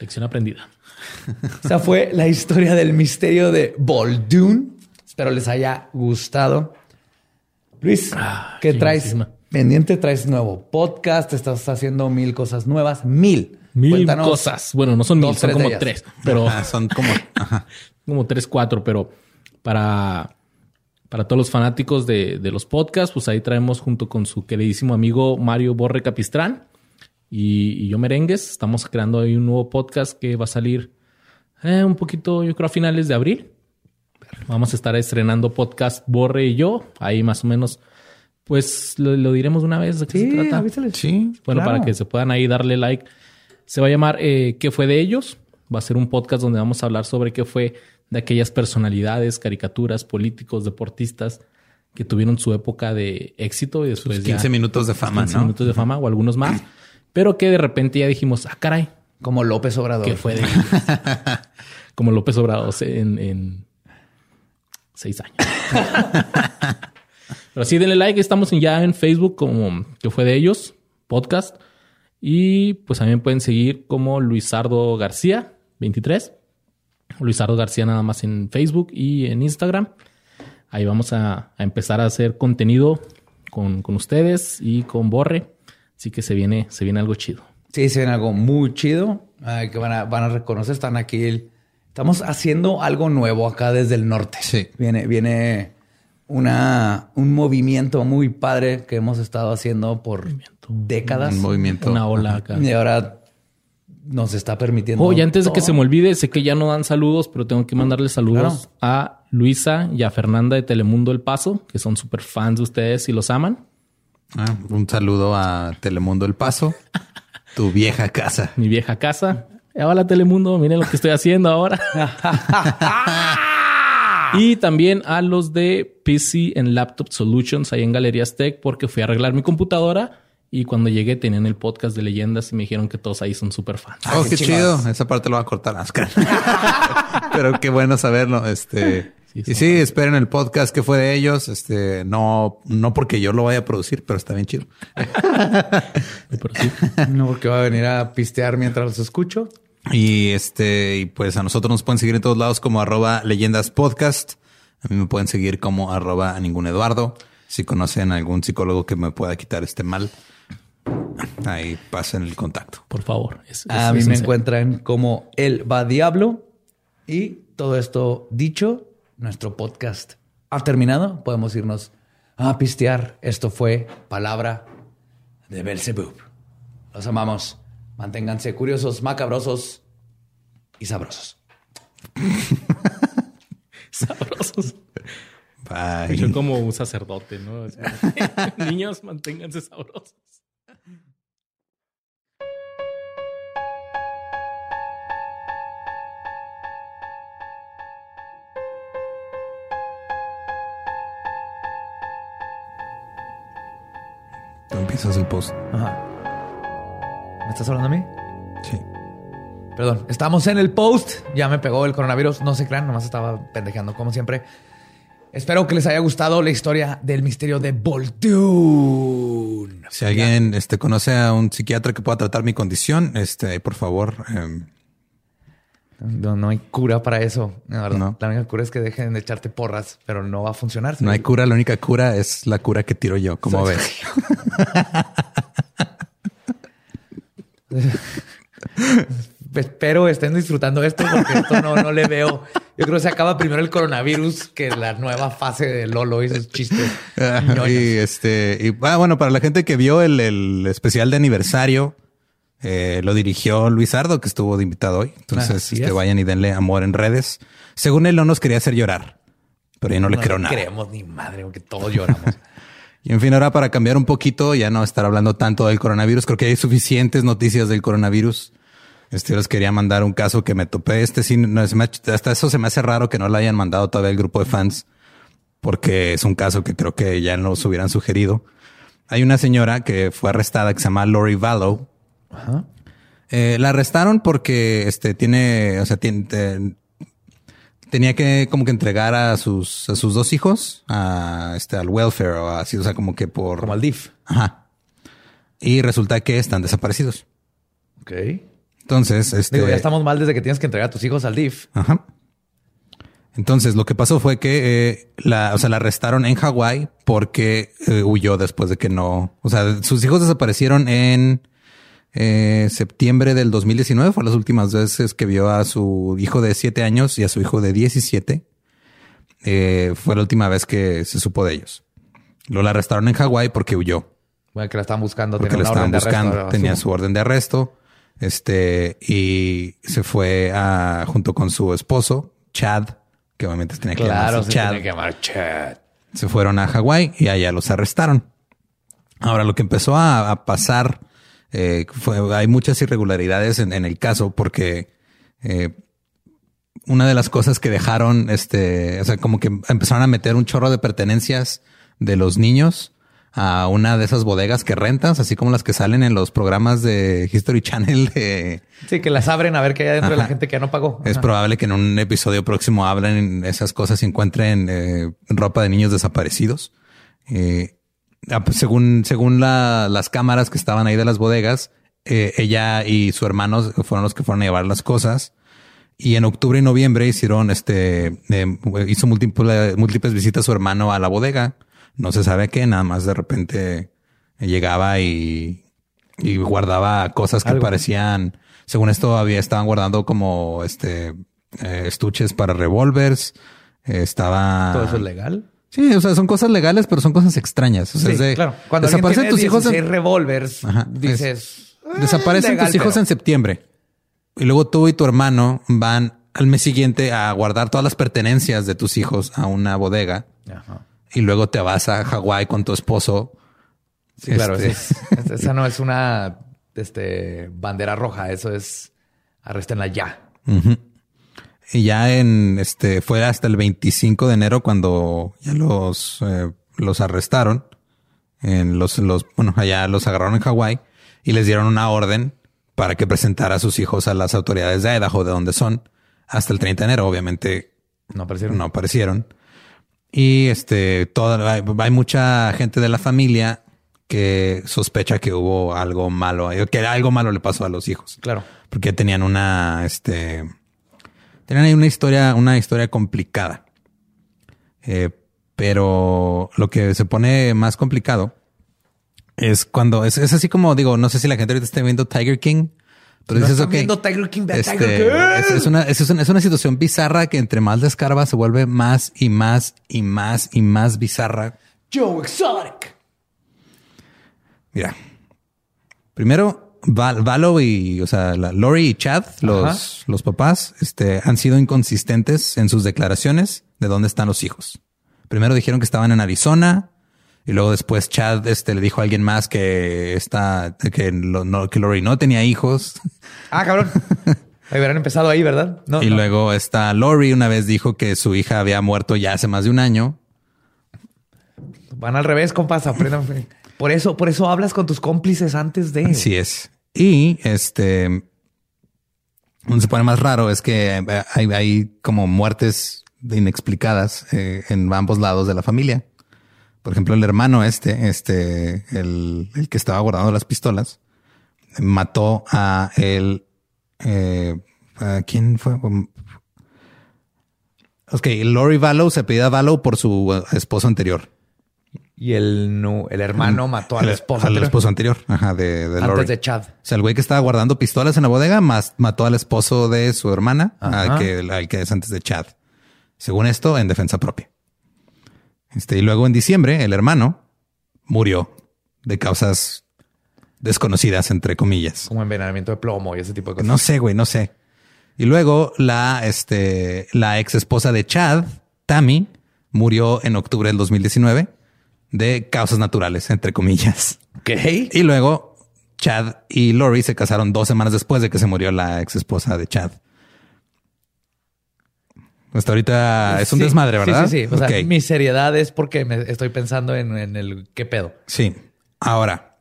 S3: Lección aprendida.
S2: Esa fue la historia del misterio de Boldoon. Espero les haya gustado. Luis, ¿qué traes pendiente? ¿Traes nuevo podcast? ¿Estás haciendo mil cosas nuevas? Mil.
S3: Mil
S2: Cuéntanos.
S3: cosas. Bueno, no son
S2: dos,
S3: mil, son
S2: tres
S3: como tres. Pero
S1: Ajá, son como. ajá.
S3: como tres, cuatro, pero para, para todos los fanáticos de, de los podcasts, pues ahí traemos junto con su queridísimo amigo Mario Borre Capistrán y, y yo Merengues. Estamos creando ahí un nuevo podcast que va a salir eh, un poquito, yo creo, a finales de abril. Vamos a estar estrenando podcast Borre y yo. Ahí más o menos, pues lo, lo diremos una vez de qué
S2: Sí,
S3: se trata.
S2: avísales.
S1: Sí.
S3: Bueno,
S2: Claro.
S3: para que se puedan ahí darle like. Se va a llamar eh, ¿Qué fue de ellos? Va a ser un podcast donde vamos a hablar sobre qué fue de aquellas personalidades, caricaturas, políticos, deportistas que tuvieron su época de éxito y después
S1: Sus
S3: ya
S1: 15 minutos de fama,
S3: 15
S1: ¿no?
S3: minutos de fama o algunos más, pero que de repente ya dijimos, ah, caray,
S2: Como López Obrador.
S3: ¿qué fue de ellos? Como López Obrador en, en seis años. Pero sí, denle like. Estamos ya en Facebook como que fue de ellos, podcast. Y pues también pueden seguir como Luisardo García, 23. Luisardo García nada más en Facebook y en Instagram. Ahí vamos a, a empezar a hacer contenido con, con ustedes y con Borre. Así que se viene, se viene algo chido.
S2: Sí, se ven algo muy chido que van a, van a reconocer. Están aquí. Estamos haciendo algo nuevo acá desde el norte.
S1: Sí.
S2: Viene, viene una, un movimiento muy padre que hemos estado haciendo por décadas.
S1: Un movimiento.
S3: Una ola acá.
S2: Y ahora nos está permitiendo.
S3: Oye, antes de que se me olvide, sé que ya no dan saludos, pero tengo que mandarle saludos a Luisa y a Fernanda de Telemundo El Paso, que son súper fans de ustedes y los aman.
S1: Ah, un saludo a Telemundo El Paso, tu vieja casa.
S3: Mi vieja casa. Hola Telemundo, miren lo que estoy haciendo ahora. y también a los de PC and Laptop Solutions ahí en Galerías Tech, porque fui a arreglar mi computadora y cuando llegué tenían el podcast de leyendas y me dijeron que todos ahí son súper fans.
S1: Oh, qué, chido. Esa parte lo va a cortar Pero qué bueno saberlo. Este. Y sí, esperen el podcast que fue de ellos. Este, no, no porque yo lo vaya a producir, pero está bien chido.
S2: no porque va a venir a pistear mientras los escucho.
S1: Y este, y pues a nosotros nos pueden seguir en todos lados como arroba leyendas podcast. A mí me pueden seguir como arroba a ningún Eduardo. Si conocen algún psicólogo que me pueda quitar este mal, Ahí pasen el contacto.
S3: Por favor.
S2: a mí me encuentran como El Va Diablo. Y todo esto dicho, nuestro podcast ha terminado. Podemos irnos a pistear. Esto fue Palabra de Belzebub. Los amamos. Manténganse curiosos, macabrosos y sabrosos.
S3: sabrosos. Bye. Yo como un sacerdote, ¿no? Niños, manténganse sabrosos.
S1: Empiezas el post.
S2: Ajá. ¿Me estás hablando a mí?
S1: Sí.
S2: Perdón, estamos en el post. Ya me pegó el coronavirus. No se crean, nomás estaba pendejeando como siempre. Espero que les haya gustado la historia del misterio de Voltune.
S1: Si alguien este, conoce a un psiquiatra que pueda tratar mi condición, este, por favor. Em,
S2: no, hay cura para eso. La, la única cura es que dejen de echarte porras, pero no va a funcionar.
S1: No hay cura. La única cura es la cura que tiro yo, como ves.
S2: Espero estén disfrutando esto porque esto no, no le veo. Yo creo que se acaba primero el coronavirus que la nueva fase de Lolo y esos chistes.
S1: y este, y ah, bueno, para la gente que vio el, especial de aniversario, eh, lo dirigió Luis Ardo, que estuvo de invitado hoy. Entonces, este, vayan y denle amor en redes. Según él, no nos quería hacer llorar, pero yo no, le creo nada.
S2: No creemos ni madre, porque todos lloramos.
S1: y en fin, ahora para cambiar un poquito, ya no estar hablando tanto del coronavirus, creo que hay suficientes noticias del coronavirus. Este, les quería mandar un caso que me topé. Este sí, no, hasta eso se me hace raro que no lo hayan mandado todavía el grupo de fans, porque es un caso que creo que ya nos hubieran sugerido. Hay una señora que fue arrestada que se llama Lori Vallow. Eh, la arrestaron porque este tiene, o sea, tiene, tenía que como que entregar a sus, a sus dos hijos a este, al welfare o así, o sea, como que por.
S2: Como al DIF.
S1: Ajá. Y resulta que están desaparecidos.
S2: Ok.
S1: Entonces, este.
S2: Digo, ya estamos mal desde que tienes que entregar a tus hijos al DIF.
S1: Ajá. Entonces, lo que pasó fue que eh, la, o sea, la arrestaron en Hawái porque eh, huyó después de que no. O sea, sus hijos desaparecieron en eh, septiembre del 2019. Fue las últimas veces que vio a su hijo de siete años y a su hijo de 17. fue la última vez que se supo de ellos. Lo la arrestaron en Hawái porque huyó.
S2: Bueno, que la estaban buscando.
S1: Porque la estaban buscando. tenía su orden de arresto. Este, y se fue a, junto con su esposo, Chad, que obviamente tenía que
S2: claro, se Chad. que llamar Chad.
S1: Se fueron a Hawái y allá los arrestaron. Ahora, lo que empezó a, pasar, eh, fue, hay muchas irregularidades en, el caso porque eh, una de las cosas que dejaron, este, o sea, como que empezaron a meter un chorro de pertenencias de los niños a una de esas bodegas que rentas, así como las que salen en los programas de History Channel de...
S2: Sí, que las abren a ver qué hay adentro de la gente que ya no pagó.
S1: Es probable que en un episodio próximo hablen esas cosas y encuentren eh, ropa de niños desaparecidos. Eh, ah, pues, según según las cámaras que estaban ahí de las bodegas, eh, ella y su hermano fueron los que fueron a llevar las cosas. Y en octubre y noviembre hicieron este, hizo múltiples, múltiples visitas a su hermano a la bodega no se sabe qué, nada más de repente llegaba y y guardaba cosas que
S2: Algo.
S1: parecían, según esto, había estaban guardando como este eh, estuches para revólvers. eh, estaba
S2: ¿Todo eso es legal?
S1: Sí, o sea, son cosas legales, pero son cosas extrañas. O sea,
S2: Sí,
S1: es de-
S2: claro. Cuando
S1: desaparecen tus hijos. en-
S2: 16 revólveres,
S1: Ajá,
S2: dices... "Eh,
S1: Desaparecen
S2: legal,
S1: tus hijos
S2: pero-
S1: en septiembre y luego tú y tu hermano van al mes siguiente a guardar todas las pertenencias de tus hijos a una bodega
S2: Ajá.
S1: y luego te vas a Hawái con tu esposo.
S2: Sí, claro.
S1: Este-
S2: es- es- esa no es una este, bandera roja. Eso es arréstenla ya.
S1: Ujú. Y ya en este fue hasta el 25 de enero cuando ya los, eh, los arrestaron. En los, los, bueno, allá los agarraron en Hawái y les dieron una orden para que presentara a sus hijos a las autoridades de Idaho, de donde son, hasta el 30 de enero. Obviamente
S2: No aparecieron.
S1: no aparecieron. Y este, toda, hay, hay mucha gente de la familia que sospecha que hubo algo malo, que algo malo le pasó a los hijos
S2: Claro.
S1: porque tenían una, este, tenían ahí una historia, una historia complicada. Eh, pero lo que se pone más complicado es cuando es, es así como digo, no sé si la gente ahorita está viendo Tiger King, pero
S2: No
S1: dices, ok,
S2: viendo Tiger King,
S1: este,
S2: Tiger King.
S1: es, es una, es, una, es una situación bizarra que entre más descarga se vuelve más y más y más y más bizarra.
S2: Joe Exotic.
S1: Mira, primero, Val, Valo y, o sea, la, Lori y Chad, los, los papás, este, han sido inconsistentes en sus declaraciones de dónde están los hijos. Primero dijeron que estaban en Arizona y luego después Chad, este, le dijo a alguien más que está, que, lo- no, que Lori no tenía hijos.
S2: Ah, cabrón. Hubieran empezado ahí, ¿verdad? No,
S1: y
S2: no.
S1: luego está Lori una vez dijo que su hija había muerto ya hace más de un año.
S2: Van al revés, compas. Aprendan. Por eso, por eso hablas con tus cómplices antes de.
S1: Así es. Y este, se pone más raro es que eh, hay, hay como muertes inexplicadas eh, en ambos lados de la familia. Por ejemplo, el hermano este, este, el, el que estaba guardando las pistolas, mató a el, eh, ¿a quién fue? Ok, Lori Vallow se pedía Vallow por su esposo anterior.
S2: Y el, no, el hermano mató al
S1: El-
S2: esposo.
S1: Al
S2: anterior,
S1: esposo anterior. Ajá, de, de
S2: antes de Chad.
S1: O sea, el güey que estaba guardando pistolas en la bodega más mató al esposo de su hermana, al que, al que es antes de Chad. Según esto, en defensa propia. Este, y luego en diciembre, el hermano murió de causas desconocidas, entre comillas.
S2: Como envenenamiento de plomo y ese tipo de cosas.
S1: No sé, güey, no sé. Y luego la, este, la ex esposa de Chad, Tammy, murió en octubre del 2019 de causas naturales, entre comillas.
S2: ¿Qué?
S1: Y luego Chad y Lori se casaron dos semanas después de que se murió la ex esposa de Chad. Hasta ahorita es un
S2: Sí,
S1: desmadre, ¿verdad?
S2: Sí, sí, sí. O sea, mi seriedad es porque me estoy pensando en, en el qué pedo.
S1: Sí. Ahora,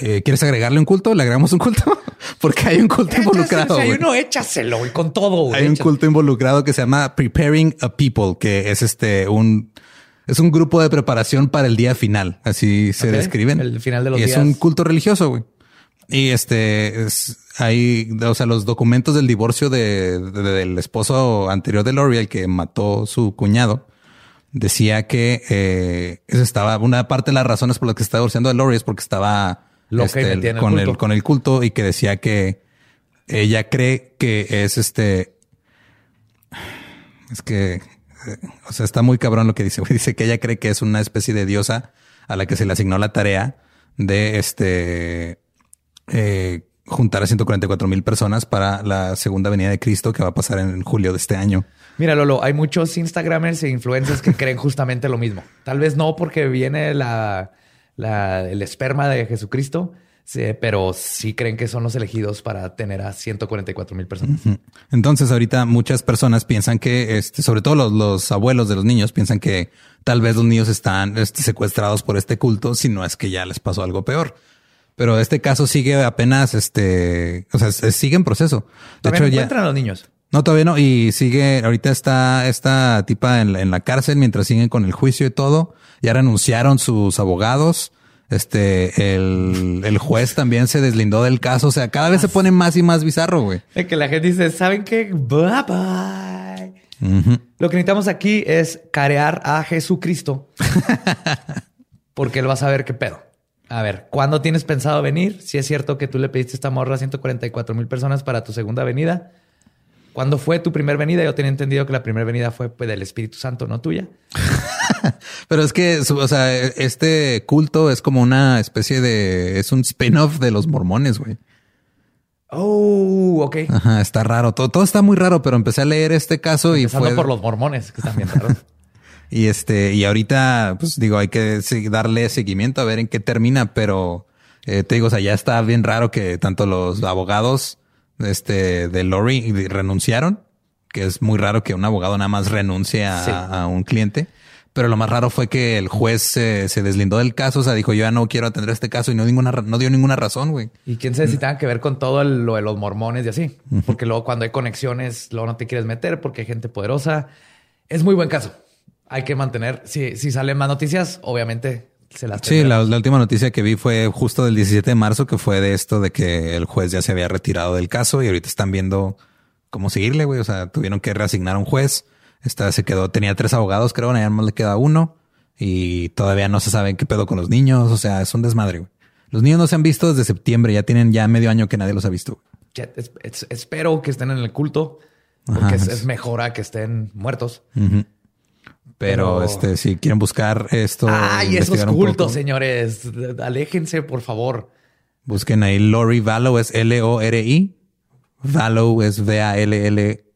S1: eh, ¿quieres agregarle un culto? ¿Le agregamos un culto? Porque hay un culto involucrado.
S2: Si hay uno, échaselo y con todo. güey,
S1: Hay un culto involucrado que se llama Preparing a People, que es este un es un grupo de preparación para el día final. Así se describen.
S2: el final de los
S1: y es
S2: días.
S1: un culto religioso, güey. Y este es hay, o sea, los documentos del divorcio de, de- del esposo anterior de Lori, el que mató su cuñado, decía que eh, eso estaba una parte de las razones por las que se estaba divorciando de Lori es porque estaba este,
S2: el
S1: con
S2: culto.
S1: el con el culto y que decía que ella cree que es este es que, o sea, está muy cabrón lo que dice. Dice que ella cree que es una especie de diosa a la que se le asignó la tarea de este eh, juntar a 144 mil personas para la segunda venida de Cristo que va a pasar en julio de este año.
S2: Mira, Lolo, hay muchos Instagramers e influencers que creen justamente lo mismo. Tal vez no porque viene la- el esperma de Jesucristo, sí, pero sí creen que son los elegidos para tener a 144 mil personas.
S1: Entonces, ahorita muchas personas piensan que, este, sobre todo los, los abuelos de los niños, piensan que tal vez los niños están este, secuestrados por este culto, si no es que ya les pasó algo peor. Pero este caso sigue apenas, este, o sea, sigue en proceso. De
S2: no
S1: ya.
S2: encuentran a los niños.
S1: No, todavía no. Y sigue, ahorita está esta tipa en, la- en la cárcel mientras siguen con el juicio y todo. Ya renunciaron sus abogados. Este, el, el juez también se deslindó del caso. O sea, cada vez se pone más y más bizarro, güey.
S2: Es que la gente dice, ¿saben qué? Bye bye. Lo que necesitamos aquí es carear a Jesucristo. porque él va a saber qué pedo. A ver, ¿cuándo tienes pensado venir? Si es cierto que tú le pediste esta morra a 144 mil personas para tu segunda venida. ¿Cuándo fue tu primera venida? Yo tenía entendido que la primera venida fue pues, del Espíritu Santo, no tuya.
S1: Pero es que, o sea, este culto es como una especie de, es un spin-off de los mormones, güey.
S2: Oh, ok.
S1: Ajá, está raro. Todo, todo está muy raro, pero empecé a leer este caso y fue
S2: por los mormones que están bien raros.
S1: y este, y ahorita, pues digo, hay que darle seguimiento a ver en qué termina, pero eh, te digo, o sea, ya está bien raro que tanto los abogados este, de Lori renunciaron, que es muy raro que un abogado nada más renuncie a un cliente. Pero lo más raro fue que el juez se, deslindó del caso. O sea, dijo, yo ya no quiero atender este caso y no, ninguna, no dio ninguna razón, güey.
S2: Y quién sabe si tenga que ver con todo lo de los mormones y así. Porque luego cuando hay conexiones, luego no te quieres meter porque hay gente poderosa. Es muy buen caso. Hay que mantener, si, si salen más noticias, obviamente se las
S1: Sí, la, última noticia que vi fue justo del 17 de marzo, que fue de esto de que el juez ya se había retirado del caso y ahorita están viendo cómo seguirle, güey. O sea, tuvieron que reasignar a un juez esta se quedó, tenía tres abogados, creo, nada más le queda uno y todavía no se sabe qué pedo con los niños. O sea, es un desmadre. Los niños no se han visto desde septiembre, ya tienen ya medio año que nadie los ha visto.
S2: espero que estén en el culto porque es, mejor a que estén muertos.
S1: Pero, este, si quieren buscar esto.
S2: Ay, esos cultos, señores. Aléjense, por favor.
S1: Busquen ahí Lori Vallow, es L-O-R-I. Vallow es V-A-L-L-O-W.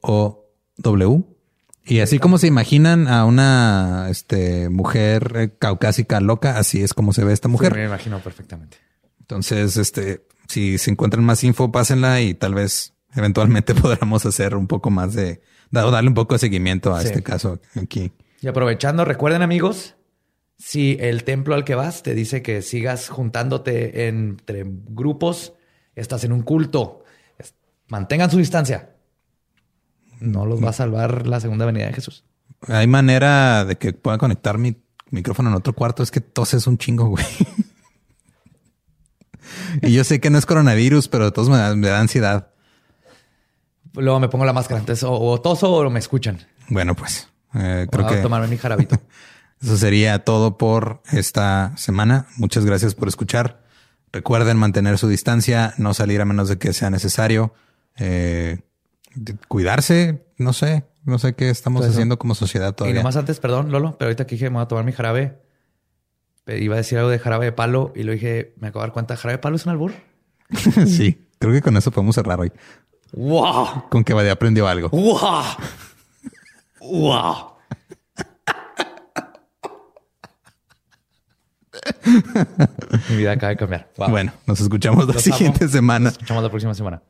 S1: Y así como se imaginan a una este, mujer eh, caucásica loca, así es como se ve esta mujer.
S2: me imagino perfectamente.
S1: Entonces, este, si se encuentran más info, pásenla y tal vez eventualmente podamos hacer un poco más de, darle un poco de seguimiento a este caso aquí.
S2: Y aprovechando, recuerden amigos, si el templo al que vas te dice que sigas juntándote entre grupos, estás en un culto, mantengan su distancia no los va a salvar la segunda venida de Jesús.
S1: Hay manera de que pueda conectar mi micrófono en otro cuarto. Es que toses un chingo, güey. y yo sé que no es coronavirus, pero de todos me da, ansiedad.
S2: Luego me pongo la máscara. Entonces, o, toso o me escuchan.
S1: Bueno, pues eh, creo
S2: que tomarme mi jarabito.
S1: Eso sería todo por esta semana. Muchas gracias por escuchar. Recuerden mantener su distancia, no salir a menos de que sea necesario. Eh, cuidarse, no sé, no sé qué estamos haciendo como sociedad todavía.
S2: Y nomás antes, perdón, Lolo, pero ahorita que dije, me voy a tomar mi jarabe. Iba a decir algo de jarabe de palo y lo dije, me acabo de dar cuenta, ¿jarabe de palo es un albur?
S1: sí, creo que con eso podemos cerrar hoy.
S2: ¡Wow!
S1: Con que Badía aprendió algo.
S2: ¡Wow! ¡Wow! Mi vida acaba de cambiar.
S1: Bueno, nos escuchamos la siguiente semana.
S2: Nos escuchamos la próxima semana.